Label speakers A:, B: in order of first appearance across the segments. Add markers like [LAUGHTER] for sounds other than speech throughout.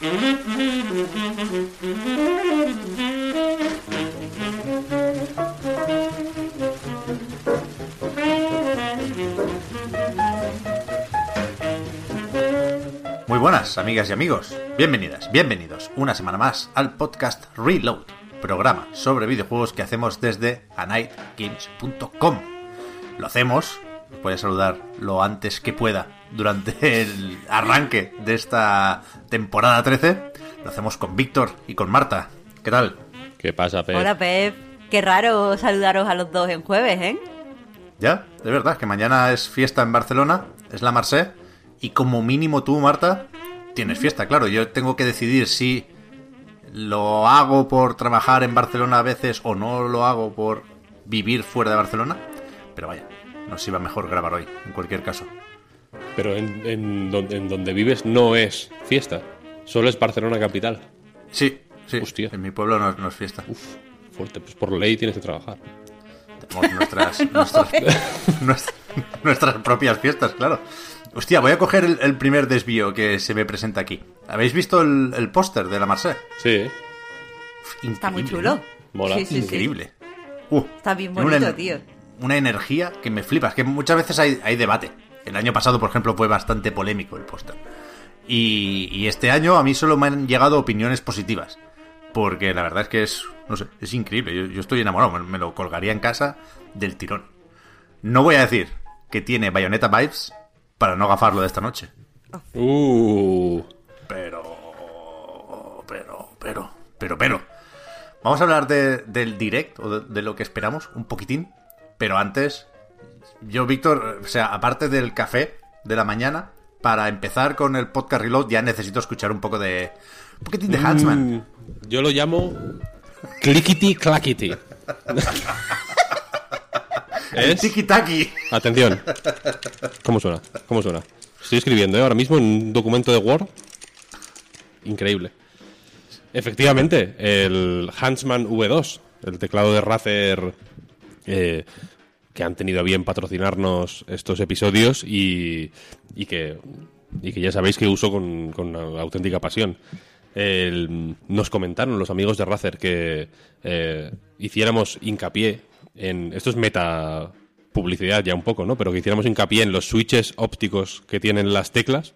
A: Muy buenas, amigas y amigos. Bienvenidas, bienvenidos una semana más al podcast Reload, programa sobre videojuegos que hacemos desde anightgames.com. Lo hacemos, voy a saludar lo antes que pueda durante el arranque de esta temporada 13. Lo hacemos con Víctor y con Marta. ¿Qué tal?
B: ¿Qué pasa, Pep?
C: Hola, Pep. Qué raro saludaros a los dos en jueves, ¿eh?
A: Ya, de verdad, que mañana es fiesta en Barcelona, es la Marse, y como mínimo tú, Marta, tienes fiesta, claro. Yo tengo que decidir si lo hago por trabajar en Barcelona a veces o no lo hago por vivir fuera de Barcelona. Pero vaya, nos iba mejor grabar hoy, en cualquier caso.
B: Pero en, en don- en donde vives no es fiesta. Solo es Barcelona capital.
A: Sí, sí,
B: Hostia.
A: en mi pueblo no, no es fiesta.
B: Fuerte, pues por ley tienes que trabajar.
A: Tenemos nuestras, [LAUGHS] nuestras, nuestras, nuestras propias fiestas, claro. Hostia, voy a coger el, el primer desvío que se me presenta aquí. ¿Habéis visto el, el póster de la Marse?
B: Sí,
C: Está muy chulo.
A: ¿no?
B: Mola.
C: Sí, sí, sí.
A: Increíble. Uh,
C: Está bien
A: una
C: bonito, tío.
A: Una energía que me flipa. Es que muchas veces hay, hay debate. El año pasado, por ejemplo, fue bastante polémico el póster. Y, y este año a mí solo me han llegado opiniones positivas. Porque la verdad es que es, no sé, es increíble. Yo, yo estoy enamorado. Me, me lo colgaría en casa del tirón. No voy a decir que tiene Bayonetta Vibes para no gafarlo de esta noche.
B: Uh,
A: Pero. Pero, pero, pero, pero. Vamos a hablar de- del direct o de, de lo que esperamos un poquitín. Pero antes, yo, Víctor, o sea, aparte del café de la mañana, para empezar con el podcast Reload ya necesito escuchar un poco de. Un poquitín de Huntsman.
B: mm, yo lo llamo clickety clackety. es
A: Tiki Taki.
B: atención. ¿Cómo suena? ¿Cómo suena? Estoy escribiendo ¿eh? ahora mismo en un documento de Word. Increíble. Efectivamente, el Huntsman V2, el teclado de Razer eh, que han tenido a bien patrocinarnos estos episodios y, y que, y que ya sabéis que uso con, auténtica pasión. Nos comentaron los amigos de Razer que eh, hiciéramos hincapié en. Esto es meta publicidad ya un poco, ¿no? Pero que hiciéramos hincapié en los switches ópticos que tienen las teclas.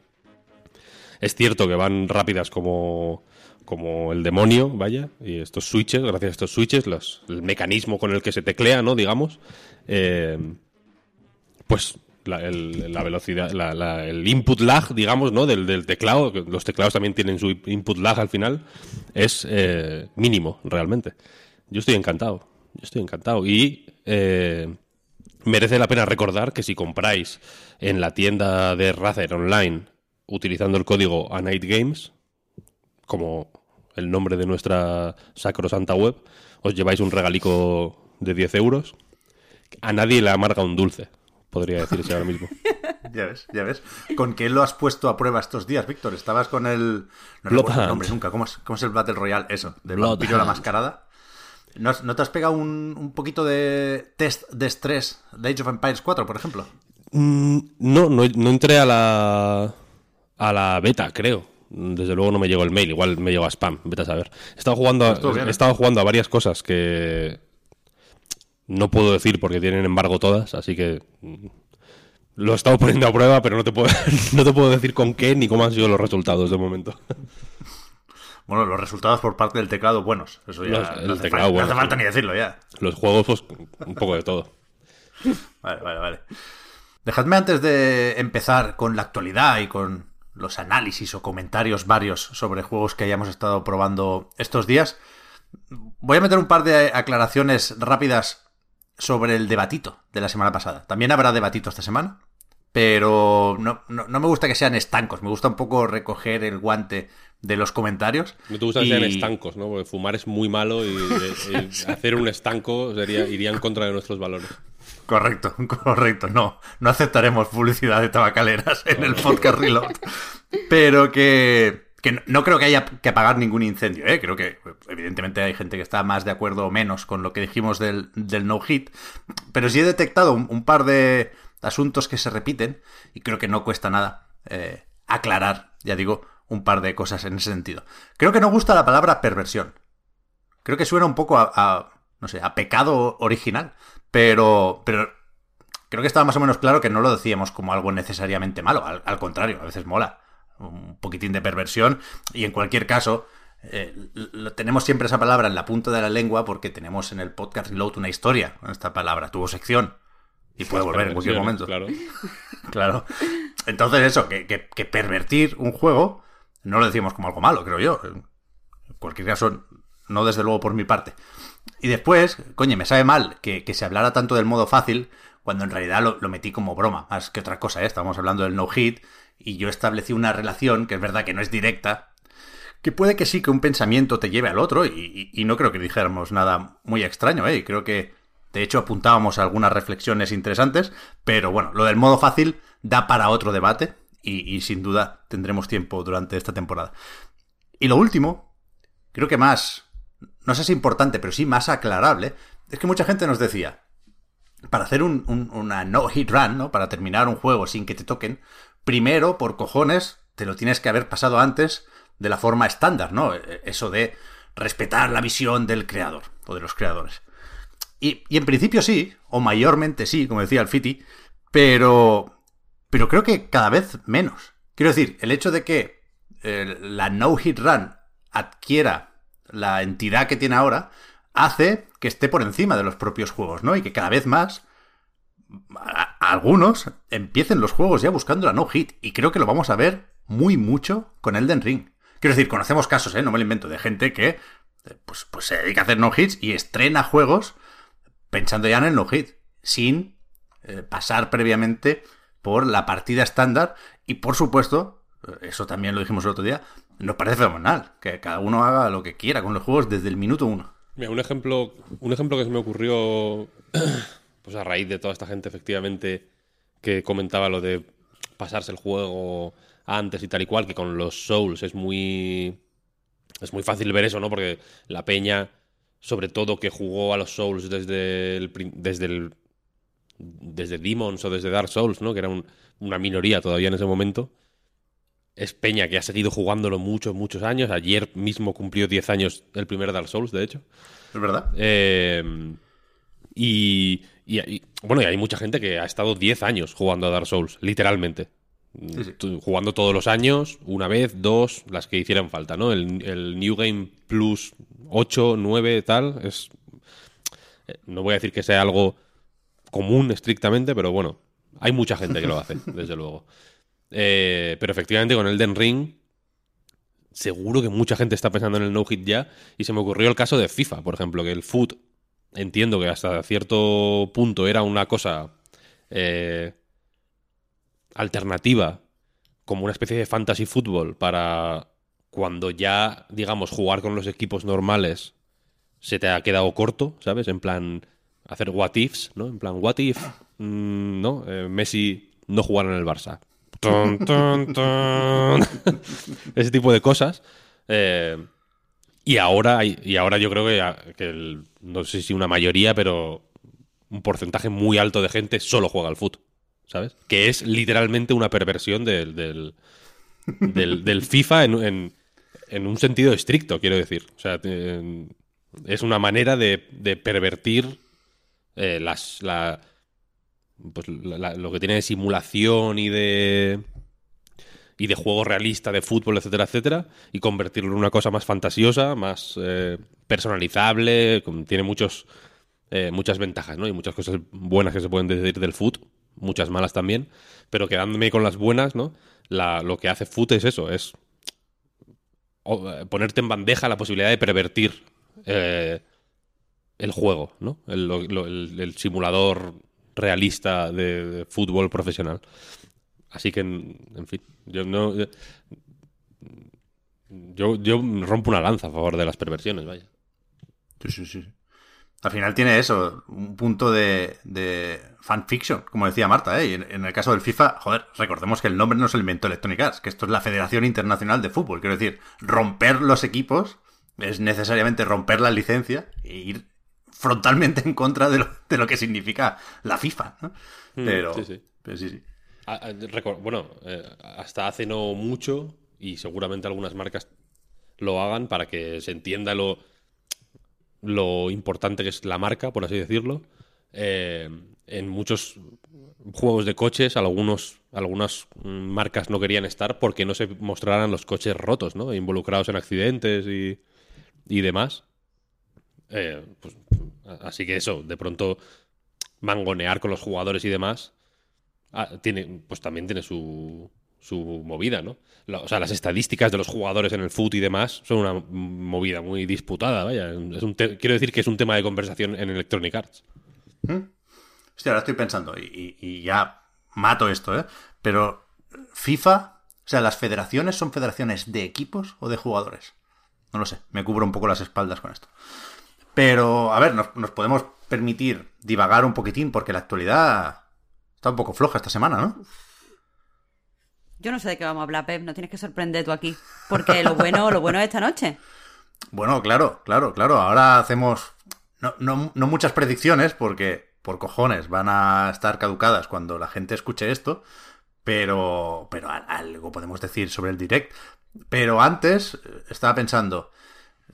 B: Es cierto que van rápidas como, como el demonio, vaya, y estos switches, gracias a estos switches, los- el mecanismo con el que se teclea, ¿no? Digamos, eh, pues la, el, la velocidad, la- la- el input lag, digamos, ¿no? Del, del teclado, los teclados también tienen su input lag al final, es eh, mínimo, realmente. Yo estoy encantado, yo estoy encantado. Y eh, merece la pena recordar que si compráis en la tienda de Razer online utilizando el código ANIGHTGAMES, como el nombre de nuestra sacrosanta web, os lleváis un regalico de 10 euros. A nadie le amarga un dulce, podría decirse ahora mismo. [LAUGHS]
A: Ya ves, ya ves. ¿Con qué lo has puesto a prueba estos días, Víctor? Estabas con el. No recuerdo el nombre nunca. ¿Cómo es, cómo es el Battle Royale? Eso, de vampiro la mascarada. ¿No, has- no te has pegado un, un poquito de test de estrés de Age of Empires 4, por ejemplo?
B: Mm, no, no, no entré a la, a la beta, creo. Desde luego no me llegó el mail, igual me llegó a spam, vete a saber. He estado jugando a, he
A: ¿eh?
B: estado jugando a varias cosas que no puedo decir porque tienen embargo todas, así que mm, lo he estado poniendo a prueba, pero no te puedo, [LAUGHS] no te puedo decir con qué ni cómo han sido los resultados de momento. [LAUGHS]
A: Bueno, los resultados por parte del teclado buenos. Eso ya
B: Los- el
A: no, hace
B: teclado
A: falta, no
B: bueno,
A: hace falta ni decirlo ya.
B: Los juegos, pues, un poco de todo. [LAUGHS]
A: Vale, vale, vale. Dejadme antes de empezar con la actualidad y con los análisis o comentarios varios sobre juegos que hayamos estado probando estos días. Voy a meter un par de aclaraciones rápidas sobre el debatito de la semana pasada. También habrá debatito esta semana, pero no, no, no me gusta que sean estancos. Me gusta un poco recoger el guante de los comentarios.
B: No te gusta que
A: y-
B: sean estancos, ¿no? Porque fumar es muy malo y, y- y [LAUGHS] hacer un estanco sería, iría en contra de nuestros valores.
A: Correcto, [LAUGHS] correcto. No, no aceptaremos publicidad de tabacaleras en el podcast Reload. Pero que, que no- creo que haya que apagar ningún incendio, ¿eh? Creo que evidentemente hay gente que está más de acuerdo o menos con lo que dijimos del, del no-hit. Pero sí he detectado un, par de asuntos que se repiten y creo que no cuesta nada eh, aclarar, ya digo, un par de cosas en ese sentido. Creo que no gusta la palabra perversión. Creo que suena un poco a, no sé, a pecado original, pero, pero creo que estaba más o menos claro que no lo decíamos como algo necesariamente malo, al, al contrario, a veces mola un poquitín de perversión y en cualquier caso eh, lo- tenemos siempre esa palabra en la punta de la lengua porque tenemos en el podcast Reload una historia con esta palabra, tuvo sección y puede volver en cualquier momento.
B: Claro. [LAUGHS]
A: Claro. Entonces eso, que, que- que pervertir un juego no lo decimos como algo malo, creo yo. En cualquier caso, no desde luego por mi parte. Y después, coño, me sabe mal que, que se hablara tanto del modo fácil cuando en realidad lo, metí como broma, más que otra cosa, ¿eh? Estábamos hablando del no-hit y yo establecí una relación que es verdad que no es directa, que puede que sí que un pensamiento te lleve al otro y, no creo que dijéramos nada muy extraño, ¿eh? Y creo que de hecho apuntábamos a algunas reflexiones interesantes, pero bueno, lo del modo fácil da para otro debate y sin duda tendremos tiempo durante esta temporada. Y lo último, creo que más, no sé si importante, pero sí más aclarable, es que mucha gente nos decía, para hacer un- un- una no-hit run, ¿no? Para terminar un juego sin que te toquen, primero, por cojones, te lo tienes que haber pasado antes de la forma estándar, ¿no? E- Eso de respetar la visión del creador o de los creadores. Y, y en principio sí, o mayormente sí, como decía el Fiti, pero, pero creo que cada vez menos. Quiero decir, el hecho de que eh, la no-hit run adquiera la entidad que tiene ahora hace que esté por encima de los propios juegos, ¿no? Y que cada vez más algunos empiecen los juegos ya buscando la no-hit. Y creo que lo vamos a ver muy mucho con Elden Ring. Quiero decir, conocemos casos, ¿eh? No me lo invento, de gente que eh, pues, pues se dedica a hacer no-hits y estrena juegos pensando ya en el no-hit, sin eh, pasar previamente por la partida estándar. Y por supuesto, eso también lo dijimos el otro día, nos parece fenomenal que cada uno haga lo que quiera con los juegos desde el minuto uno.
B: Mira, un ejemplo, un ejemplo que se me ocurrió [CLEARS THROAT] pues a raíz de toda esta gente, efectivamente, que comentaba lo de pasarse el juego antes y tal y cual, que con los Souls es muy. Es muy fácil ver eso, ¿no? Porque la peña, sobre todo que jugó a los Souls desde el. desde el. Desde Demons o desde Dark Souls, ¿no? Que era un- una minoría todavía en ese momento. Es peña que ha seguido jugándolo muchos, muchos años. Ayer mismo cumplió 10 años el primer Dark Souls, de hecho.
A: ¿Es verdad?
B: Eh, y, y- y, bueno, y hay mucha gente que ha estado 10 años jugando a Dark Souls, literalmente.
A: sí.
B: Jugando todos los años, una vez, dos, las que hicieran falta, ¿no? El, el New Game Plus 8, 9, tal, es... eh, No voy a decir que sea algo común estrictamente, pero bueno, hay mucha gente que lo hace, [LAUGHS] desde luego. Eh, pero efectivamente con Elden Ring seguro que mucha gente está pensando en el no-hit ya. Y se me ocurrió el caso de FIFA, por ejemplo, que el foot, entiendo que hasta cierto punto era una cosa eh, alternativa, como una especie de fantasy fútbol para cuando ya, digamos, jugar con los equipos normales se te ha quedado corto, ¿sabes? En plan, hacer what ifs, ¿no? En plan, what if, mm, ¿no? Eh, Messi no jugara en el Barça. [LAUGHS] Ese tipo de cosas. Eh, y ahora, y ahora yo creo que, el- no sé si una mayoría, pero un porcentaje muy alto de gente solo juega al fútbol, ¿sabes? Que es literalmente una perversión del, del, FIFA en, en- un sentido estricto, quiero decir. O sea, es una manera de, de pervertir eh, las, la, pues, lo que tiene de simulación y de y de juego realista de fútbol, etcétera, etcétera, y convertirlo en una cosa más fantasiosa, más eh, personalizable, tiene muchos eh, muchas ventajas, ¿no? Y muchas cosas buenas que se pueden decir del foot, muchas malas también, pero quedándome con las buenas, ¿no? Lo que hace foot es eso, es eh, ponerte en bandeja la posibilidad de pervertir el juego, ¿no? El simulador realista de, fútbol profesional. Así que, en, fin, yo no. Yo, yo rompo una lanza a favor de las perversiones, vaya.
A: Sí, sí, sí. Al final tiene eso, un punto de, de fanfiction, como decía Marta, ¿eh? En el caso del FIFA, joder, recordemos que el nombre no se lo inventó Electronic Arts, que esto es la Federación Internacional de Fútbol. Quiero decir, romper los equipos es necesariamente romper la licencia e ir frontalmente en contra de lo, de lo que significa la FIFA, ¿no?
B: Mm,
A: Pero,
B: sí, sí.
A: pero sí, sí.
B: Ah, ah, Bueno, eh, hasta hace no mucho, y seguramente algunas marcas lo hagan para que se entienda lo, lo importante que es la marca, por así decirlo. Eh, en muchos juegos de coches, algunos, algunas marcas no querían estar porque no se mostraran los coches rotos, ¿no? Involucrados en accidentes y, y demás. Eh, pues, así que eso, de pronto mangonear con los jugadores y demás Ah, tiene, pues también tiene su, su movida, ¿no? O sea, las estadísticas de los jugadores en el foot y demás son una movida muy disputada, vaya. Quiero decir que es un tema de conversación en Electronic Arts.
A: Hostia, ahora estoy pensando, y ya mato esto, ¿eh? Pero FIFA, o sea, las federaciones son federaciones de equipos o de jugadores. No lo sé, me cubro un poco las espaldas con esto. Pero, a ver, nos, nos podemos permitir divagar un poquitín porque la actualidad está un poco floja esta semana, ¿no?
C: Yo no sé de qué vamos a hablar, Pep. No tienes que sorprender tú aquí. Porque lo bueno, lo bueno es esta noche.
A: Bueno, claro, claro, claro. Ahora hacemos no, no- no muchas predicciones porque por cojones van a estar caducadas cuando la gente escuche esto, pero, pero algo podemos decir sobre el direct. Pero antes eh, estaba pensando,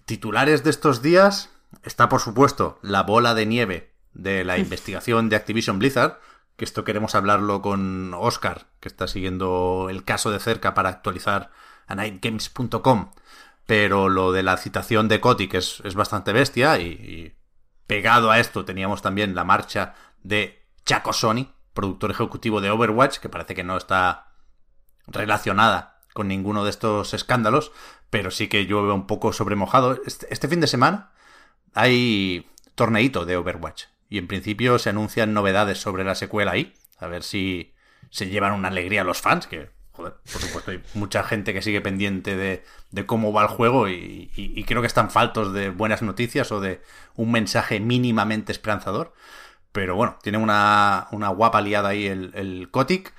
A: titulares de estos días está por supuesto la bola de nieve de la [LAUGHS] investigación de Activision Blizzard, que esto queremos hablarlo con Oscar, que está siguiendo el caso de cerca para actualizar a nightgames.com. Pero lo de la citación de Kotick es, es bastante bestia y, y pegado a esto teníamos también la marcha de Chaco Sony, productor ejecutivo de Overwatch, que parece que no está relacionada con ninguno de estos escándalos, pero sí que llueve un poco sobremojado. Este, este fin de semana hay torneito de Overwatch y en principio se anuncian novedades sobre la secuela ahí, a ver si se llevan una alegría a los fans, que, joder, por supuesto hay mucha gente que sigue pendiente de, cómo va el juego y creo que están faltos de buenas noticias o de un mensaje mínimamente esperanzador. Pero bueno, tiene una, una guapa liada ahí el, el Kotick.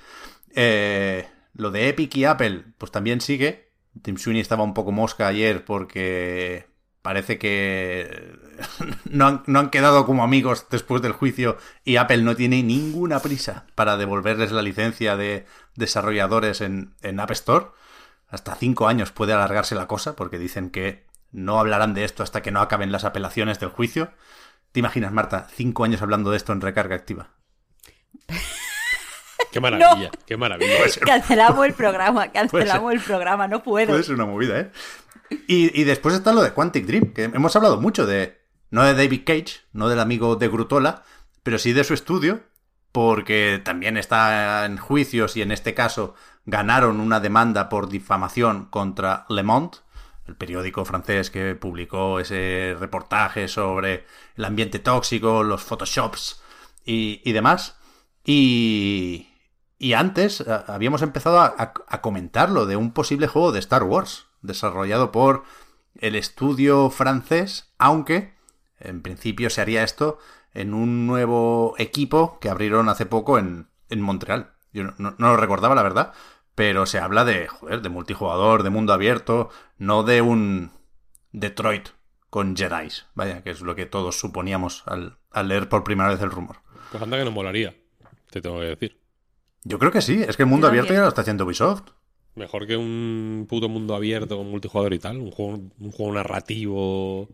A: Eh, lo de Epic y Apple, pues también sigue. Tim Sweeney estaba un poco mosca ayer porque parece que no han, no han quedado como amigos después del juicio y Apple no tiene ninguna prisa para devolverles la licencia de desarrolladores en, en App Store. Hasta cinco años puede alargarse la cosa porque dicen que no hablarán de esto hasta que no acaben las apelaciones del juicio. ¿Te imaginas, Marta, cinco años hablando de esto en recarga activa?
B: Qué [LAUGHS] maravilla, qué maravilla. [LAUGHS]
C: Cancelamos el programa, cancelamos el programa, no puedo.
A: Puede ser una movida, ¿eh? Y, y después está lo de Quantic Dream, que hemos hablado mucho de. No de David Cage, no del amigo de Grutola, pero sí de su estudio, porque también está en juicios y en este caso ganaron una demanda por difamación contra Le Monde, el periódico francés que publicó ese reportaje sobre el ambiente tóxico, los photoshops y, y demás. Y, y antes a- habíamos empezado a comentarlo de un posible juego de Star Wars, desarrollado por el estudio francés, aunque en principio se haría esto en un nuevo equipo que abrieron hace poco en, en Montreal. Yo no, lo recordaba, la verdad, pero se habla de, joder, de multijugador, de mundo abierto, no de un Detroit con Jedi. Vaya, que es lo que todos suponíamos al, al leer por primera vez el rumor.
B: Pues anda que no molaría, te tengo que decir.
A: Yo creo que sí, es que el mundo abierto ya lo está haciendo Ubisoft.
B: Mejor que un puto mundo abierto con multijugador y tal. Un juego, un juego narrativo.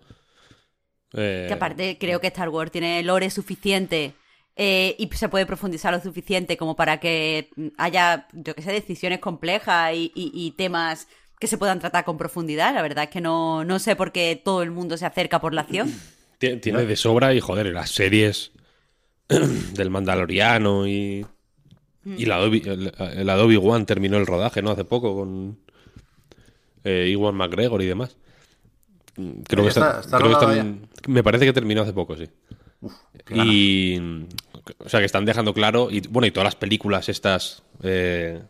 B: eh,
C: Que aparte creo que Star Wars tiene lore suficiente eh, y se puede profundizar lo suficiente como para que haya, yo que sé, decisiones complejas y, y- y temas que se puedan tratar con profundidad. La verdad es que no, no sé por qué todo el mundo se acerca por la acción.
B: ti- Tiene de sobra y joder, las series [CLEARS THROAT] del Mandaloriano y. Y la Adobe, el, el Adobe One terminó el rodaje, ¿no? Hace poco con eh, Iwan McGregor y demás. Creo que
A: está-
B: está, creo que están- Me parece que terminó hace poco, sí. y. O sea, que están dejando claro. Y bueno, y todas las películas estas. eh,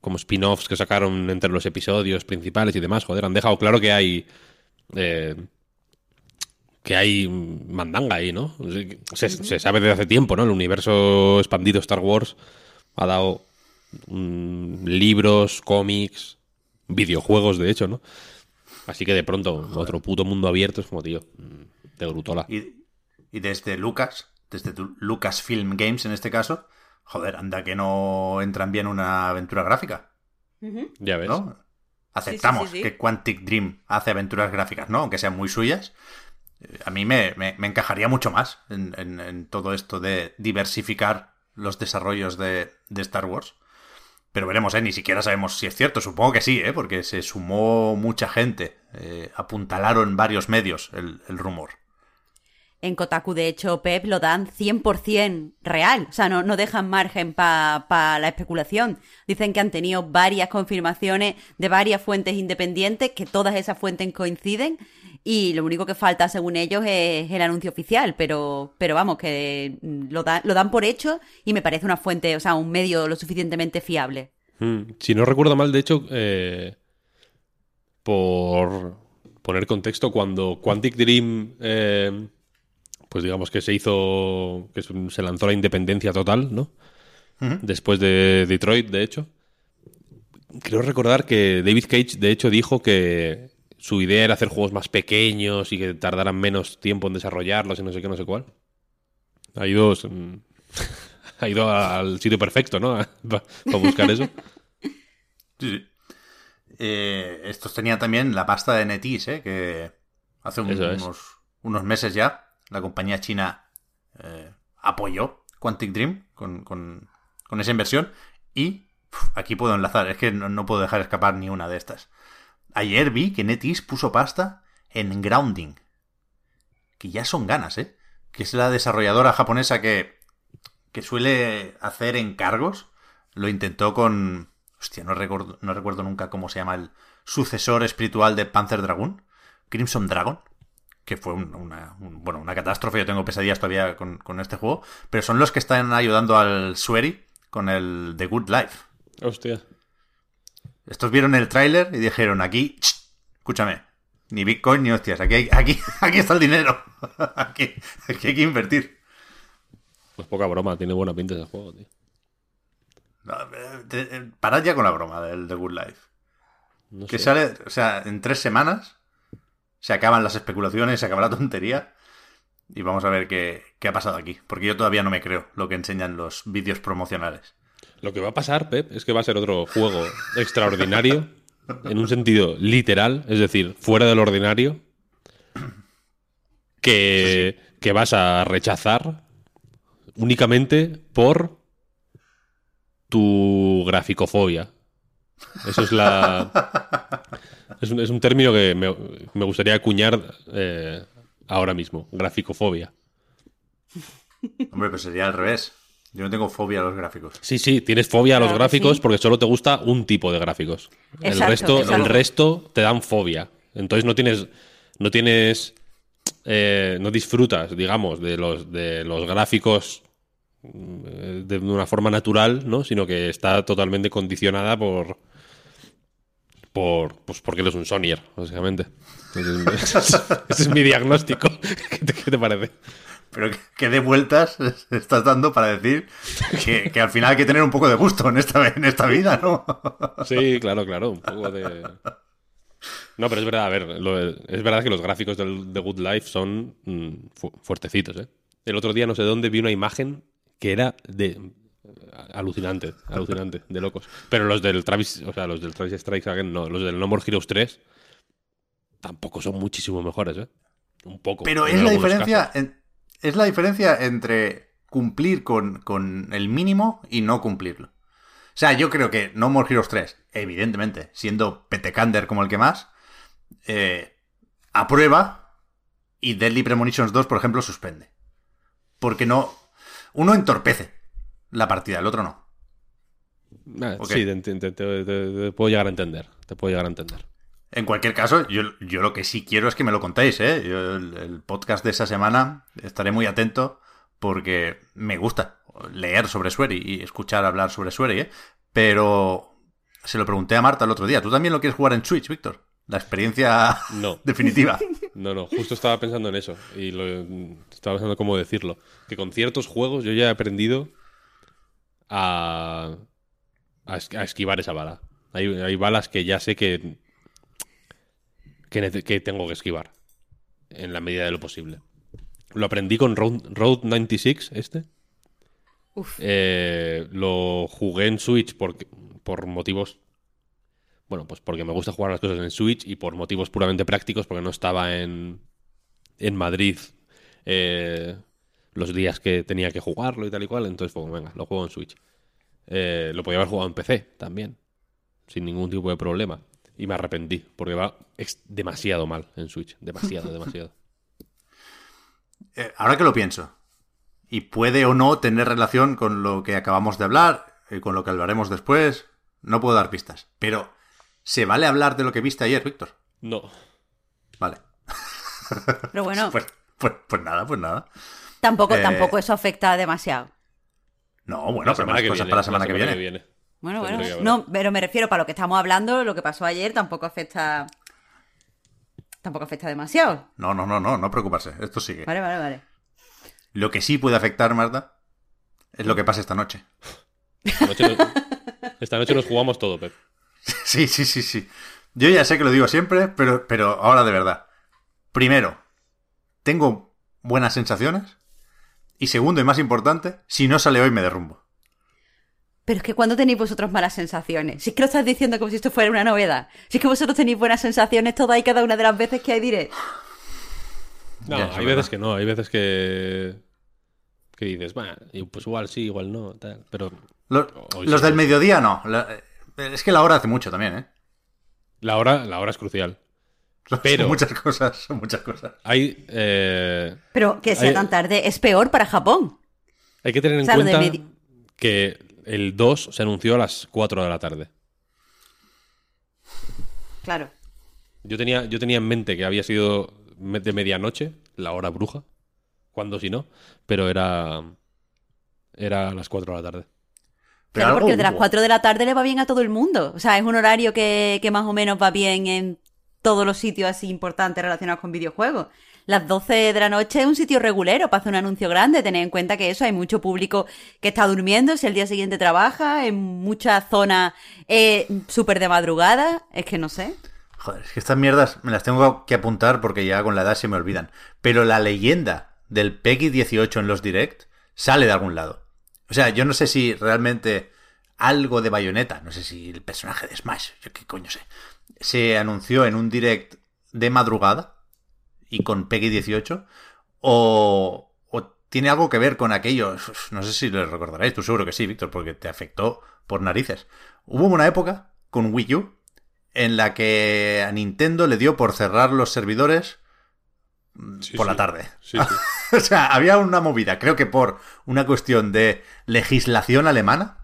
B: como spin-offs que sacaron entre los episodios principales y demás, joder, han dejado claro que hay... eh, que hay mandanga ahí, ¿no? Se, se sabe desde hace tiempo, ¿no? El universo expandido Star Wars ha dado mm, libros, cómics, videojuegos, de hecho, ¿no? Así que de pronto, otro puto mundo abierto es como, tío, de brutola.
A: Y, y desde Lucas, desde tu- Lucasfilm Games en este caso, joder, anda que no entran bien una aventura gráfica,
B: Ya ves.
A: ¿no? Aceptamos
C: sí, sí.
A: que Quantic Dream hace aventuras gráficas, ¿no? Aunque sean muy suyas. Eh, A mí me, me- me encajaría mucho más en, en- en todo esto de diversificar los desarrollos de, de Star Wars. Pero veremos, ¿eh? Ni siquiera sabemos si es cierto. Supongo que sí, ¿eh? Porque se sumó mucha gente. Eh, apuntalaron varios medios el, el rumor.
C: En Kotaku, de hecho, Pep lo dan 100% real. O sea, no, no dejan margen para la especulación. Dicen que han tenido varias confirmaciones de varias fuentes independientes, que todas esas fuentes coinciden. Y lo único que falta, según ellos, es el anuncio oficial. Pero, pero vamos, que lo, dan lo dan por hecho y me parece una fuente, o sea, un medio lo suficientemente fiable.
B: Mm, Si no recuerdo mal, de hecho, eh, por poner contexto, cuando Quantic Dream, eh, pues digamos que se hizo, que se se lanzó la independencia total, ¿no? Después de Detroit, de hecho. Creo recordar que David Cage, de hecho, dijo que su idea era hacer juegos más pequeños y que tardaran menos tiempo en desarrollarlos y no sé qué, no sé cuál. Ha ido, mm, [LAUGHS] ha ido al sitio perfecto, ¿no? [LAUGHS] Para buscar eso.
A: Sí, sí. Eh, estos tenían también la pasta de NetEase, ¿eh? que hace un- unos, unos meses ya la compañía china eh, apoyó Quantic Dream con, con- con esa inversión y aquí puedo enlazar, es que no, no puedo dejar escapar ni una de estas. Ayer vi que NetEase puso pasta en Grounding, que ya son ganas, ¿eh? que es la desarrolladora japonesa que, que suele hacer encargos. Lo intentó con. Hostia, no recuerdo, no recuerdo nunca cómo se llama el sucesor espiritual de Panzer Dragoon. Crimson Dragon. Que fue un- una, un- bueno, una catástrofe. Yo tengo pesadillas todavía con, con este juego. Pero son los que están ayudando al Sueri con el The Good Life.
B: Hostia.
A: Estos vieron el tráiler y dijeron: aquí, ch, escúchame, ni Bitcoin ni hostias. Aquí, hay- aquí, [LAUGHS] aquí está el dinero. [LAUGHS] aquí, aquí hay que invertir.
B: Pues poca broma, tiene buena pinta ese juego, tío.
A: No, eh, te- eh, parad ya con la broma del The Good Life.
B: No
A: Que
B: sé.
A: sale, o sea, en tres semanas se acaban las especulaciones, se acaba la tontería. Y vamos a ver qué, qué ha pasado aquí. Porque yo todavía no me creo lo que enseñan los vídeos promocionales.
B: Lo que va a pasar, Pep, es que va a ser otro juego extraordinario, en un sentido literal, es decir, fuera del ordinario, que, que vas a rechazar únicamente por tu graficofobia. Eso es la. Es un, es un término que me, me gustaría acuñar eh, ahora mismo: graficofobia.
A: Hombre, pues sería al revés. Yo no tengo fobia a los gráficos.
B: Sí, sí, tienes fobia a los gráficos
C: sí.
B: porque solo te gusta un tipo de gráficos. el resto,
C: exacto.
B: el resto te dan fobia. Entonces no tienes, no tienes, eh, no disfrutas, digamos, de los, de los gráficos mm, de una forma natural, ¿no? Sino que está totalmente condicionada por, por, pues porque eres un Sonyer, básicamente. Entonces, [LAUGHS] ese es mi diagnóstico. [LAUGHS] ¿Qué te, qué te parece?
A: Pero que, de vueltas estás dando para decir que, que al final hay que tener un poco de gusto en esta, en esta vida, ¿no?
B: Sí, claro, claro, un poco de... No, pero es verdad, a ver, lo- es verdad que los gráficos del The Good Life son mm, fu- fuertecitos, ¿eh? El otro día no sé dónde vi una imagen que era de... Alucinante, alucinante, de locos. Pero los del Travis, o sea, los del Travis Strikes Again, no, los del No More Heroes 3 tampoco son muchísimo mejores, ¿eh? Un poco.
A: Pero es la diferencia. en- es la diferencia entre cumplir con, con el mínimo y no cumplirlo. O sea, yo creo que No More Heroes 3, evidentemente, siendo petecander como el que más, eh, aprueba y Deadly Premonitions 2, por ejemplo, suspende. Porque no. Uno entorpece la partida, el otro no.
B: Ah,
A: ok.
B: Sí, te, te- te- te- te puedo llegar a entender. Te puedo llegar a entender.
A: En cualquier caso, yo, yo lo que sí quiero es que me lo contéis, ¿eh? Yo el, el podcast de esa semana estaré muy atento porque me gusta leer sobre Sueri y escuchar hablar sobre Sueri, ¿eh? Pero se lo pregunté a Marta el otro día. ¿Tú también lo quieres jugar en Switch, Víctor? La experiencia
B: No. [LAUGHS]
A: definitiva. [LAUGHS]
B: No, no, justo estaba pensando en eso. Y lo, estaba pensando cómo decirlo. Que con ciertos juegos yo ya he aprendido a, a esquivar esa bala. Hay, hay balas que ya sé que, que, tengo que esquivar. En la medida de lo posible. Lo aprendí con Road, Road 96, este.
C: Uf.
B: Eh, lo jugué en Switch por, por motivos. Bueno, pues porque me gusta jugar las cosas en Switch y por motivos puramente prácticos, porque no estaba en, en Madrid eh, los días que tenía que jugarlo y tal y cual. Entonces, pues venga, lo juego en Switch. Eh, lo podía haber jugado en PC también, sin ningún tipo de problema. Y me arrepentí, porque va demasiado mal en Switch. Demasiado, [LAUGHS] demasiado.
A: Eh, ahora que lo pienso, y puede o no tener relación con lo que acabamos de hablar y con lo que hablaremos después, no puedo dar pistas. Pero, ¿se vale hablar de lo que viste ayer, Víctor?
B: No.
A: Vale. [LAUGHS]
C: Pero bueno,
A: Pues, pues, pues nada, pues nada.
C: tampoco,
A: eh,
C: tampoco eso afecta demasiado.
A: No, bueno, pero más cosas para la semana que viene.
C: Bueno.
B: hablar.
C: No, pero me refiero para lo que estamos hablando, lo que pasó ayer tampoco afecta. Tampoco afecta demasiado.
A: No, no, no, no, no preocuparse. Esto sigue.
C: Vale, vale, vale.
A: Lo que sí puede afectar, Marta, es lo que pase esta noche.
B: Esta noche, nos, esta noche nos jugamos todo, Pep. [LAUGHS]
A: Sí, sí, sí, sí. Yo ya sé que lo digo siempre, pero, pero ahora de verdad. Primero, tengo buenas sensaciones. Y segundo y más importante, si no sale hoy me derrumbo.
C: Pero es que cuando tenéis vosotros malas sensaciones, si es que lo estás diciendo como si esto fuera una novedad, si es que vosotros tenéis buenas sensaciones todas y cada una de las veces que hay direct.
B: No,
A: Ya,
B: hay
A: es
B: veces que no, hay veces que. que dices, bueno, pues igual sí, igual no, tal. Pero
A: Los, los
B: sí.
A: del mediodía no. La- es que la hora hace mucho también, ¿eh?
B: la hora, la hora es crucial. [LAUGHS]
A: Son
B: Pero-
A: muchas cosas, son muchas cosas.
B: Hay, eh,
C: Pero que sea
B: Hay-
C: tan tarde es peor para Japón.
B: hay que tener en
C: O sea,
B: cuenta que el 2 se anunció a las 4 de la tarde.
C: Claro.
B: Yo tenía, yo tenía en mente que había sido de medianoche, la hora bruja, cuando si no, pero era. Era a las 4 de la tarde.
A: Pero
C: Claro, porque el de las
A: hubo.
C: 4 de la tarde le va bien a todo el mundo. O sea, es un horario que, que más o menos va bien en todos los sitios así importantes relacionados con videojuegos. Las 12 de la noche es un sitio regulero para hacer un anuncio grande. Tened en cuenta que eso hay mucho público que está durmiendo, si el día siguiente trabaja, en muchas zonas eh, súper de madrugada. Es que no sé.
A: Joder, es que estas mierdas me las tengo que apuntar porque ya con la edad se me olvidan. Pero la leyenda del Peggy 18 en los direct sale de algún lado. O sea, yo no sé si realmente algo de bayoneta, no sé si el personaje de Smash, yo qué coño sé, se anunció en un direct de madrugada y con Peggy 18 o, o tiene algo que ver con aquello, no sé si lo recordaréis, tú seguro que sí, Víctor, porque te afectó por narices. Hubo una época con Wii U en la que a Nintendo le dio por cerrar los servidores
B: Sí,
A: por la tarde.
B: Sí, [LAUGHS]
A: o sea, había una movida, creo que por una cuestión de legislación alemana,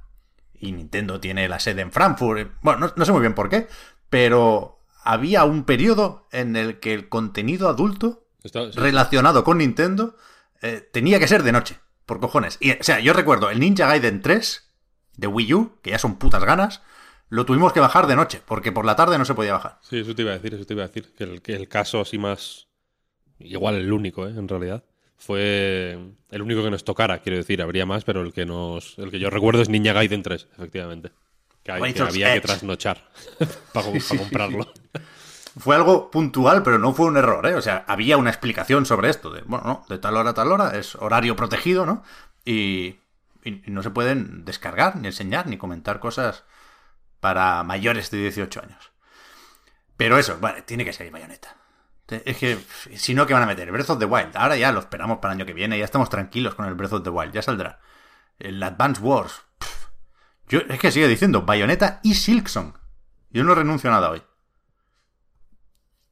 A: y Nintendo tiene la sede en Frankfurt, eh, bueno, no, no sé muy bien por qué, pero había un periodo en el que el contenido adulto
B: Está- sí,
A: relacionado con Nintendo eh, tenía que ser de noche, por cojones. Y, o sea, yo recuerdo el Ninja Gaiden 3 de Wii U, que ya son putas ganas, lo tuvimos que bajar de noche, porque por la tarde no se podía bajar.
B: Sí, eso te iba a decir, eso te iba a decir. Que el, que el caso así más. Igual el único, ¿eh? En realidad. Fue el único que nos tocara, quiero decir. Habría más, pero el que nos. El que yo recuerdo es Ninja Gaiden 3, efectivamente. Que, hay- que
A: Razor's
B: había que trasnochar [LAUGHS] para, comprarlo.
A: Fue algo puntual, pero no fue un error, ¿eh? O sea, había una explicación sobre esto. De, bueno, no, de tal hora a tal hora, es horario protegido, ¿no? Y, no se pueden descargar, ni enseñar, ni comentar cosas para mayores de 18 años. Pero eso, vale, tiene que ser bayoneta. Es que, si no, ¿qué van a meter? Breath of the Wild. Ahora ya lo esperamos para el año que viene, ya estamos tranquilos con el Breath of the Wild, ya saldrá. El Advance Wars. pff. Yo, es que sigue diciendo Bayonetta y Silksong. Yo no renuncio a nada hoy.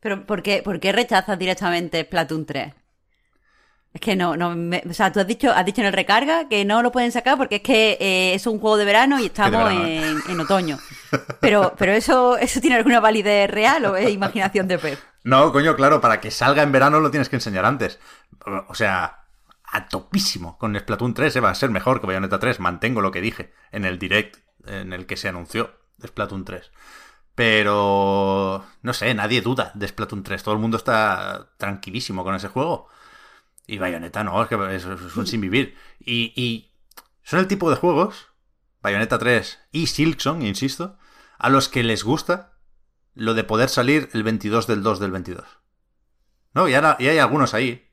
C: Pero ¿por qué, por qué rechazas directamente Splatoon 3? Es que no, no me- o sea, tú has dicho, has dicho en el recarga que no lo pueden sacar porque es que eh, es un juego de verano y [LAUGHS] estamos
A: verano, ¿eh?
C: en, en otoño. Pero, pero eso, eso tiene alguna validez real o es imaginación de Pep.
A: No, coño, claro, para que salga en verano lo tienes que enseñar antes. O sea, a topísimo con Splatoon 3, eh, va a ser mejor que Bayonetta 3. Mantengo lo que dije en el direct en el que se anunció. Splatoon 3. Pero no sé, nadie duda de Splatoon 3. Todo el mundo está tranquilísimo con ese juego. Y Bayonetta no, es que es, un sin vivir. Y, y son el tipo de juegos, Bayonetta 3 y Silksong, insisto, a los que les gusta lo de poder salir el 22 del 2 del 22. No, y, ahora, y hay algunos ahí.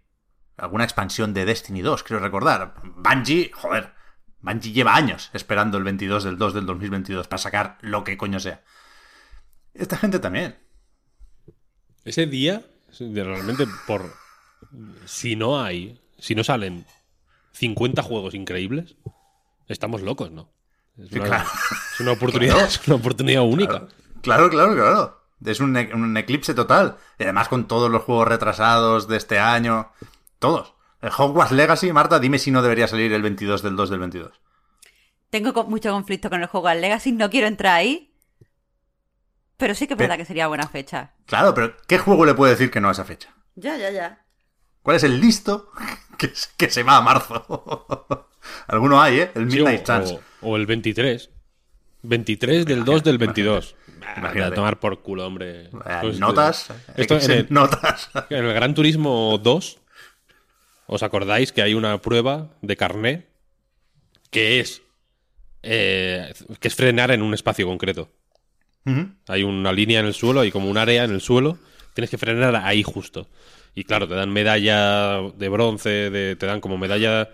A: Alguna expansión de Destiny 2, quiero recordar. Bungie, joder. Bungie lleva años esperando el 22 del 2 del 2022 para sacar lo que coño sea. Esta gente también.
B: Ese día, realmente, por. Si no hay. Si no salen 50 juegos increíbles, estamos locos, ¿no? Es
A: Sí,
B: una,
A: claro.
B: es una oportunidad, es una oportunidad única.
A: Claro, claro, claro. Es un, e- un eclipse total. Y además con todos los juegos retrasados de este año. Todos. El Hogwarts Legacy, Marta, dime si no debería salir el 22 del 2 del 22.
C: Tengo mucho conflicto con el juego al Legacy, no quiero entrar ahí. Pero sí que es verdad que sería buena fecha.
A: Claro, pero ¿qué juego le puede decir que no a esa fecha?
C: Ya, ya, ya.
A: ¿Cuál es el listo [LAUGHS] que, que se va a marzo? [LAUGHS] Alguno hay, ¿eh? El
B: Sí,
A: Midnight
B: o,
A: Chance.
B: o- o el 23. 23 del 2 del 22.
A: Imagínate.
B: A tomar por culo, hombre.
A: Eh,
B: Pues,
A: notas.
B: Esto
A: Esto
B: en el-
A: notas. [LAUGHS]
B: En el Gran Turismo 2, ¿os acordáis que hay una prueba de carné que es eh, que es frenar en un espacio concreto? Hay una línea en el suelo, hay como un área en el suelo, tienes que frenar ahí justo. Y claro, te dan medalla de bronce, de- te dan como medalla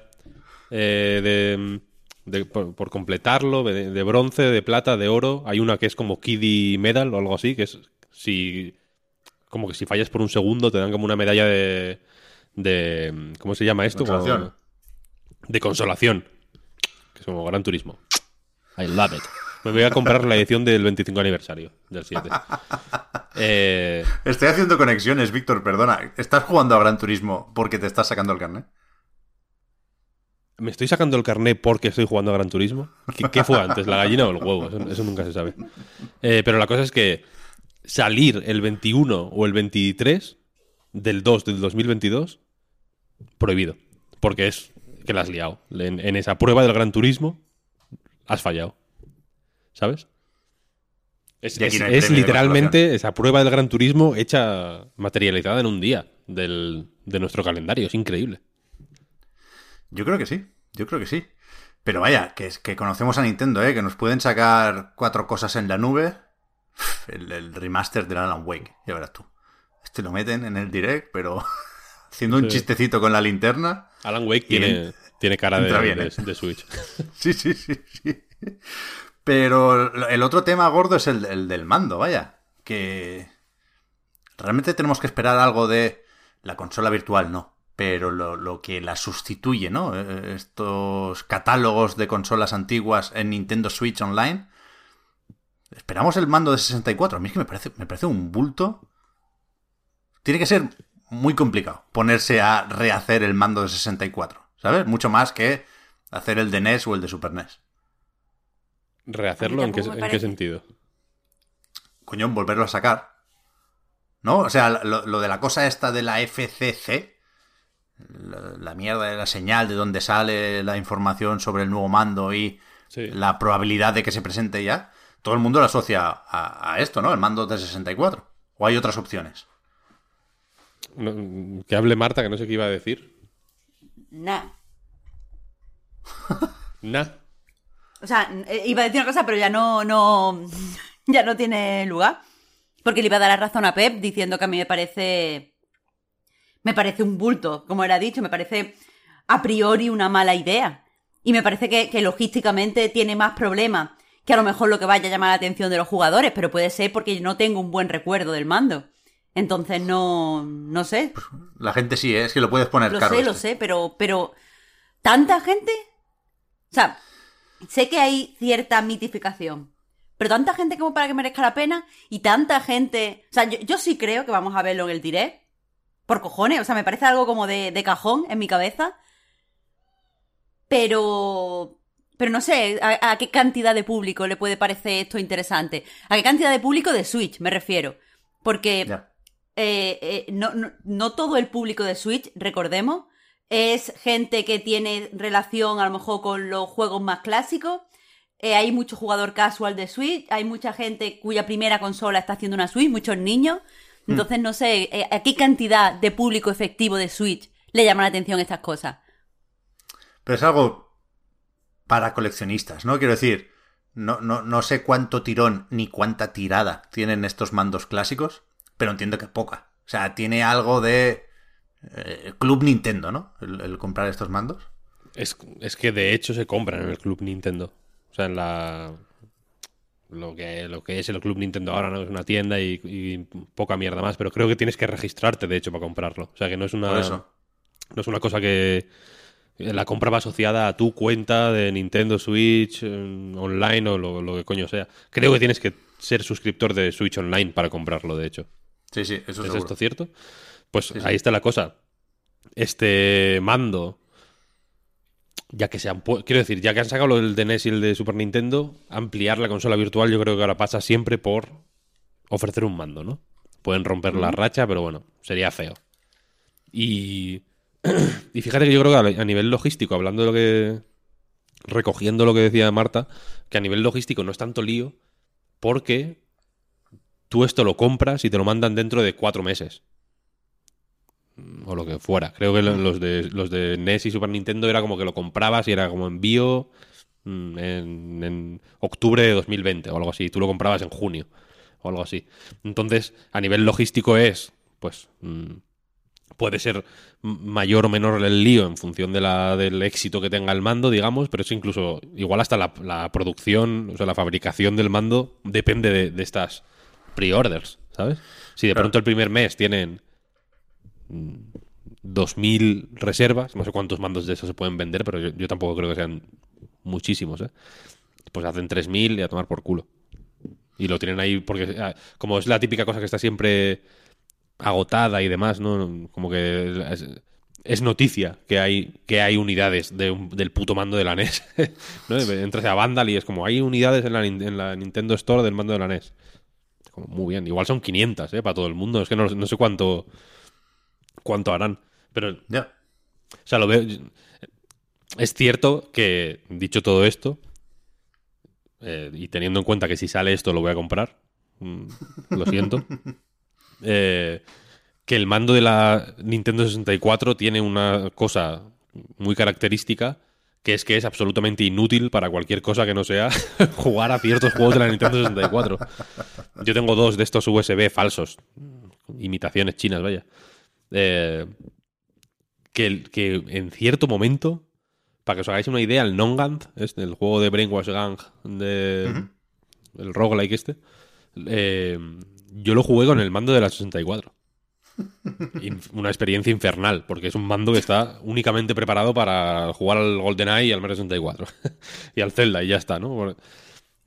B: eh, de, de- por, por completarlo, de, de bronce, de plata, de oro. Hay una que es como Kiddie Medal o algo así, que es si como que si fallas por un segundo te dan como una medalla de, de ¿cómo se llama esto? Como-
A: Consolación.
B: de consolación, que es como Gran Turismo. I love it. Me voy a comprar la edición del 25 aniversario del 7. [LAUGHS] Eh,
A: Estoy haciendo conexiones, Víctor, perdona. ¿Estás jugando a Gran Turismo porque te estás sacando el carnet?
B: ¿Me estoy sacando el carné porque estoy jugando a Gran Turismo? ¿Qué, qué fue antes, la gallina o el huevo? Eso, eso nunca se sabe. Eh, pero la cosa es que salir el 21 o el 23 del 2 del 2022, prohibido. Porque es que la has liado. En, en esa prueba del Gran Turismo, has fallado. ¿Sabes? Es, literalmente esa prueba del Gran Turismo hecha materializada en un día del- de nuestro calendario. Es increíble.
A: Yo creo que sí, yo creo que sí. Pero vaya, que, es- que conocemos a Nintendo, ¿eh? Que nos pueden sacar cuatro cosas en la nube. El, el remaster del Alan Wake, ya verás tú. Este lo meten en el direct, pero [LAUGHS] haciendo un
B: Sí.
A: chistecito con la linterna.
B: Alan Wake tiene, tiene cara de,
A: entra bien,
B: de-
A: ¿eh?
B: de Switch. [LAUGHS]
A: Sí, sí, sí, sí. Pero el otro tema gordo es el, el del mando, vaya. Que realmente tenemos que esperar algo de la consola virtual, no. Pero lo, que la sustituye, ¿no? Eh, Estos catálogos de consolas antiguas en Nintendo Switch Online. Esperamos el mando de 64. A mí es que me parece, me parece un bulto. Tiene que ser muy complicado ponerse a rehacer el mando de 64. ¿Sabes? Mucho más que hacer el de NES o el de Super E NES.
B: ¿Rehacerlo? ¿En qué, en sentido?
A: coño, volverlo a sacar. ¿No? O sea, lo, lo de la cosa esta de la FCC, la, la mierda de la señal de donde sale la información sobre el nuevo mando y
B: Sí.
A: la probabilidad de que se presente ya, todo el mundo lo asocia a, a esto, ¿no? El mando de 64. ¿O hay otras opciones?
B: No, que hable Marta, que no sé qué iba a decir.
C: Nah.
B: Nah.
C: O sea, eh, iba a decir una cosa, pero ya no, no, [LAUGHS] ya no tiene lugar. Porque le iba a dar la razón a Pep diciendo que a mí me parece, me parece un bulto, como era dicho, me parece a priori una mala idea. Y me parece que, que logísticamente tiene más problemas que a lo mejor lo que vaya a llamar la atención de los jugadores, pero puede ser porque yo no tengo un buen recuerdo del mando. Entonces no, no sé.
A: La gente sí, ¿eh? es que lo puedes poner
C: Lo
A: caro.
C: sé, lo sé, pero, pero ¿tanta gente? O sea, sé que hay cierta mitificación, pero tanta gente como para que merezca la pena y tanta gente... O sea, yo, yo sí creo que vamos a verlo en el direct. Por cojones, o sea, me parece algo como de, de cajón en mi cabeza. Pero... Pero no sé a, a qué cantidad de público le puede parecer esto interesante. A qué cantidad de público de Switch, me refiero. Porque eh, eh, no, no, no todo el público de Switch, recordemos, es gente que tiene relación a lo mejor con los juegos más clásicos. eh, hay mucho jugador casual de Switch, hay mucha gente cuya primera consola está haciendo una Switch, muchos niños.
A: Hmm.
C: Entonces, no sé, eh, ¿a qué cantidad de público efectivo de Switch le llaman la atención estas cosas?
A: Pero es algo para coleccionistas, ¿no? Quiero decir, no, no, no sé cuánto tirón ni cuánta tirada tienen estos mandos clásicos, pero entiendo que poca. O sea, tiene algo de eh, Club Nintendo, ¿no? El, el comprar estos mandos.
B: Es, es que de hecho se compran en el Club Nintendo. O sea, en la. Lo que, lo que es el Club Nintendo ahora, ¿no? Es una tienda y, y poca mierda más. Pero creo que tienes que registrarte, de hecho, para comprarlo. O sea, que no es una.
A: Eso.
B: No es una cosa que. La compra va asociada a tu cuenta de Nintendo Switch eh, online o lo, lo que coño sea. Creo que tienes que ser suscriptor de Switch Online para comprarlo, de hecho.
A: Sí, sí, eso
B: ¿Es
A: seguro.
B: esto cierto? Pues
A: Sí, sí.
B: ahí está la cosa. Este mando, ya que se han quiero decir, ya que han sacado del de NES y el de Super Nintendo, ampliar la consola virtual yo creo que ahora pasa siempre por ofrecer un mando, ¿no? Pueden romper la racha, pero bueno, sería feo. Y, [CLEARS THROAT] y fíjate que yo creo que a nivel logístico, hablando de lo que... recogiendo lo que decía Marta, que a nivel logístico no es tanto lío porque tú esto lo compras y te lo mandan dentro de cuatro meses. O lo que fuera. Creo que lo- los de, los de NES y Super Nintendo era como que lo comprabas y era como envío mm, en, en octubre de 2020 o algo así. Tú lo comprabas en junio o algo así. Entonces, a nivel logístico es, pues, mm, puede ser mayor o menor el lío en función de la, del éxito que tenga el mando, digamos, pero es incluso, igual hasta la, la producción, o sea, la fabricación del mando depende de, de estas pre-orders, ¿sabes? Si de
A: Claro.
B: pronto el primer mes tienen mm, 2.000 reservas, no sé cuántos mandos de esos se pueden vender, pero yo, tampoco creo que sean muchísimos, ¿eh? Pues hacen 3.000 y a tomar por culo. Y lo tienen ahí porque, ah, como es la típica cosa que está siempre agotada y demás, ¿no? Como que es, noticia que hay, que hay unidades de del puto mando de la NES. [LAUGHS] ¿no? Entras a Vandal y es como, hay unidades en la, en la Nintendo Store del mando de la NES. Como, muy bien, igual son 500, ¿eh? Para todo el mundo. Es que no, no sé cuánto, cuánto harán. Pero
A: Ya.
B: o sea, lo veo. Es cierto que, dicho todo esto, eh, y teniendo en cuenta que si sale esto lo voy a comprar, mm, lo siento, [LAUGHS] eh, que el mando de la Nintendo 64 tiene una cosa muy característica, que es que es absolutamente inútil para cualquier cosa que no sea [LAUGHS] jugar a ciertos juegos de la Nintendo 64. Yo tengo dos de estos USB falsos, imitaciones chinas, vaya. Eh, que, que en cierto momento, para que os hagáis una idea, el Nongant, este, el juego de Brainwash Gang, de, el roguelike este, eh, yo lo jugué con el mando de la 64. [LAUGHS] Inf- Una experiencia infernal, porque es un mando que está únicamente preparado para jugar al GoldenEye y al Mario 64. [LAUGHS] y al Zelda, y ya está, ¿no?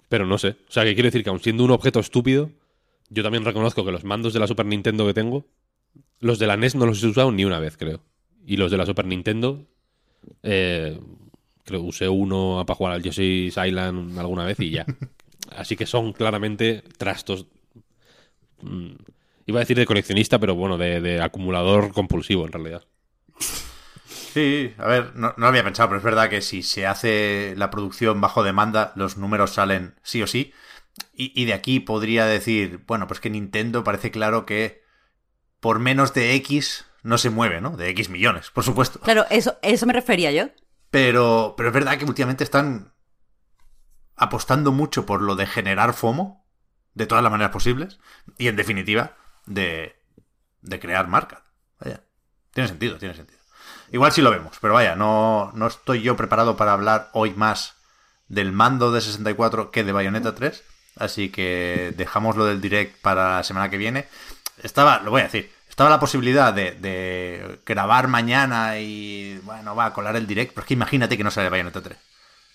B: Pero no sé. O sea, que quiero decir que aun siendo un objeto estúpido, yo también reconozco que los mandos de la Super Nintendo que tengo, los de la NES no los he usado ni una vez, creo. Y los de la Super Nintendo, eh, creo que usé uno para jugar al Yoshi's Island alguna vez y ya. [LAUGHS] Así que son claramente trastos. mm, iba a decir de coleccionista, pero bueno, de, de acumulador compulsivo en realidad.
A: Sí, a ver, no, no lo había pensado, pero es verdad que si se hace la producción bajo demanda, los números salen sí o sí. Y, y de aquí podría decir, bueno, pues que Nintendo parece claro que por menos de X no se mueve, ¿no? De X millones, por supuesto.
C: Claro, eso, eso me refería yo.
A: Pero, pero es verdad que últimamente están apostando mucho por lo de generar FOMO de todas las maneras posibles y en definitiva de, de crear marca. Vaya, tiene sentido, tiene sentido. Igual sí lo vemos, pero vaya, no, no estoy yo preparado para hablar hoy más del mando de 64 que de Bayonetta 3, así que dejamos lo del direct para la semana que viene. Estaba, lo voy a decir, estaba la posibilidad de, de grabar mañana y, bueno, va a colar el direct, pero es que imagínate que no sale Bayonetta 3.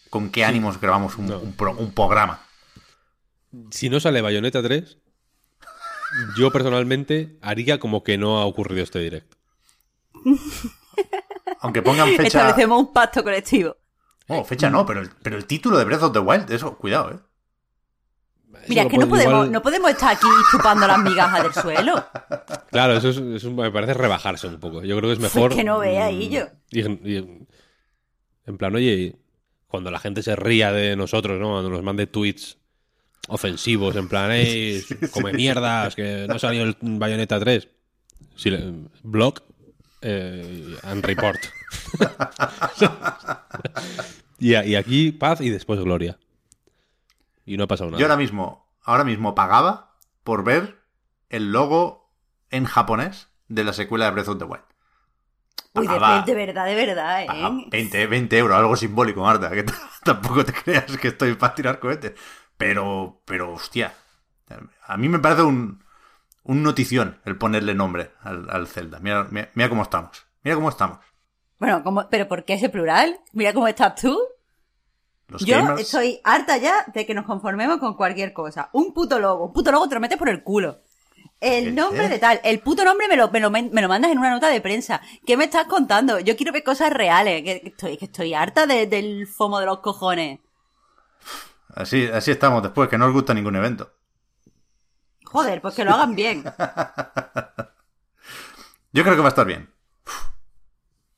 A: ¿Con qué ánimos grabamos un,
B: No.
A: un pro- un programa?
B: Si no sale Bayonetta 3, yo personalmente haría como que no ha ocurrido este directo. [LAUGHS]
A: Aunque pongan fecha...
C: Establecemos un pacto colectivo.
A: Oh, fecha no, pero el, pero el título de Breath of the Wild, eso, cuidado, eh.
C: Mira, es que no podemos,
B: igual-
C: no podemos estar aquí chupando las migajas del suelo. [LAUGHS]
B: Claro, eso, es, eso me parece rebajarse un poco. Yo creo que es mejor.
C: que no vea
B: mm,
C: ahí yo.
B: y en- y en- en plan, oye, cuando la gente se ría de nosotros, ¿no? Cuando nos mande tweets ofensivos, en plan, ¡Ey, [LAUGHS] come mierdas, que no salió el Bayonetta 3! Sí, le- blog eh, and report. [LAUGHS] y aquí paz y después gloria. Y no ha pasado nada.
A: Yo ahora mismo, ahora mismo pagaba por ver el logo en japonés de la secuela de Breath of the Wild.
C: Uy, de, verdad, de verdad, ¿eh?
A: pagaba 20, 20 euros, algo simbólico, Marta, que [LAUGHS] tampoco te creas que estoy para tirar cohetes. Pero, pero, hostia, a mí me parece un, un notición el ponerle nombre al, al Zelda. Mira, mira, mira cómo estamos. Mira cómo estamos.
C: Bueno, ¿cómo- ¿pero por qué ese plural? Mira cómo estás tú.
A: Los
C: Yo
A: gamers-
C: estoy harta ya de que nos conformemos con cualquier cosa. Un puto logo. Un puto logo te lo metes por el culo. El nombre de tal. El puto nombre me lo, me, lo, me lo mandas en una nota de prensa. ¿Qué me estás contando? Yo quiero ver cosas reales. Que, que estoy, que estoy harta de- del fomo de los cojones.
A: Así, así estamos después, que no os gusta ningún evento.
C: Joder, pues que lo hagan bien. [LAUGHS]
A: Yo creo que va a estar bien. Uf,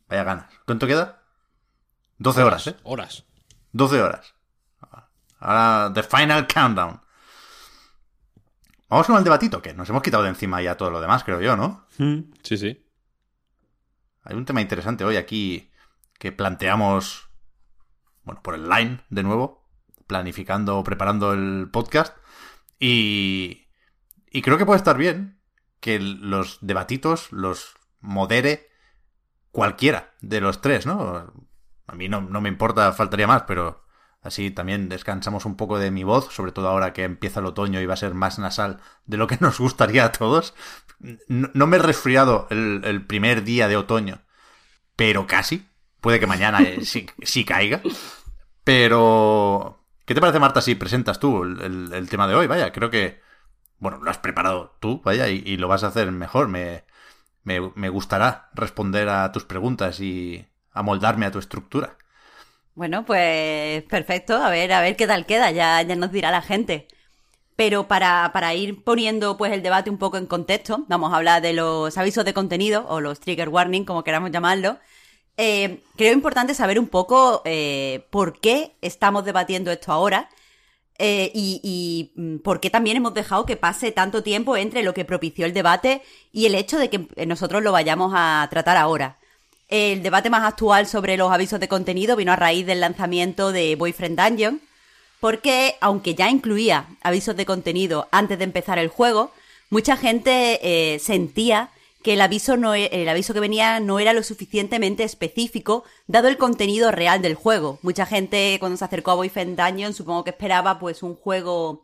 A: vaya ganas. ¿Cuánto queda? 12 horas, ¿eh?
B: Horas.
A: 12 horas. Ahora, the final countdown. Vamos con el debatito, que nos hemos quitado de encima ya todo lo demás, creo yo, ¿no?
B: Sí, sí.
A: Hay un tema interesante hoy aquí que planteamos, bueno, por el line de nuevo, planificando, preparando el podcast. Y, y creo que puede estar bien que los debatitos los modere cualquiera de los tres, ¿no? A mí no, no me importa, faltaría más, pero así también descansamos un poco de mi voz, sobre todo ahora que empieza el otoño y va a ser más nasal de lo que [LAUGHS] nos gustaría a todos. No, no me he resfriado el, primer día de otoño, pero casi. Puede que mañana eh, sí, caiga. Pero... ¿Qué te parece, Marta, si presentas tú el, el- el tema de hoy? Vaya, creo que... Bueno, lo has preparado tú, vaya, y, y lo vas a hacer mejor. Me, me, me gustará responder a tus preguntas y amoldarme a tu estructura.
C: Bueno, pues perfecto. A ver, a ver qué tal queda. Ya, ya nos dirá la gente. Pero para, para ir poniendo pues el debate un poco en contexto, vamos a hablar de los avisos de contenido o los trigger warning, como queramos llamarlo. Eh, creo importante saber un poco eh, por qué estamos debatiendo esto ahora eh, y, y, mm, por qué también hemos dejado que pase tanto tiempo entre lo que propició el debate y el hecho de que nosotros lo vayamos a tratar ahora. El debate más actual sobre los avisos de contenido vino a raíz del lanzamiento de Boyfriend Dungeon, porque aunque ya incluía avisos de contenido antes de empezar el juego, mucha gente eh, sentía que el aviso, no, e- el aviso que venía no era lo suficientemente específico, dado el contenido real del juego. Mucha gente cuando se acercó a Boyfriend Dungeon supongo que esperaba pues un juego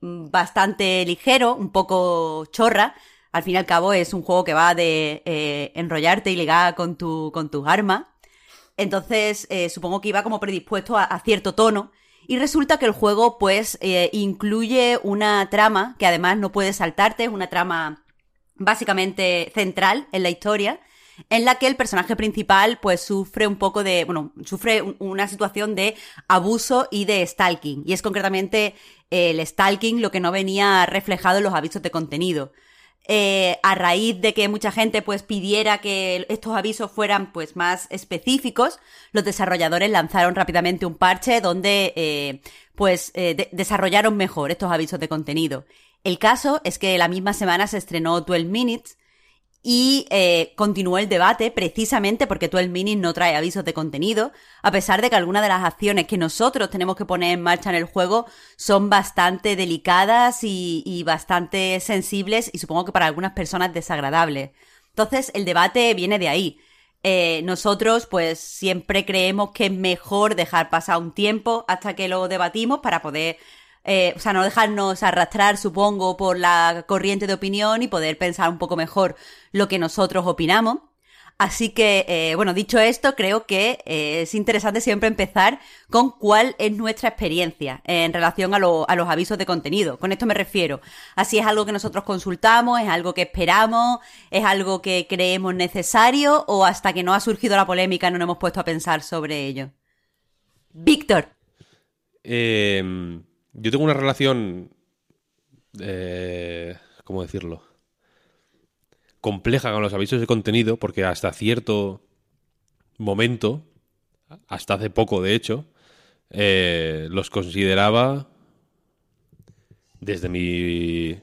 C: mm, bastante ligero, un poco chorra. Al fin y al cabo es un juego que va de eh, enrollarte y ligar con, tu, con tus armas. Entonces, eh, supongo que iba como predispuesto a, cierto tono. Y resulta que el juego, pues, eh, incluye una trama que además no puedes saltarte, es una trama básicamente central en la historia, en la que el personaje principal, pues, sufre un poco de, bueno, sufre un- una situación de abuso y de stalking. Y es concretamente el stalking lo que no venía reflejado en los avisos de contenido eh, a raíz de que mucha gente pues pidiera que estos avisos fueran pues más específicos, los desarrolladores lanzaron rápidamente un parche donde eh, pues eh, de- desarrollaron mejor estos avisos de contenido. El caso es que la misma semana se estrenó 12 Minutes y eh, continuó el debate precisamente porque 12 Minutes no trae avisos de contenido, a pesar de que algunas de las acciones que nosotros tenemos que poner en marcha en el juego son bastante delicadas y, y bastante sensibles y supongo que para algunas personas desagradables. Entonces el debate viene de ahí. Eh, nosotros pues siempre creemos que es mejor dejar pasar un tiempo hasta que lo debatimos para poder eh, o sea, no dejarnos arrastrar, supongo, por la corriente de opinión y poder pensar un poco mejor lo que nosotros opinamos. Así que, eh, bueno, dicho esto, creo que eh, es interesante siempre empezar con cuál es nuestra experiencia en relación a, lo- a los avisos de contenido. Con esto me refiero. Así es algo que nosotros consultamos, es algo que esperamos, es algo que creemos necesario o hasta que no ha surgido la polémica no nos hemos puesto a pensar sobre ello. Víctor.
B: Eh, yo tengo una relación. eh, ¿Cómo decirlo? Compleja con los avisos de contenido, porque hasta cierto momento, hasta hace poco de hecho, eh, los consideraba, desde mi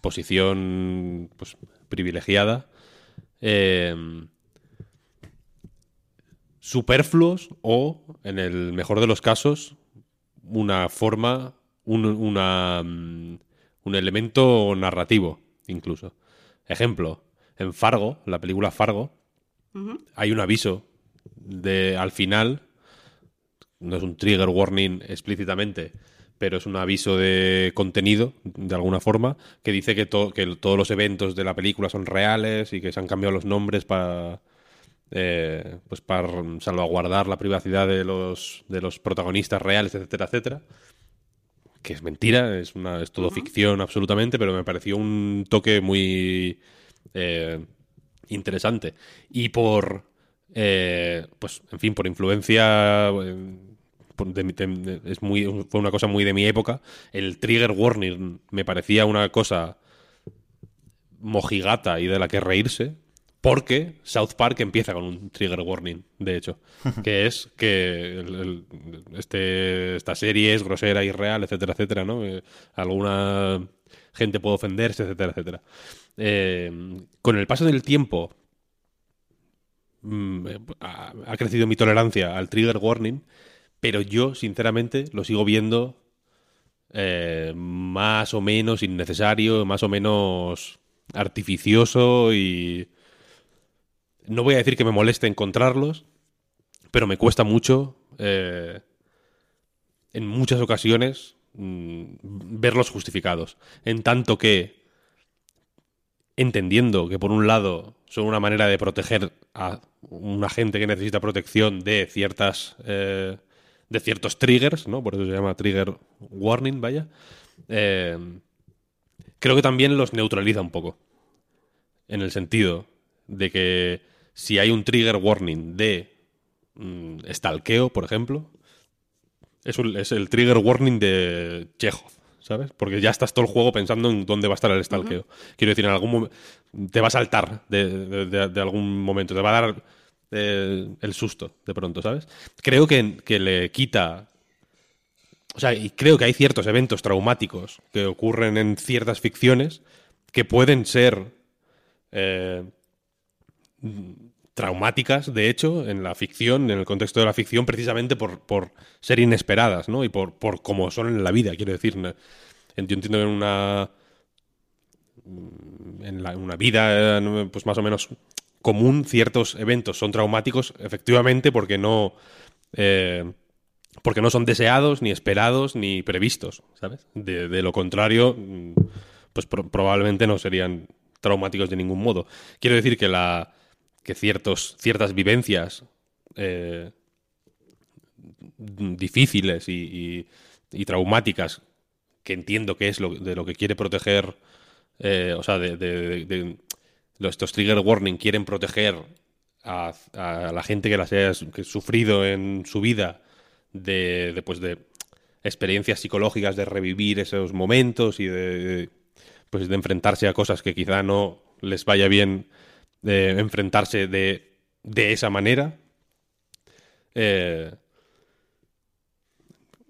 B: posición pues, privilegiada, eh, superfluos o, en el mejor de los casos, una forma, un, una, mm, un elemento narrativo, incluso. Ejemplo, en Fargo, la película Fargo, hay un aviso de al final, no es un trigger warning explícitamente, pero es un aviso de contenido, de alguna forma, que dice que, to- que todos los eventos de la película son reales y que se han cambiado los nombres para eh, pues para salvaguardar la privacidad de los, de los protagonistas reales, etcétera, etcétera. Que es mentira, es, una, es todo ficción absolutamente, pero me pareció un toque muy eh, interesante. Y por, eh, pues, en fin, por influencia, eh, por- de mi- de- de- es muy, fue una cosa muy de mi época. El trigger warning me parecía una cosa mojigata y de la que reírse, porque South Park empieza con un trigger warning, de hecho, [LAUGHS] que es que el- el- este, esta serie es grosera, irreal, etcétera, etcétera, ¿no? Eh, alguna gente puede ofenderse, etcétera, etcétera. Eh, con el paso del tiempo mm, eh, ha, ha crecido mi tolerancia al trigger warning, pero yo, sinceramente, lo sigo viendo eh, más o menos innecesario, más o menos artificioso y no voy a decir que me moleste encontrarlos, pero me cuesta mucho eh, en muchas ocasiones mm, verlos justificados. En tanto que, entendiendo que por un lado son una manera de proteger a una gente que necesita protección de ciertas eh, de ciertos triggers, ¿no? Por eso se llama trigger warning, vaya. Eh, creo que también los neutraliza un poco. En el sentido de que si hay un trigger warning de mm, stalkeo, por ejemplo, es, un- es el trigger warning de Chekhov, ¿sabes? Porque ya estás todo el juego pensando en dónde va a estar el stalkeo. Quiero decir, en algún momento te va a saltar de, de- de- de algún momento, te va a dar eh, el susto de pronto, ¿sabes? Creo que, que le quita o sea, y creo que hay ciertos eventos traumáticos que ocurren en ciertas ficciones que pueden ser eh, traumáticas, de hecho, en la ficción, en el contexto de la ficción, precisamente por, por ser inesperadas, ¿no? Y por, por cómo son en la vida, quiero decir. Yo entiendo que en una en la- una vida eh, pues más o menos común ciertos eventos son traumáticos efectivamente porque no eh, porque no son deseados ni esperados ni previstos sabes de, lo contrario mm, pues pro- probablemente no serían traumáticos de ningún modo quiero decir que la que ciertos ciertas vivencias eh, difíciles y, traumáticas que entiendo que es lo, de lo que quiere proteger, eh, o sea, de, estos trigger warning quieren proteger a, la gente que las haya sufrido en su vida de, pues, de experiencias psicológicas, de revivir esos momentos y de, pues, de enfrentarse a cosas que quizá no les vaya bien eh, enfrentarse de, de esa manera. Eh,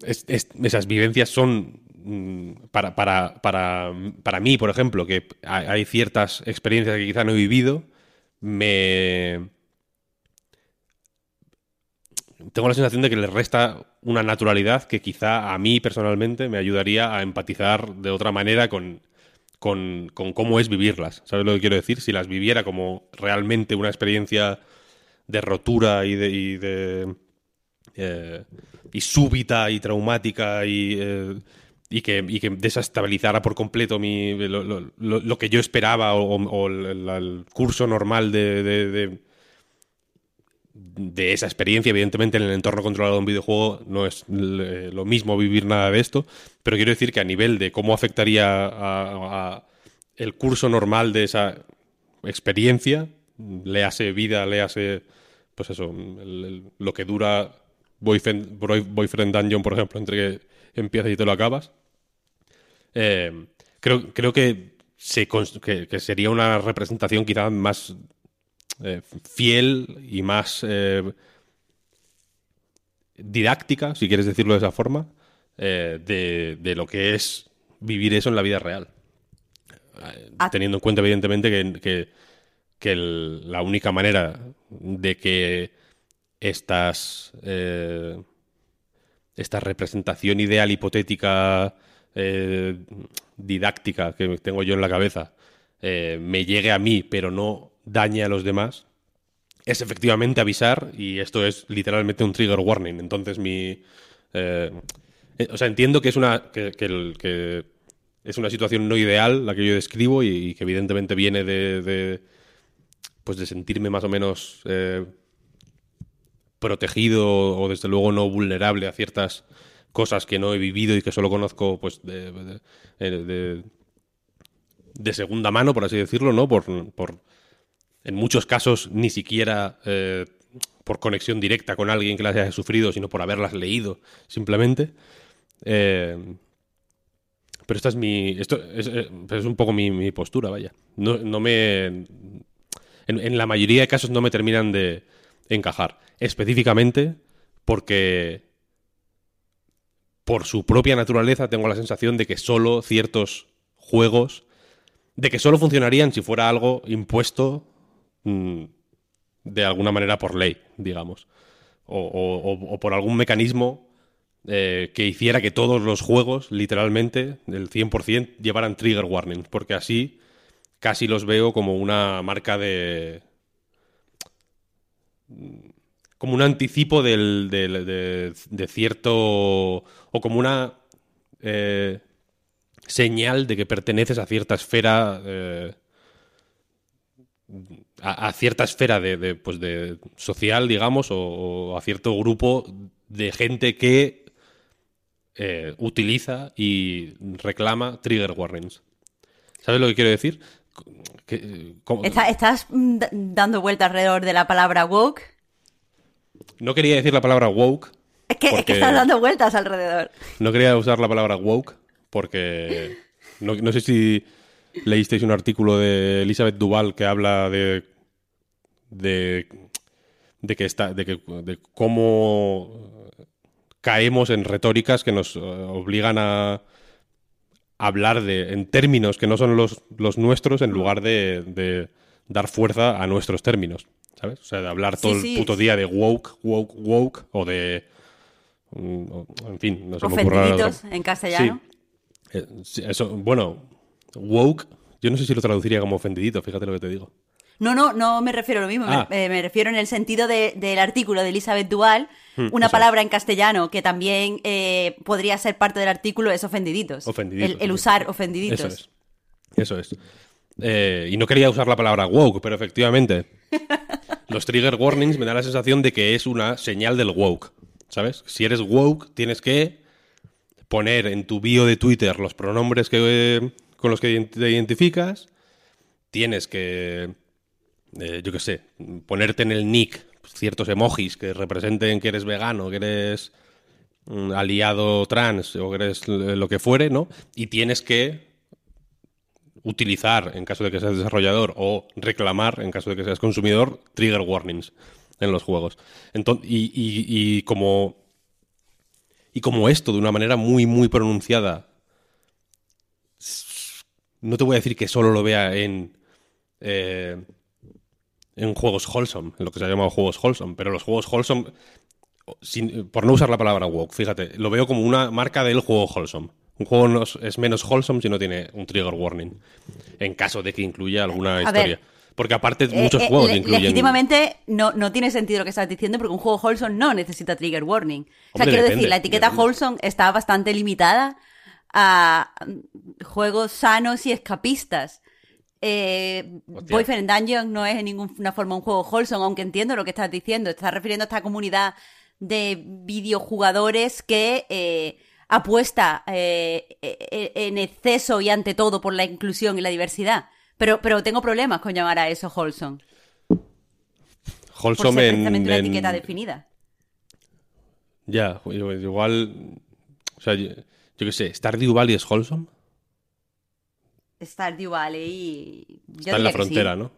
B: es- es- esas vivencias son mm, para, para, para, para mí, por ejemplo, que hay, ciertas experiencias que quizá no he vivido, me tengo la sensación de que les resta una naturalidad que quizá a mí personalmente me ayudaría a empatizar de otra manera con, con, con cómo es vivirlas. ¿Sabes lo que quiero decir? Si las viviera como realmente una experiencia de rotura y de, y de eh, y súbita y traumática y, eh, y, que, y que desestabilizara por completo mi, lo, lo- lo- que yo esperaba o, el, curso normal de- de esa experiencia. Evidentemente, en el entorno controlado de un videojuego no es lo mismo vivir nada de esto, pero quiero decir que a nivel de cómo afectaría el curso normal de esa experiencia, léase vida, léase, pues eso, lo que dura Boyfriend, Boy- Boyfriend Dungeon, por ejemplo, entre que empiezas y te lo acabas. Eh, creo, creo que, se, que, que sería una representación quizás más eh, fiel y más eh, didáctica, si quieres decirlo de esa forma, eh, de, de lo que es vivir eso en la vida real.
C: Ah.
B: Teniendo en cuenta, evidentemente, que, que- que el- la única manera de que estas esta representación ideal hipotética didáctica que tengo yo en la cabeza me llegue a mí pero no dañe a los demás es efectivamente avisar y esto es literalmente un trigger warning entonces mi eh, eh, o sea entiendo que es una que, es una situación no ideal la que yo describo y, que evidentemente viene de, de, pues de sentirme más o menos eh, protegido o desde luego no vulnerable a ciertas cosas que no he vivido y que solo conozco pues de, de- segunda mano, por así decirlo, ¿no? Por en muchos casos ni siquiera eh, por conexión directa con alguien que las haya sufrido, sino por haberlas leído simplemente. Eh, pero esta es mi. Esto es, eh, es un poco mi, postura, vaya. No, no me. En la mayoría de casos no me terminan de encajar. Específicamente porque. Por su propia naturaleza tengo la sensación de que solo ciertos juegos. De que solo funcionarían si fuera algo impuesto. Mm, de alguna manera por ley, digamos. O, o- o- por algún mecanismo eh, que hiciera que todos los juegos, literalmente, del 100%, llevaran trigger warnings, porque así casi los veo como una marca de... como un anticipo del, del- de, de cierto... o como una eh, señal de que perteneces a cierta esfera... eh, a, a cierta esfera de, de, pues de social, digamos, o, o a cierto grupo de gente que eh, utiliza y reclama trigger warnings. ¿Sabes lo que quiero decir? Que,
C: ¿Estás mm, dando vuelta alrededor de la palabra woke?
B: no quería decir la palabra woke.
C: Es que, es
B: porque-
C: que estás dando vueltas alrededor.
B: No quería usar la palabra woke porque no, no sé si leísteis un artículo de Elizabeth Duval que habla de de, de que está de que de cómo caemos en retóricas que nos eh, obligan a hablar de en términos que no son los, los nuestros en lugar de, de dar fuerza a nuestros términos, ¿sabes? O sea, de hablar
C: Sí,
B: todo el puto día de woke, woke, woke o de mm, o- en fin, no se me ocurre
C: en castellano.
B: Eh, sí, eso, bueno, woke, yo no sé si lo traduciría como ofendidito, fíjate lo que te digo.
C: No, no, no me refiero a lo mismo. me-
B: Ah.
C: eh, Me, refiero en el sentido de- del artículo de Elizabeth Dual. una
B: Hmm, eso
C: palabra en castellano que también eh, podría ser parte del artículo es ofendiditos.
B: Ofendiditos,
C: El, usar ofendiditos.
B: Eso es. Eso es. Eh, y no quería usar la palabra woke, pero efectivamente, [LAUGHS] los trigger warnings me da la sensación de que es una señal del woke. ¿Sabes? Si eres woke, tienes que poner en tu bio de Twitter los pronombres que, eh, con los que te identificas. Tienes que, eh, yo qué sé, ponerte en el nick ciertos emojis que representen que eres vegano, que eres mm, aliado trans o que eres eh, lo que fuere, ¿no? Y tienes que utilizar, en caso de que seas desarrollador, o reclamar, en caso de que seas consumidor, trigger warnings en los juegos. Enton- y, y- y como. Y como esto, de una manera muy, muy pronunciada. No te voy a decir que solo lo vea en. eh, en juegos wholesome, en lo que se ha llamado juegos wholesome, pero los juegos wholesome sin- por no usar la palabra woke, fíjate, lo veo como una marca del juego wholesome. Un juego no es, es menos wholesome si no tiene un trigger warning, en caso de que incluya alguna
C: A
B: historia.
C: ver.
B: Porque aparte
C: Eh,
B: muchos
C: eh,
B: juegos
C: le-
B: incluyen...
C: Legítimamente no, no tiene sentido lo que estás diciendo porque un juego wholesome no necesita trigger warning. o sea, quiero
B: depende,
C: decir, la etiqueta
B: depende.
C: wholesome está bastante limitada a juegos sanos y escapistas. Eh. Boyfriend Dungeon no es en ninguna forma un juego wholesome, aunque entiendo lo que estás diciendo. Te estás refiriendo a esta comunidad de videojugadores que eh, apuesta eh, eh, en exceso y ante todo por la inclusión y la diversidad. Pero, pero tengo problemas con llamar a eso wholesome. Por
B: wholesome
C: ser
B: en-
C: precisamente una
B: en-
C: etiqueta definida.
B: Ya, igual... O sea, yo, yo qué sé, ¿Stardew Valley es wholesome?
C: Stardew Valley. yo
B: Está en la frontera,
C: sí.
B: ¿no?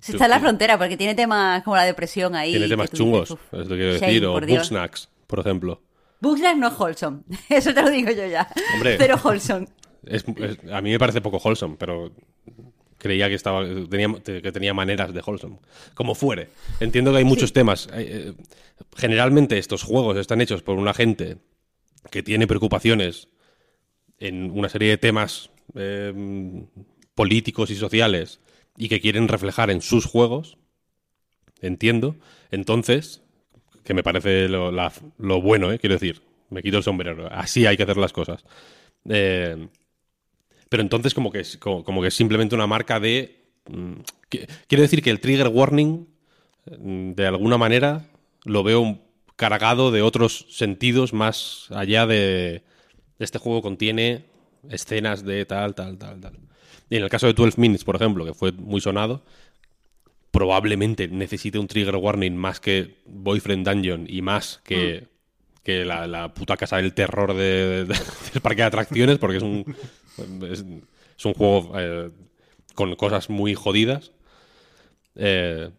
C: Sí, está en la frontera porque tiene temas como la depresión ahí.
B: Tiene temas chungos,
C: dices, "Uf,
B: es lo que quiero decir, o
C: por Dios".
B: Bugsnax, por ejemplo.
C: Bugsnax no es wholesome. [LAUGHS] Eso te lo digo yo ya.
B: Hombre.
C: Cero wholesome.
B: Es- es- a mí me parece poco wholesome, pero creía que estaba tenía, que tenía maneras de wholesome. Como fuere. Entiendo que hay muchos temas. Eh, eh, Generalmente estos juegos están hechos por una gente que tiene preocupaciones en una serie de temas eh, políticos y sociales y que quieren reflejar en sus juegos. Entiendo. Entonces, que me parece lo, bueno, ¿eh? quiero decir. Me quito el sombrero. Así hay que hacer las cosas. Eh, pero entonces como que es como, que es simplemente una marca de... mm, quiero decir que el trigger warning, mm, de alguna manera, lo veo cargado de otros sentidos más allá de... Este juego contiene escenas de tal, tal, tal, tal. Y en el caso de 12 Minutes, por ejemplo, que fue muy sonado, probablemente necesite un trigger warning más que Boyfriend Dungeon y más que, que la, la puta casa del terror de, de- del parque de atracciones, porque es un, es, es un juego eh, con cosas muy jodidas. Eh,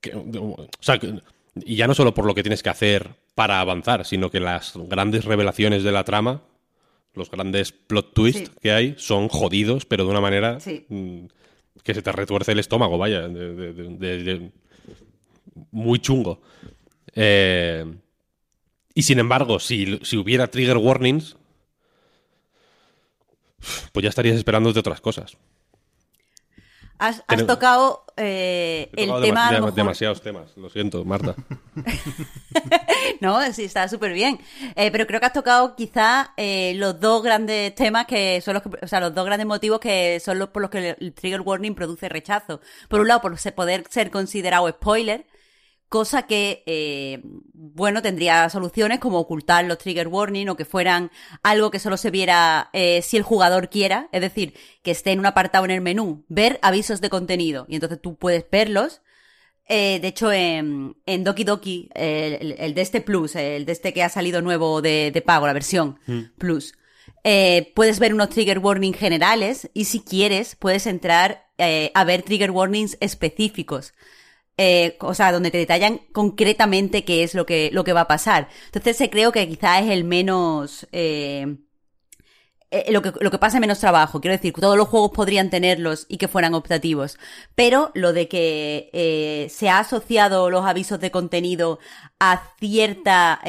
B: que- o sea, que- y ya no solo por lo que tienes que hacer para avanzar, sino que las grandes revelaciones de la trama, los grandes plot twists
C: Sí.
B: que hay, son jodidos, pero de una manera
C: Sí.
B: mm, que se te retuerce el estómago, vaya, de- muy chungo. Eh, y sin embargo, si, si hubiera trigger warnings, pues ya estarías esperándote otras cosas.
C: Has, tocado eh, el
B: tocado
C: tema. a lo mejor-
B: demasiados temas, lo siento, Marta. [LAUGHS]
C: No, sí, está súper bien. Eh, pero creo que has tocado quizá eh, los dos grandes temas que son los que, o sea, los dos grandes motivos que son los por los que el trigger warning produce rechazo. Por un lado, por poder ser considerado spoiler, cosa que, eh, bueno, tendría soluciones como ocultar los trigger warning o que fueran algo que solo se viera eh, si el jugador quiera, es decir, que esté en un apartado en el menú, ver avisos de contenido. Y entonces tú puedes verlos eh, de hecho, en, en Doki Doki, el, el- de este Plus, el de este que ha salido nuevo de, de pago, la versión Plus, eh, puedes ver unos trigger warning generales y si quieres puedes entrar eh, a ver trigger warnings específicos. Eh, o sea, donde te detallan concretamente qué es lo que, lo que va a pasar. Entonces, eh, creo que quizás es el menos... eh, eh, lo, que, lo que pasa es menos trabajo. Quiero decir, todos los juegos podrían tenerlos y que fueran optativos. Pero lo de que eh, se ha asociado los avisos de contenido a cierta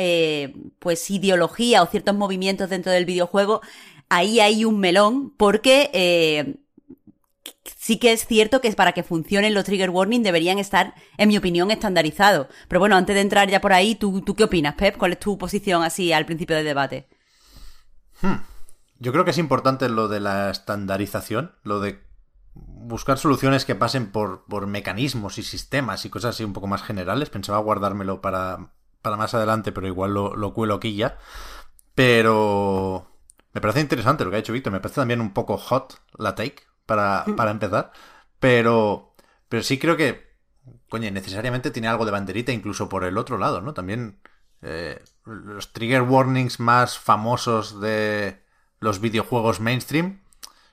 C: pues ideología o ciertos movimientos dentro del videojuego, ahí hay un melón porque sí que es cierto que para que funcionen los trigger warning deberían estar, en mi opinión, estandarizados. Pero bueno, antes de entrar ya por ahí, ¿tú, ¿tú qué opinas, Pep? ¿Cuál es tu posición así al principio del debate?
A: Yo creo que es importante lo de la estandarización, lo de buscar soluciones que pasen por, por mecanismos y sistemas y cosas así un poco más generales. Pensaba guardármelo para, para más adelante, pero igual lo, lo cuelo aquí ya. Pero me parece interesante lo que ha hecho Víctor. Me parece también un poco hot la take para, para empezar. Pero, pero sí creo que, coño, necesariamente tiene algo de banderita incluso por el otro lado, ¿no? También eh, los trigger warnings más famosos de los videojuegos mainstream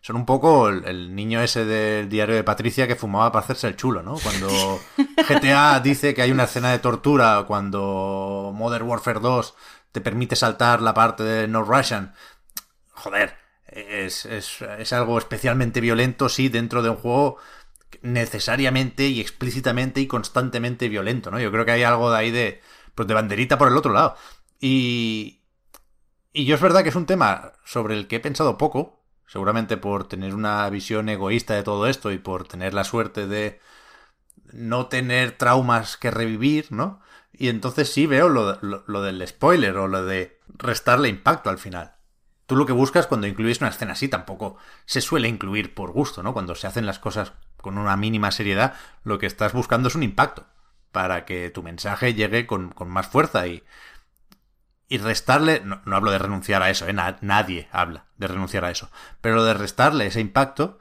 A: son un poco el, el niño ese del diario de Patricia que fumaba para hacerse el chulo, ¿no? Cuando [LAUGHS] GTA dice que hay una escena de tortura, cuando Modern Warfare 2 te permite saltar la parte de No Russian. Joder, es, es, es algo especialmente violento, sí, dentro de un juego necesariamente y explícitamente y constantemente violento, ¿no? Yo creo que hay algo de ahí de, pues de banderita por el otro lado. Y, y yo es verdad que es un tema sobre el que he pensado poco, seguramente por tener una visión egoísta de todo esto y por tener la suerte de no tener traumas que revivir, ¿no? Y entonces sí veo lo, lo, lo del spoiler o lo de restarle impacto al final. Tú lo que buscas cuando incluyes una escena así tampoco se suele incluir por gusto, ¿no? Cuando se hacen las cosas con una mínima seriedad, lo que estás buscando es un impacto para que tu mensaje llegue con, más fuerza y, y restarle, no, hablo de renunciar a eso, ¿eh? Na, nadie habla de renunciar a eso, pero de restarle ese impacto,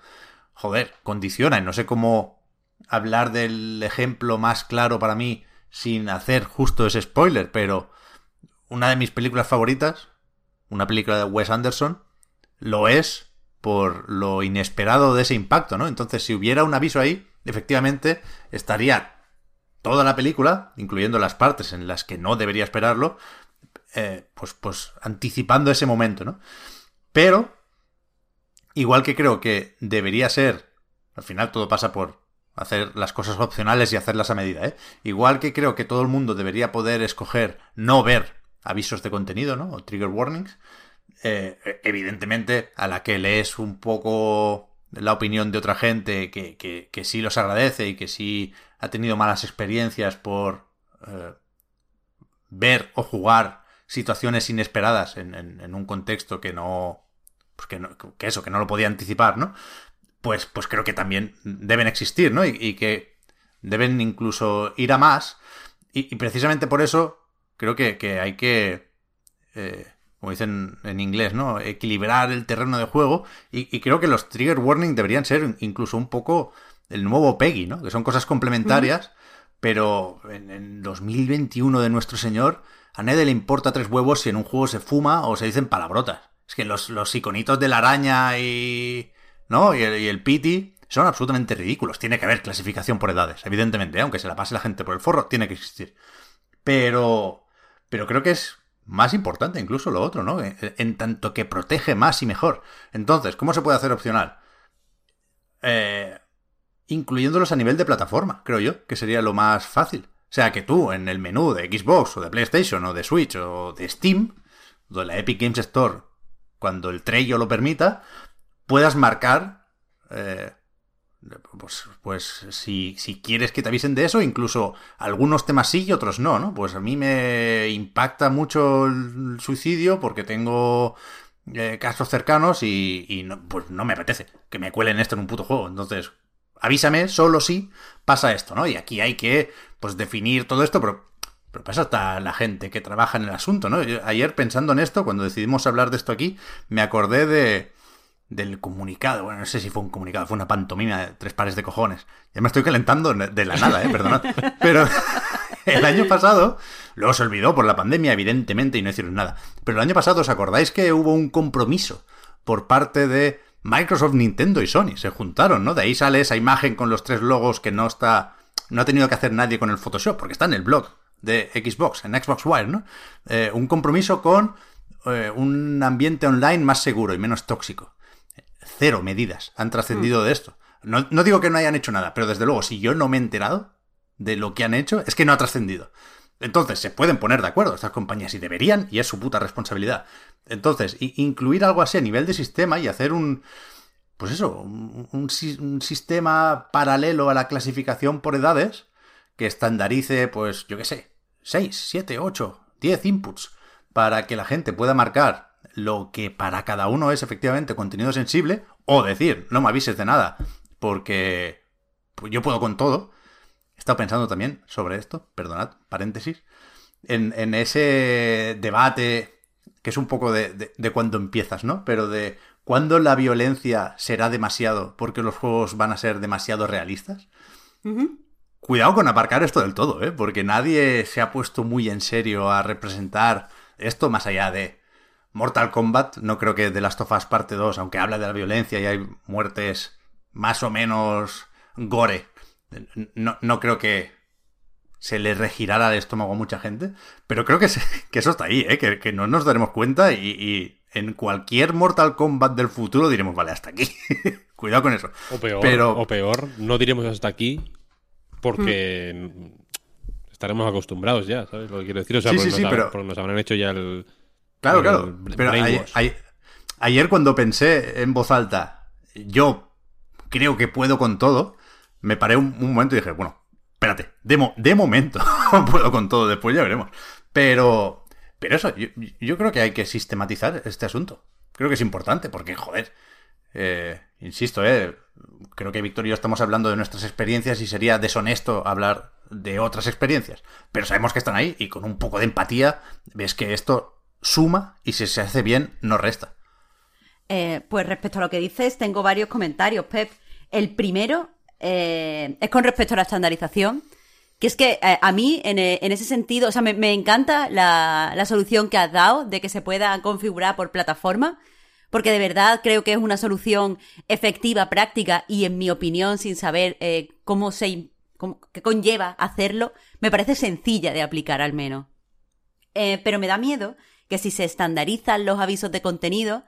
A: joder, condiciona, y no sé cómo hablar del ejemplo más claro para mí sin hacer justo ese spoiler, pero una de mis películas favoritas, una película de Wes Anderson, lo es por lo inesperado de ese impacto, ¿no? Entonces, si hubiera un aviso ahí, efectivamente estaría toda la película, incluyendo las partes en las que no debería esperarlo, eh, pues, pues anticipando ese momento, ¿no? Pero, igual que creo que debería ser, al final todo pasa por hacer las cosas opcionales y hacerlas a medida, ¿eh? Igual que creo que todo el mundo debería poder escoger no ver avisos de contenido, ¿no? O trigger warnings. Eh, evidentemente, a la que lees un poco la opinión de otra gente que, que, sí los agradece y que sí ha tenido malas experiencias por eh, ver o jugar situaciones inesperadas en, en, un contexto que no, pues que no, que eso, que no lo podía anticipar, ¿no? Pues, pues creo que también deben existir, ¿no? Y, que deben incluso ir a más. Y, precisamente por eso creo que, que hay que eh, como dicen en inglés, ¿no? Equilibrar el terreno de juego. Y, creo que los trigger warning deberían ser incluso un poco el nuevo Peggy, ¿no? Que son cosas complementarias, pero en, 2021 de nuestro señor, a nadie le importa tres huevos si en un juego se fuma o se dicen palabrotas. Es que los, los iconitos de la araña y. ¿No? Y el, y el piti son absolutamente ridículos. Tiene que haber clasificación por edades, evidentemente, ¿eh? aunque se la pase la gente por el forro, tiene que existir. Pero. Pero creo que es más importante incluso lo otro, ¿no? En, tanto que protege más y mejor. Entonces, ¿cómo se puede hacer opcional? Eh, incluyéndolos a nivel de plataforma, creo yo, que sería lo más fácil. O sea, que tú en el menú de Xbox o de PlayStation o de Switch o de Steam, o de la Epic Games Store, cuando el Trello lo permita, puedas marcar eh, pues, pues si, si, quieres que te avisen de eso, incluso algunos temas sí y otros no, ¿no? Pues a mí me impacta mucho el suicidio porque tengo eh, casos cercanos y, no, pues no me apetece que me cuelen esto en un puto juego. Entonces, avísame solo si pasa esto, ¿no? Y aquí hay que, pues, definir todo esto, pero, pero pasa hasta la gente que trabaja en el asunto, ¿no? ayer pensando en esto, cuando decidimos hablar de esto aquí, me acordé de del comunicado. Bueno, no sé si fue un comunicado, fue una pantomima de tres pares de cojones. Ya me estoy calentando de la nada, eh, perdonad. [LAUGHS] Pero [LAUGHS] el año pasado, luego se olvidó por la pandemia, evidentemente, y no hicieron nada. Pero el año pasado, ¿os acordáis que hubo un compromiso por parte de Microsoft, Nintendo y Sony? Se juntaron, ¿no? De ahí sale esa imagen con los tres logos que no está. No ha tenido que hacer nadie con el Photoshop, porque está en el blog de Xbox, en Xbox Wire, ¿no? Eh, un compromiso con eh, un ambiente online más seguro y menos tóxico cero medidas han trascendido de esto. No, digo que no hayan hecho nada, pero desde luego, si yo no me he enterado de lo que han hecho, es que no ha trascendido. Entonces, se pueden poner de acuerdo estas compañías y deberían, y es su puta responsabilidad. Entonces, incluir algo así a nivel de sistema y hacer un. Pues eso, un, un, sistema paralelo a la clasificación por edades que estandarice, pues, yo qué sé, 6, 7, 8, 10 inputs para que la gente pueda marcar lo que para cada uno es efectivamente contenido sensible, o decir, no me avises de nada, porque pues yo puedo con todo. He estado pensando también sobre esto, perdonad, paréntesis, en, ese debate que es un poco de, de, cuando empiezas, ¿no? Pero de cuándo la violencia será demasiado porque los juegos van a ser demasiado realistas. Cuidado con aparcar esto del todo, ¿eh? Porque nadie se ha puesto muy en serio a representar esto más allá de Mortal Kombat, no creo que The Last of Us parte 2, aunque habla de la violencia y hay muertes más o menos gore, no, no creo que se le regirara el estómago a mucha gente, pero creo que, que eso está ahí, ¿eh? que, no nos daremos cuenta y, en cualquier Mortal Kombat del futuro diremos, vale, hasta aquí. [LAUGHS] Cuidado con eso.
B: O peor, o peor, no diremos hasta aquí porque estaremos acostumbrados ya, ¿sabes lo que quiero decir? O sea, sí, sí, pero... porque nos habrán hecho ya el
A: Claro, claro. Pero ayer, cuando pensé en voz alta, yo creo que puedo con todo, me paré un, momento y dije, bueno, espérate, de, de momento [LAUGHS] puedo con todo, después ya veremos. Pero, pero eso, yo, creo que hay que sistematizar este asunto. Creo que es importante, porque, joder, eh, insisto, eh, creo que Víctor y yo estamos hablando de nuestras experiencias y sería deshonesto hablar de otras experiencias. Pero sabemos que están ahí y con un poco de empatía ves que esto suma y si se hace bien, no resta.
C: Eh, pues respecto a lo que dices, tengo varios comentarios, Pep. El primero eh, es con respecto a la estandarización, que es que eh, a mí, en, ese sentido, o sea, me, encanta la, solución que has dado de que se pueda configurar por plataforma, porque de verdad creo que es una solución efectiva, práctica y, en mi opinión, sin saber cómo se que conlleva hacerlo, me parece sencilla de aplicar al menos. Pero me da miedo que si se estandarizan los avisos de contenido,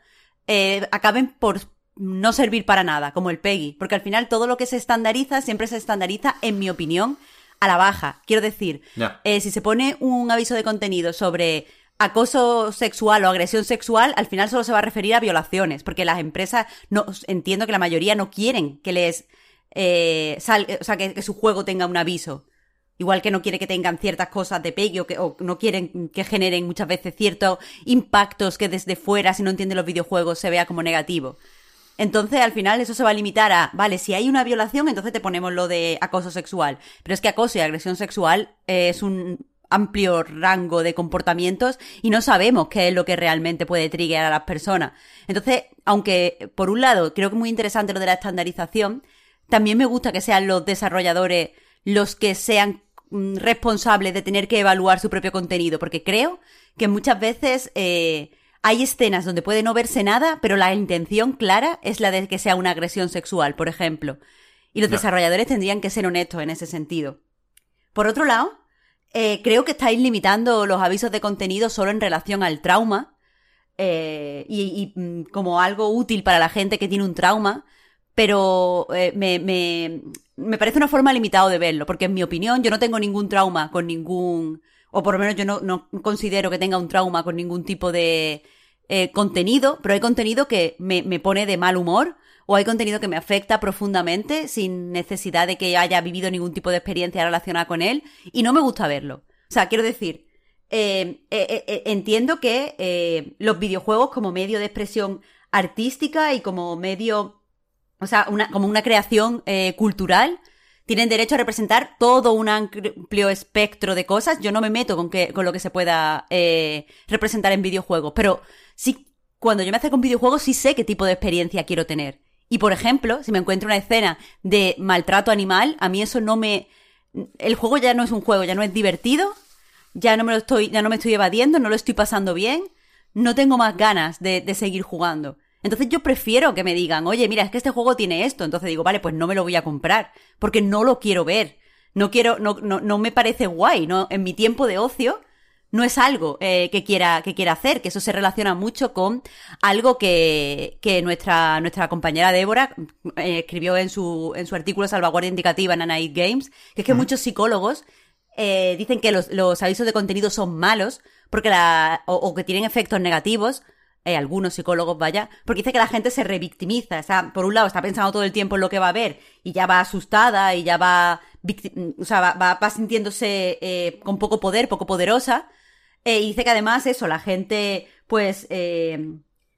C: eh, acaben por no servir para nada, como el PEGI, porque al final todo lo que se estandariza siempre se estandariza, en mi opinión, a la baja. Quiero decir, eh, si se pone un aviso de contenido sobre acoso sexual o agresión sexual, al final solo se va a referir a violaciones, porque las empresas, no entiendo que la mayoría no quieren que les eh, o sea, que, su juego tenga un aviso. Igual que no quiere que tengan ciertas cosas de pegue o, que, o no quieren que generen muchas veces ciertos impactos que desde fuera, si no entiende los videojuegos, se vea como negativo. Entonces, al final, eso se va a limitar a, vale, si hay una violación, entonces te ponemos lo de acoso sexual. Pero es que acoso y agresión sexual es un amplio rango de comportamientos y no sabemos qué es lo que realmente puede trigger a las personas. Entonces, aunque por un lado creo que es muy interesante lo de la estandarización, también me gusta que sean los desarrolladores los que sean mm, responsables de tener que evaluar su propio contenido, porque creo que muchas veces eh, hay escenas donde puede no verse nada, pero la intención clara es la de que sea una agresión sexual, por ejemplo. Y los desarrolladores tendrían que ser honestos en ese sentido. Por otro lado, eh, creo que estáis limitando los avisos de contenido solo en relación al trauma eh, y, mm, como algo útil para la gente que tiene un trauma, pero eh, me, me, me, parece una forma limitada de verlo, porque en mi opinión yo no tengo ningún trauma con ningún, o por lo menos yo no, no considero que tenga un trauma con ningún tipo de eh, contenido, pero hay contenido que me, me pone de mal humor o hay contenido que me afecta profundamente sin necesidad de que haya vivido ningún tipo de experiencia relacionada con él y no me gusta verlo. O sea, quiero decir, eh, entiendo que los videojuegos como medio de expresión artística y como medio o sea, una, como una creación eh, cultural, tienen derecho a representar todo un amplio espectro de cosas. Yo no me meto con, que, con lo que se pueda eh, representar en videojuegos, pero sí, cuando yo me acerco a un videojuego, sí sé qué tipo de experiencia quiero tener. Y por ejemplo, si me encuentro una escena de maltrato animal, a mí eso no me. El juego ya no es un juego, ya no es divertido, ya no me lo estoy, ya no me estoy evadiendo, no lo estoy pasando bien, no tengo más ganas de, de seguir jugando. Entonces yo prefiero que me digan, oye, mira, es que este juego tiene esto. Entonces digo, vale, pues no me lo voy a comprar, porque no lo quiero ver. No quiero, no, no, no me parece guay, ¿no? En mi tiempo de ocio no es algo eh, que quiera que quiera hacer, que eso se relaciona mucho con algo que, que nuestra, nuestra compañera Débora eh, escribió en su, en su artículo Salvaguardia Indicativa en Night Games, que es que muchos psicólogos eh, dicen que los, los, avisos de contenido son malos porque la, o que tienen efectos negativos eh, algunos psicólogos, vaya, porque dice que la gente se revictimiza. Por un lado está pensando todo el tiempo en lo que va a ver y ya va asustada y ya va, o sea, va, va, sintiéndose eh, con poco poder, poco poderosa. Eh, y dice que además eso, la gente, pues,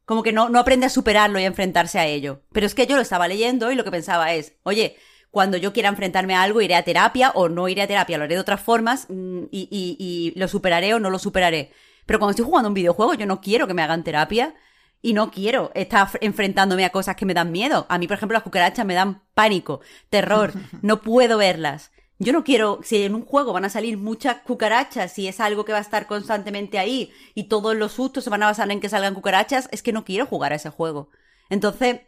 C: como que no, no aprende a superarlo y a enfrentarse a ello. Pero es que yo lo estaba leyendo y lo que pensaba es, oye, cuando yo quiera enfrentarme a algo, iré a terapia o no iré a terapia, lo haré de otras formas mm, y, y lo superaré o no lo superaré. Pero cuando estoy jugando un videojuego, yo no quiero que me hagan terapia y no quiero estar enfrentándome a cosas que me dan miedo. A mí, por ejemplo, las cucarachas me dan pánico, terror, [LAUGHS] no puedo verlas. Yo no quiero, si en un juego van a salir muchas cucarachas y es algo que va a estar constantemente ahí y todos los sustos se van a basar en que salgan cucarachas, es que no quiero jugar a ese juego. Entonces,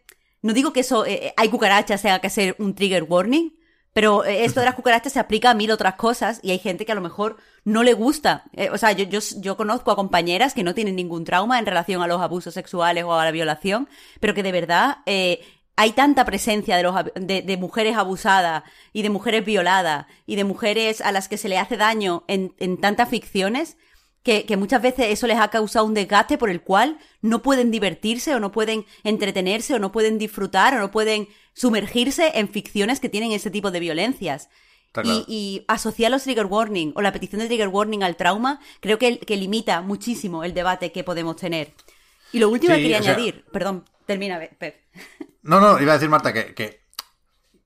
C: no digo que eso, eh, eh, hay cucarachas, tenga que ser un trigger warning, pero eh, esto de las cucarachas se aplica a mil otras cosas y hay gente que a lo mejor no le gusta. Eh, o sea, yo, yo, conozco a compañeras que no tienen ningún trauma en relación a los abusos sexuales o a la violación, pero que de verdad eh, hay tanta presencia de, los, de, mujeres abusadas y de mujeres violadas y de mujeres a las que se le hace daño en, tantas ficciones que, muchas veces eso les ha causado un desgaste por el cual no pueden divertirse o no pueden entretenerse o no pueden disfrutar o no pueden sumergirse en ficciones que tienen ese tipo de violencias. Y, asociar los trigger warning o la petición de trigger warning al trauma creo que, que limita muchísimo el debate que podemos tener. Y lo último que quería añadir, perdón, termina, Pep. [LAUGHS]
A: No, no, iba a decir Marta que, que,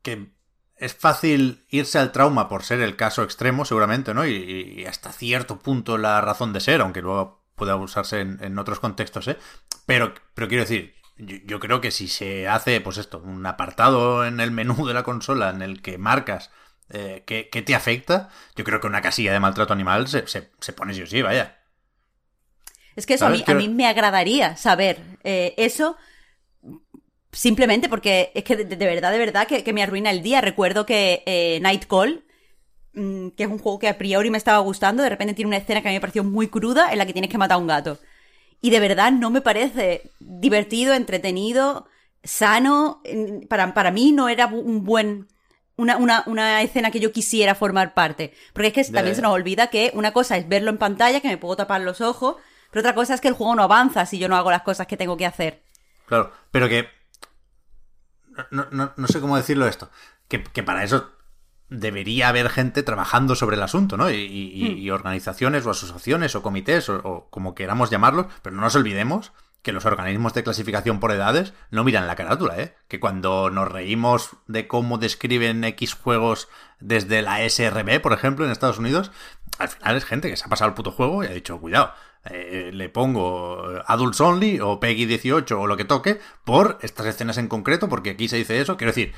A: que es fácil irse al trauma por ser el caso extremo, seguramente, ¿no? Y, hasta cierto punto la razón de ser, aunque luego pueda usarse en, otros contextos, ¿eh? Pero, pero quiero decir, yo, creo que si se hace, pues esto, un apartado en el menú de la consola en el que marcas eh, qué, te afecta, yo creo que una casilla de maltrato animal se, se, pone sí o sí, vaya.
C: Es que eso a mí, a mí, me agradaría saber eh, eso Simplemente porque es que de, verdad, de verdad que, me arruina el día. Recuerdo que eh, Night Call mm, que es un juego que a priori me estaba gustando, de repente tiene una escena que a mí me pareció muy cruda en la que tienes que matar a un gato. Y de verdad no me parece divertido, entretenido, sano. Para, para mí no era un buen. Una, una, una escena que yo quisiera formar parte. Porque es que también se nos olvida que una cosa es verlo en pantalla, que me puedo tapar los ojos, pero otra cosa es que el juego no avanza si yo no hago las cosas que tengo que hacer.
A: Claro, pero que. No, no- no sé cómo decirlo esto. Que, que para eso debería haber gente trabajando sobre el asunto, ¿no? Y, y- y organizaciones o asociaciones o comités o, o como queramos llamarlos, pero no nos olvidemos que los organismos de clasificación por edades no miran la carátula, ¿eh? Que cuando nos reímos de cómo describen X juegos desde la SRB, por ejemplo, en Estados Unidos, al final es gente que se ha pasado el puto juego y ha dicho, cuidado, eh, le pongo Adults Only o Peggy 18 o lo que toque por estas escenas en concreto, porque aquí se dice eso. Quiero decir,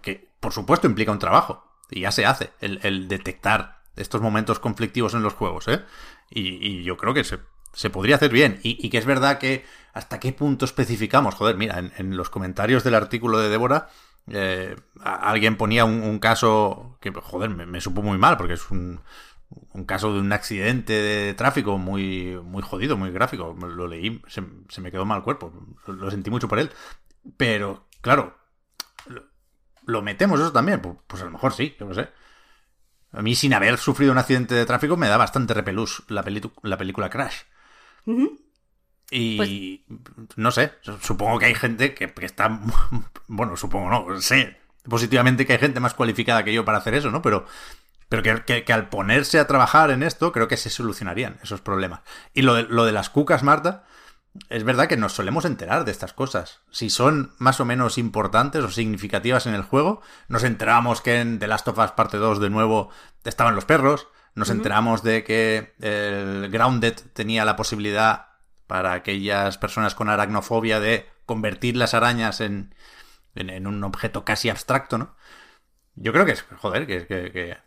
A: que por supuesto implica un trabajo y ya se hace el, detectar estos momentos conflictivos en los juegos, ¿eh? Y, yo creo que se, se podría hacer bien. Y, que es verdad que hasta qué punto especificamos. Joder, mira, en, los comentarios del artículo de Débora, eh, alguien ponía un, caso que, joder, me, supo muy mal, porque es un, un caso de un accidente de tráfico muy, muy jodido, muy gráfico. Lo leí, se, me quedó mal el cuerpo. Lo, lo sentí mucho por él. Pero, claro, lo metemos eso también. Pues, pues a lo mejor sí, yo no sé. A mí, sin haber sufrido un accidente de tráfico, me da bastante repelús la, la película Crash. Y no sé, supongo que hay gente que, que está, [LAUGHS] bueno, supongo no, sé positivamente que hay gente más cualificada que yo para hacer eso, ¿no? Pero, pero que, que- que al ponerse a trabajar en esto, creo que se solucionarían esos problemas. Y lo de, lo de las cucas, Marta, es verdad que nos solemos enterar de estas cosas. Si son más o menos importantes o significativas en el juego, nos enteramos que en The Last of Us Parte 2 de nuevo estaban los perros, nos enteramos de que el Grounded tenía la posibilidad para aquellas personas con aracnofobia de convertir las arañas en, en, en un objeto casi abstracto, ¿no? Yo creo que es, joder, que, que, que,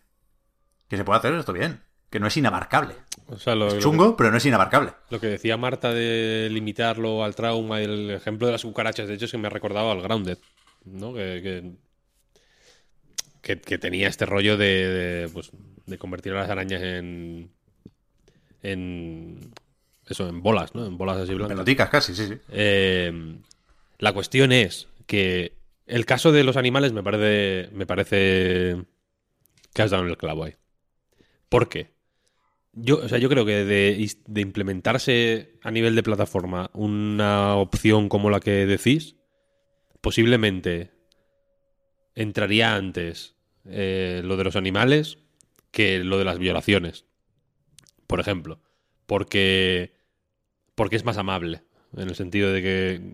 A: que se puede hacer esto bien, que no es inabarcable.
B: O sea, lo,
A: Es
B: lo
A: chungo, pero no es inabarcable.
B: que, lo que decía Marta de limitarlo al trauma y el ejemplo de las cucarachas, de hecho, es que me ha recordado al Grounded, ¿no? Que, que, que- que tenía este rollo de, de, pues, de convertir a las arañas en. en. eso, en bolas, ¿no? En bolas así blancas.
A: Peloticas casi, sí, sí.
B: Eh, la cuestión es que el caso de los animales me parece, me parece que has dado en el clavo ahí. ¿Por qué? Yo, o sea, yo creo que de, implementarse a nivel de plataforma una opción como la que decís, posiblemente entraría antes eh, lo de los animales que lo de las violaciones. Por ejemplo. Porque porque es más amable, en el sentido de que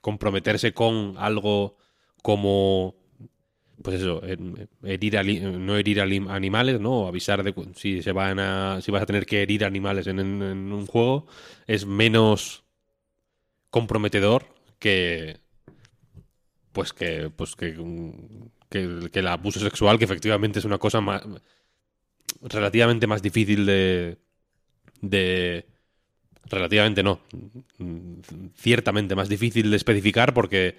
B: comprometerse con algo como, pues eso, herir no herir animales, ¿no? O avisar de si se van a, si vas a tener que herir animales en, un juego, es menos comprometedor que, pues que, pues que, que, que el abuso sexual, que efectivamente es una cosa más, relativamente más difícil de, de relativamente no, mm, ciertamente más difícil de especificar porque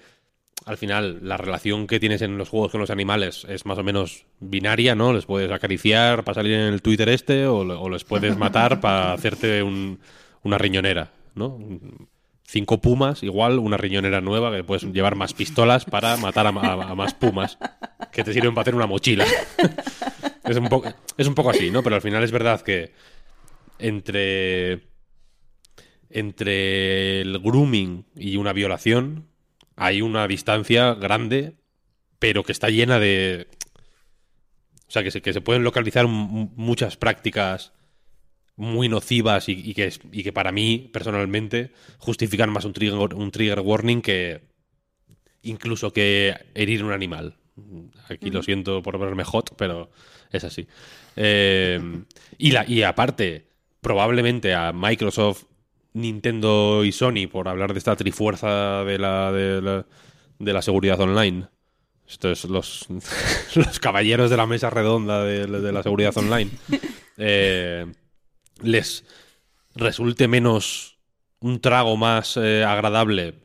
B: al final la relación que tienes en los juegos con los animales es más o menos binaria, ¿no? Les puedes acariciar para salir en el Twitter este o, le- o les puedes matar [LAUGHS] para hacerte un- una riñonera, ¿no? Cinco pumas, igual una riñonera nueva que puedes llevar más pistolas para matar a, a- a más pumas que te sirven para hacer una mochila. [LAUGHS] es, un poco, es un poco así, ¿no? Pero al final es verdad que entre entre el grooming y una violación hay una distancia grande, pero que está llena de... O sea, que se, que se pueden localizar muchas prácticas muy nocivas y, y que, y que para mí, personalmente, justifican más un trigger, un trigger warning que incluso que herir un animal. Aquí lo siento por verme hot, pero es así. Eh, y, la, y aparte, probablemente a Microsoft, Nintendo y Sony, por hablar de esta trifuerza de la, de la, de la seguridad online. Estos los, [LAUGHS] los caballeros de la mesa redonda de, de la seguridad online. [LAUGHS] eh, les resulte menos un trago más eh, agradable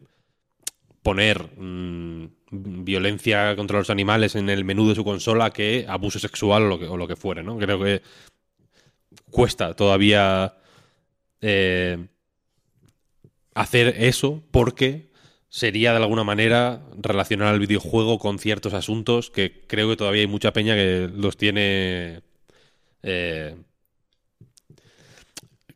B: poner mm, violencia contra los animales en el menú de su consola que abuso sexual o lo que, o lo que fuere, ¿no? Creo que cuesta todavía eh, hacer eso porque sería de alguna manera relacionar al videojuego con ciertos asuntos que creo que todavía hay mucha peña que los tiene... eh,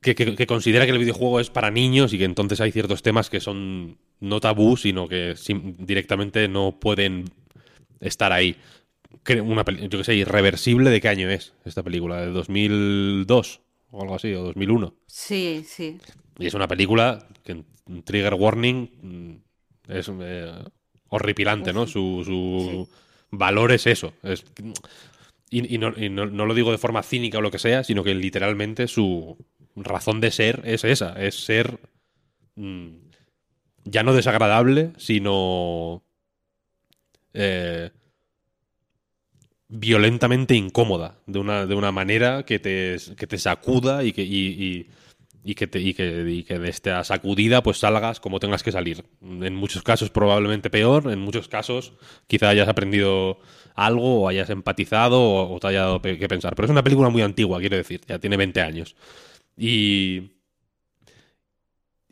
B: que, considera que el videojuego es para niños y que entonces hay ciertos temas que son no tabú, sino que directamente no pueden estar ahí. Una, yo que sé, irreversible, ¿de qué año es esta película? ¿De 2002 o algo así? ¿O 2001?
C: Sí, sí.
B: Y es una película que en Trigger Warning mm, es eh, horripilante, ¿no? Su, su valor es eso. Es, y y no, y no- no lo digo de forma cínica o lo que sea, sino que literalmente su razón de ser es esa, es ser mm, ya no desagradable, sino eh, violentamente incómoda, de una, de una manera que te, que te sacuda y que, y, y- que, te, y, que, y que de esta sacudida pues salgas como tengas que salir. En muchos casos probablemente peor, en muchos casos quizá hayas aprendido algo o hayas empatizado o, te haya dado que pensar. Pero es una película muy antigua, quiero decir, ya tiene 20 años. Y...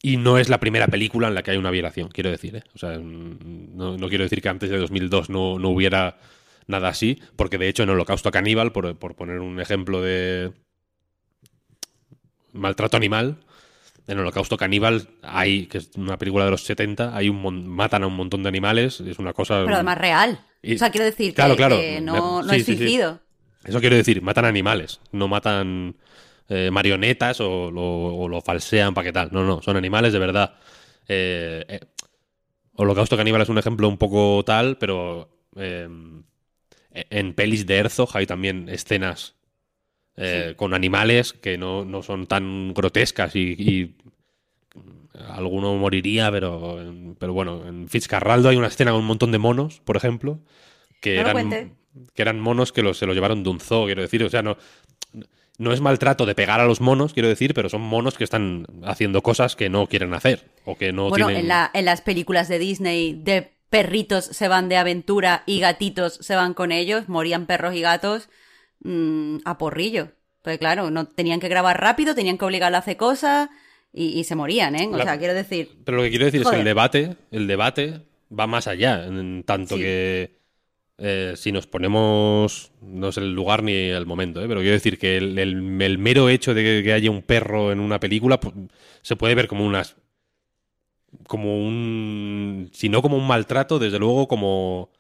B: Y no es la primera película en la que hay una violación, quiero decir. ¿eh? O sea, mm, no, no quiero decir que antes de 2002 no, no hubiera nada así, porque de hecho en Holocausto Caníbal, por, por poner un ejemplo de maltrato animal, en Holocausto Caníbal hay, que es una película de los 70, hay un matan a un montón de animales, es una cosa...
C: Pero además real.
B: Y-
C: o sea, quiero decir
B: Claro,
C: que,
B: claro.
C: que no, no
B: Sí,
C: es
B: sí, sí.
C: fingido.
B: Eso quiero decir, matan animales, no matan eh, marionetas o lo, o lo falsean para qué tal. No, no, son animales de verdad. Eh, eh, Holocausto Caníbal es un ejemplo un poco tal, pero en pelis de Herzog hay también escenas eh, con animales que no, no son tan grotescas y, y alguno moriría, pero, pero bueno, en Fitzcarraldo hay una escena con un montón de monos, por ejemplo, que
C: No
B: eran que eran monos que los, se los llevaron de un zoo, quiero decir. O sea, no, no es maltrato de pegar a los monos, quiero decir, pero son monos que están haciendo cosas que no quieren hacer o que no
C: bueno,
B: tienen...
C: en, la- en las películas de Disney de perritos se van de aventura y gatitos se van con ellos, morían perros y gatos mm, a porrillo. Pues claro, no tenían que grabar rápido, tenían que obligarle a hacer cosas y, y se morían, ¿eh? O
B: La-
C: sea, quiero decir,
B: Pero lo que quiero decir es que el debate, el debate va más allá, en tanto
C: Sí.
B: que eh, si nos ponemos, no es el lugar ni el momento, ¿eh? pero quiero decir que el, el- el mero hecho de que, que haya un perro en una película pues, se puede ver como unas como un si no como un maltrato, desde luego como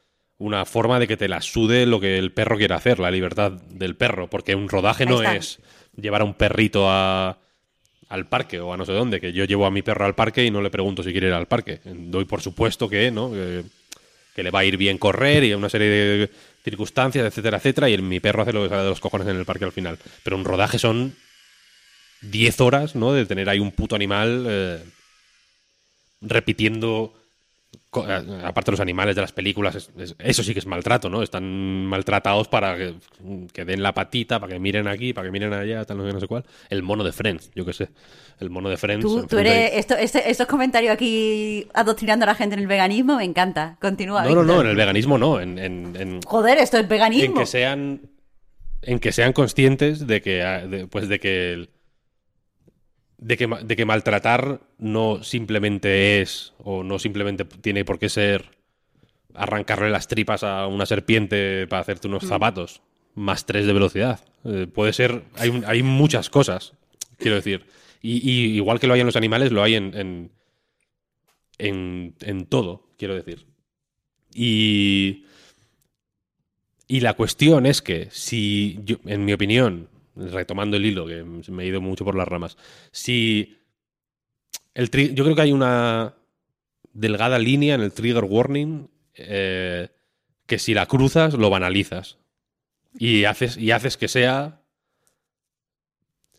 B: una forma de que te la sude lo que el perro quiere hacer, la libertad del perro, porque un rodaje no es llevar a un perrito a, al parque o a no sé dónde, que yo llevo a mi perro al parque y no le pregunto si quiere ir al parque. Doy por supuesto que, ¿no? Que, que le va a ir bien correr y una serie de circunstancias, etcétera, etcétera, y el- mi perro hace lo que sale de los cojones en el parque al final. Pero un rodaje son 10 horas, ¿no? De tener ahí un puto animal eh, repitiendo aparte de los animales de las películas, es- es- eso sí que es maltrato, ¿no? Están maltratados para que, que den la patita, para que miren aquí, para que miren allá, tal, no sé, no sé cuál. El mono de Friends, yo qué sé. El mono de Friends.
C: tú,
B: en
C: tú eres. Esto, este- estos comentarios aquí adoctrinando a la gente en el veganismo me encanta. Continúa.
B: No, no, no, en el veganismo no, en, en- en-
C: Joder, esto es
B: en
C: veganismo.
B: que sean en que sean conscientes de que ah, de- pues de que el- de que, de que maltratar no simplemente es o no simplemente tiene por qué ser arrancarle las tripas a una serpiente para hacerte unos zapatos más tres de velocidad. Eh, puede ser, hay, un- hay muchas cosas, quiero decir. Y, y igual que lo hay en los animales, lo hay en, en, en, en todo, quiero decir. Y, y la cuestión es que si, yo- en mi opinión, retomando el hilo, que me he ido mucho por las ramas, si el yo creo que hay una delgada línea en el trigger warning eh, que si la cruzas lo banalizas y haces y haces que sea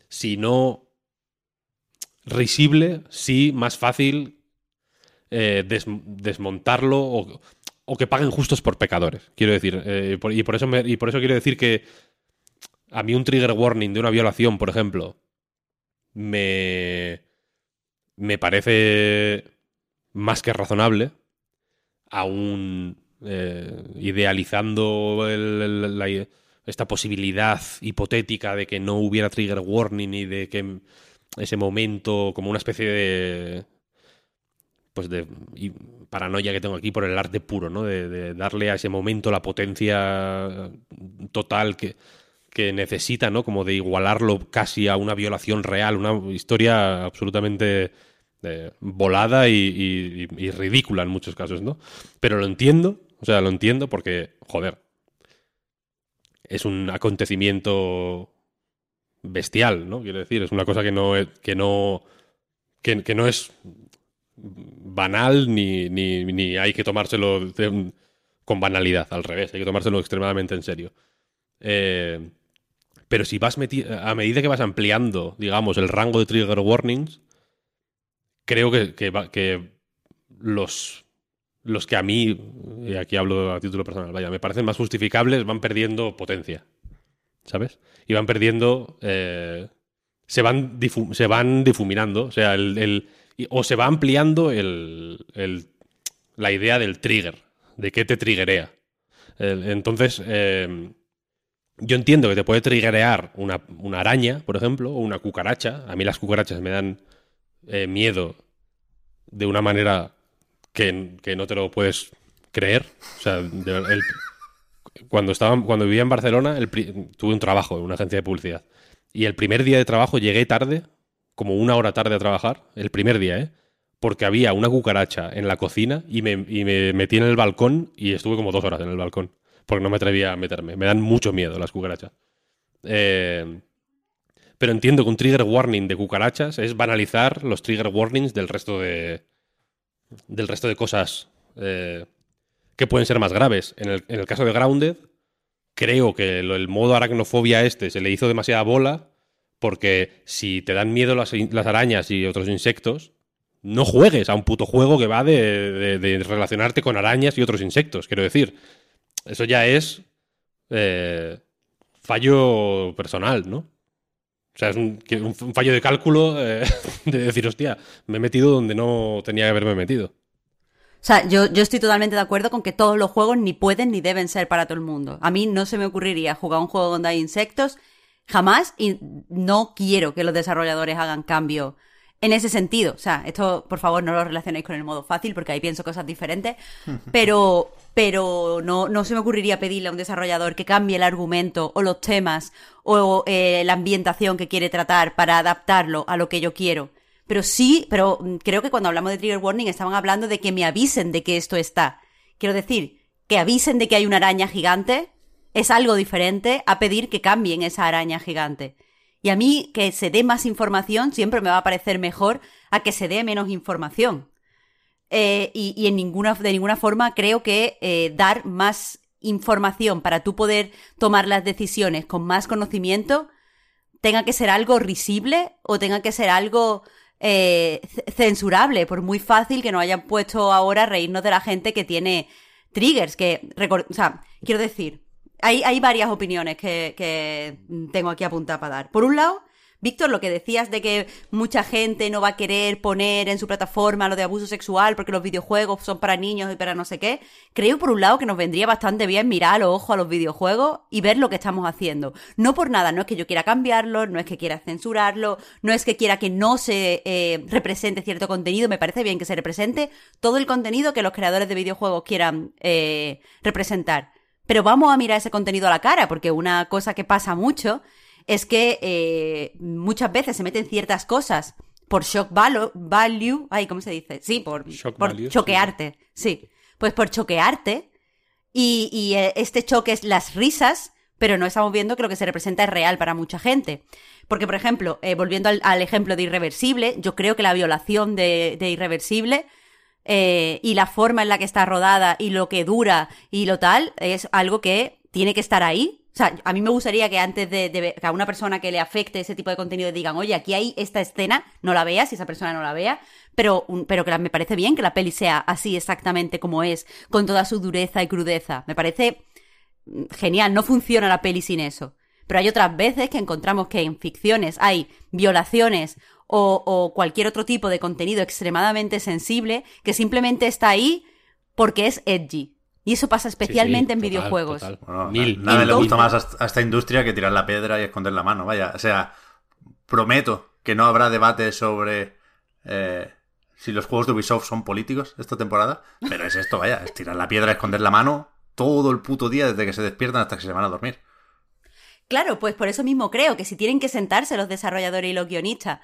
B: si no risible, sí más fácil eh, des- desmontarlo o, o que paguen justos por pecadores. Quiero decir, eh, y, por eso y por eso quiero decir que a mí un trigger warning de una violación, por ejemplo, me, me parece más que razonable a un eh, idealizando esta posibilidad hipotética de que no hubiera trigger warning y de que ese momento, como una especie de pues de paranoia que tengo aquí por el arte puro, ¿no? De darle a ese momento la potencia total que, que necesita, ¿no? Como de igualarlo casi a una violación real, una historia absolutamente eh, volada y, ridícula en muchos casos, ¿no? Pero lo entiendo, o sea, lo entiendo porque, joder, es un acontecimiento bestial, ¿no? Quiero decir, es una cosa que no, que no, que, no es banal ni, ni, ni hay que tomárselo con banalidad, al revés, hay que tomárselo extremadamente en serio. Eh, pero si vas a medida que vas ampliando, digamos, el rango de trigger warnings, creo que, los, los que a mí, y aquí hablo a título personal, vaya, me parecen más justificables, van perdiendo potencia. ¿Sabes? Y van perdiendo. eh, se, van se van difuminando. O sea, el, o se va ampliando el, la idea del trigger, de qué te triggerea. Entonces, eh, yo entiendo que te puede triggerear una, araña, por ejemplo, o una cucaracha. A mí las cucarachas me dan eh, miedo de una manera que, no te lo puedes creer. O sea, el- cuando, estaba, cuando vivía en Barcelona, el tuve un trabajo en una agencia de publicidad. Y el primer día de trabajo llegué tarde, como una hora tarde a trabajar, el primer día, ¿eh? Porque había una cucaracha en la cocina y me, y me metí en el balcón y estuve como dos horas en el balcón. Porque no me atrevía a meterme. Me dan mucho miedo las cucarachas. Eh, pero entiendo que un trigger warning de cucarachas es banalizar los trigger warnings del resto de. del resto de cosas eh, que pueden ser más graves. En el, caso de Grounded, creo que el modo aracnofobia este se le hizo demasiada bola. Porque si te dan miedo las, arañas y otros insectos, no juegues a un puto juego que va de- de relacionarte con arañas y otros insectos. Quiero decir, eso ya es eh, fallo personal, ¿no? O sea, es un, fallo de cálculo eh, [LAUGHS] de decir, hostia, me he metido donde no tenía que haberme metido.
C: O sea, yo, yo estoy totalmente de acuerdo con que todos los juegos ni pueden ni deben ser para todo el mundo. A mí no se me ocurriría jugar un juego donde hay insectos jamás y no quiero que los desarrolladores hagan cambio en ese sentido. O sea, esto por favor no lo relacionéis con el modo fácil porque ahí pienso cosas diferentes, [LAUGHS] pero, pero no, no se me ocurriría pedirle a un desarrollador que cambie el argumento o los temas o eh, la ambientación que quiere tratar para adaptarlo a lo que yo quiero. Pero sí, pero mm, creo que cuando hablamos de trigger warning estaban hablando de que me avisen de que esto está. Quiero decir, que avisen de que hay una araña gigante es algo diferente a pedir que cambien esa araña gigante. Y a mí que se dé más información siempre me va a parecer mejor a que se dé menos información. Eh, y, en ninguna, de ninguna forma creo que eh, dar más información para tú poder tomar las decisiones con más conocimiento tenga que ser algo risible o tenga que ser algo eh, censurable, por muy fácil que nos hayan puesto ahora reírnos de la gente que tiene triggers, que, o sea, quiero decir, hay, hay varias opiniones que, que tengo aquí apuntadas para dar. Por un lado, Víctor, lo que decías de que mucha gente no va a querer poner en su plataforma lo de abuso sexual porque los videojuegos son para niños y para no sé qué, creo por un lado que nos vendría bastante bien mirar a los ojos a los videojuegos y ver lo que estamos haciendo. No por nada, no es que yo quiera cambiarlo, no es que quiera censurarlo, no es que quiera que no se eh, represente cierto contenido, me parece bien que se represente todo el contenido que los creadores de videojuegos quieran eh, representar. Pero vamos a mirar ese contenido a la cara, porque una cosa que pasa mucho es que eh, muchas veces se meten ciertas cosas por shock value, ay, ¿cómo se dice? Sí, por,
B: Shock
C: por
B: value, sí.
C: choquearte, sí. Pues por choquearte, y, y, eh, este choque es las risas, pero no estamos viendo que lo que se representa es real para mucha gente. Porque, por ejemplo, eh, volviendo al, al ejemplo de Irreversible, yo creo que la violación de, de Irreversible eh, y la forma en la que está rodada y lo que dura y lo tal es algo que tiene que estar ahí. O sea, a mí me gustaría que antes de, que a una persona que le afecte ese tipo de contenido digan, oye, aquí hay esta escena, no la veas, si esa persona no la vea, pero, pero que la- me parece bien que la peli sea así exactamente como es, con toda su dureza y crudeza. Me parece mm, genial, no funciona la peli sin eso. Pero hay otras veces que encontramos que en ficciones hay violaciones o cualquier otro tipo de contenido extremadamente sensible que simplemente está ahí porque es edgy. Y eso pasa especialmente
B: Sí,
C: en
B: total,
C: videojuegos.
B: total.
A: Bueno,
B: Mil.
A: nada le gusta más a, a esta industria que tirar la piedra y esconder la mano. Vaya, o sea, prometo que no habrá debate sobre eh, si los juegos de Ubisoft son políticos esta temporada, pero es esto, vaya, es tirar la piedra, esconder la mano todo el puto día desde que se despiertan hasta que se van a dormir.
C: Claro, pues por eso mismo creo que si tienen que sentarse los desarrolladores y los guionistas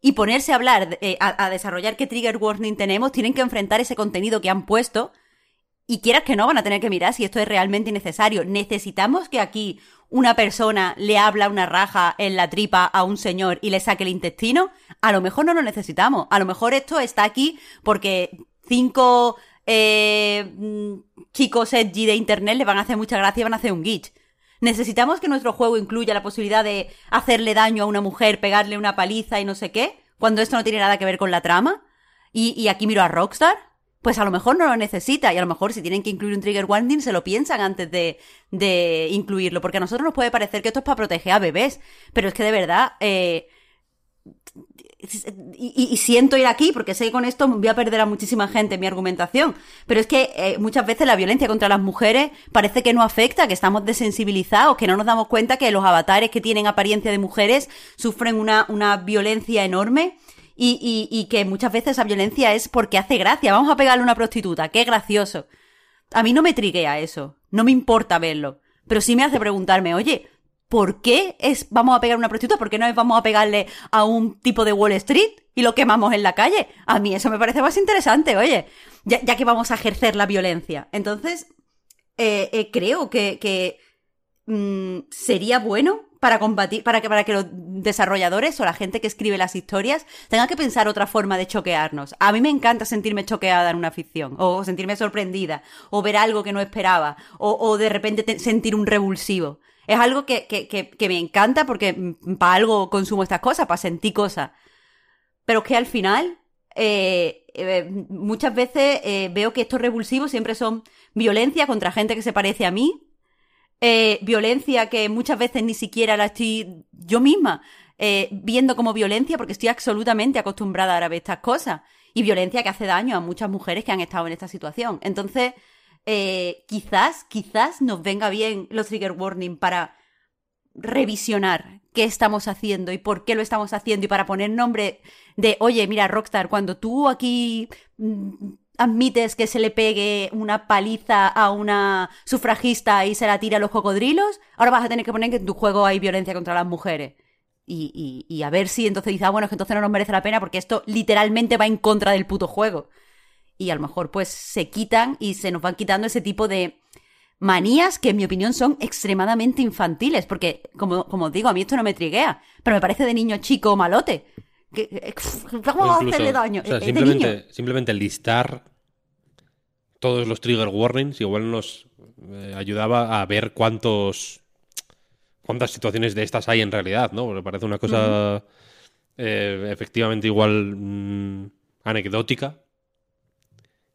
C: y ponerse a hablar, eh, a, a desarrollar qué trigger warning tenemos, tienen que enfrentar ese contenido que han puesto y quieras que no, van a tener que mirar si esto es realmente necesario. ¿Necesitamos que aquí una persona le habla una raja en la tripa a un señor y le saque el intestino? A lo mejor no lo necesitamos. A lo mejor esto está aquí porque cinco eh, mm, chicos edgy de internet le van a hacer mucha gracia y van a hacer un glitch. ¿Necesitamos que nuestro juego incluya la posibilidad de hacerle daño a una mujer, pegarle una paliza y no sé qué? Cuando esto no tiene nada que ver con la trama. Y, y aquí miro a Rockstar. Pues a lo mejor no lo necesita y a lo mejor si tienen que incluir un trigger warning se lo piensan antes de, de incluirlo. Porque a nosotros nos puede parecer que esto es para proteger a bebés. Pero es que de verdad... eh, y, siento ir aquí porque sé que con esto voy a perder a muchísima gente en mi argumentación. Pero es que eh, muchas veces la violencia contra las mujeres parece que no afecta, que estamos desensibilizados, que no nos damos cuenta que los avatares que tienen apariencia de mujeres sufren una, una violencia enorme. Y, y- que muchas veces esa violencia es porque hace gracia. Vamos a pegarle a una prostituta, qué gracioso. A mí no me triguea eso, no me importa verlo. Pero sí me hace preguntarme, oye, ¿por qué es vamos a pegar a una prostituta? ¿Por qué no es vamos a pegarle a un tipo de Wall Street y lo quemamos en la calle? A mí eso me parece más interesante, oye, ya, ya que vamos a ejercer la violencia. Entonces, eh, eh, creo que, que mm, sería bueno para combatir, para que, para que los desarrolladores o la gente que escribe las historias tengan que pensar otra forma de choquearnos. A mí me encanta sentirme choqueada en una ficción, o sentirme sorprendida, o ver algo que no esperaba, o, o de repente te- sentir un revulsivo. Es algo que, que, que, que me encanta porque para algo consumo estas cosas, para sentir cosas. Pero es que al final, eh, eh, muchas veces eh, veo que estos revulsivos siempre son violencia contra gente que se parece a mí, eh, violencia que muchas veces ni siquiera la estoy yo misma eh, viendo como violencia porque estoy absolutamente acostumbrada a ver estas cosas y violencia que hace daño a muchas mujeres que han estado en esta situación. Entonces, eh, quizás, quizás nos venga bien los trigger warning para revisionar qué estamos haciendo y por qué lo estamos haciendo y para poner nombre de, oye, mira, Rockstar, cuando tú aquí mm, admites que se le pegue una paliza a una sufragista y se la tira a los cocodrilos, ahora vas a tener que poner que en tu juego hay violencia contra las mujeres. Y, y- a ver si entonces dices, ah, bueno, es que entonces no nos merece la pena porque esto literalmente va en contra del puto juego. Y a lo mejor pues se quitan y se nos van quitando ese tipo de manías que en mi opinión son extremadamente infantiles, porque como, como digo, a mí esto no me triguea, pero me parece de niño chico malote. Eh, ¿Cómo va a hacerle daño?
B: o sea,
C: Es de niño.
B: simplemente, simplemente listar todos los trigger warnings igual nos eh, ayudaba a ver cuántos cuántas situaciones de estas hay en realidad, ¿no? Porque parece una cosa eh, efectivamente igual mm, anecdótica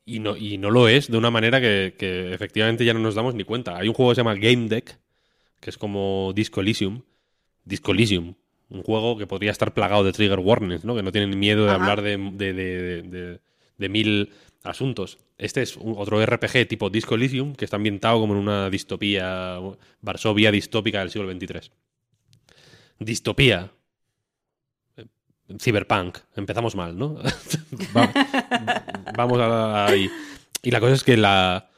B: y no, y no lo es de una manera que, que efectivamente ya no nos damos ni cuenta. Hay un juego que se llama Game Deck, que es como Disco Elysium. Disco Elysium, un juego que podría estar plagado de trigger warnings, ¿no? Que no tienen miedo de
C: Ajá.
B: hablar de, de- de- mil asuntos. Este es un- otro RPG tipo Disco Elysium que está ambientado como en una distopía, Varsovia distópica del siglo XXIII. Distopía. Eh, Cyberpunk. Empezamos mal, ¿no? [LAUGHS] Va- vamos a ahí. Y la cosa es que la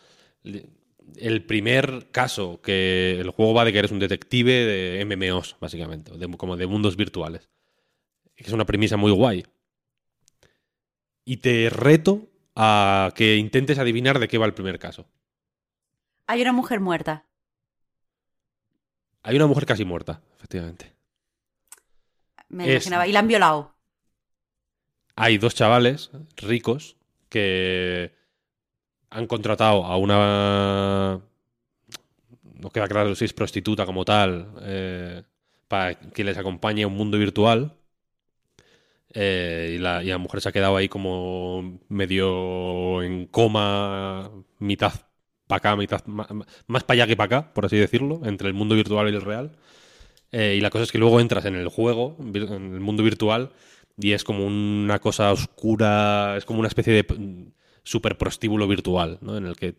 B: el primer caso que el juego va de que eres un detective de MMOs, básicamente, de- como de mundos virtuales. Que es una premisa muy guay. Y te reto a que intentes adivinar de qué va el primer caso.
C: Hay una mujer muerta.
B: Hay una mujer casi muerta, efectivamente.
C: Me
B: Es-
C: imaginaba. Y la han violado.
B: Hay dos chavales ricos que han contratado a una... No queda claro si es prostituta como tal, eh, para que les acompañe a un mundo virtual. Eh, y, la, y la mujer se ha quedado ahí como medio en coma, mitad para acá, mitad más para allá que para acá, por así decirlo, entre el mundo virtual y el real. Eh, y la cosa es que luego entras en el juego, en el mundo virtual, y es como una cosa oscura, es como una especie de super prostíbulo virtual, ¿no? En el que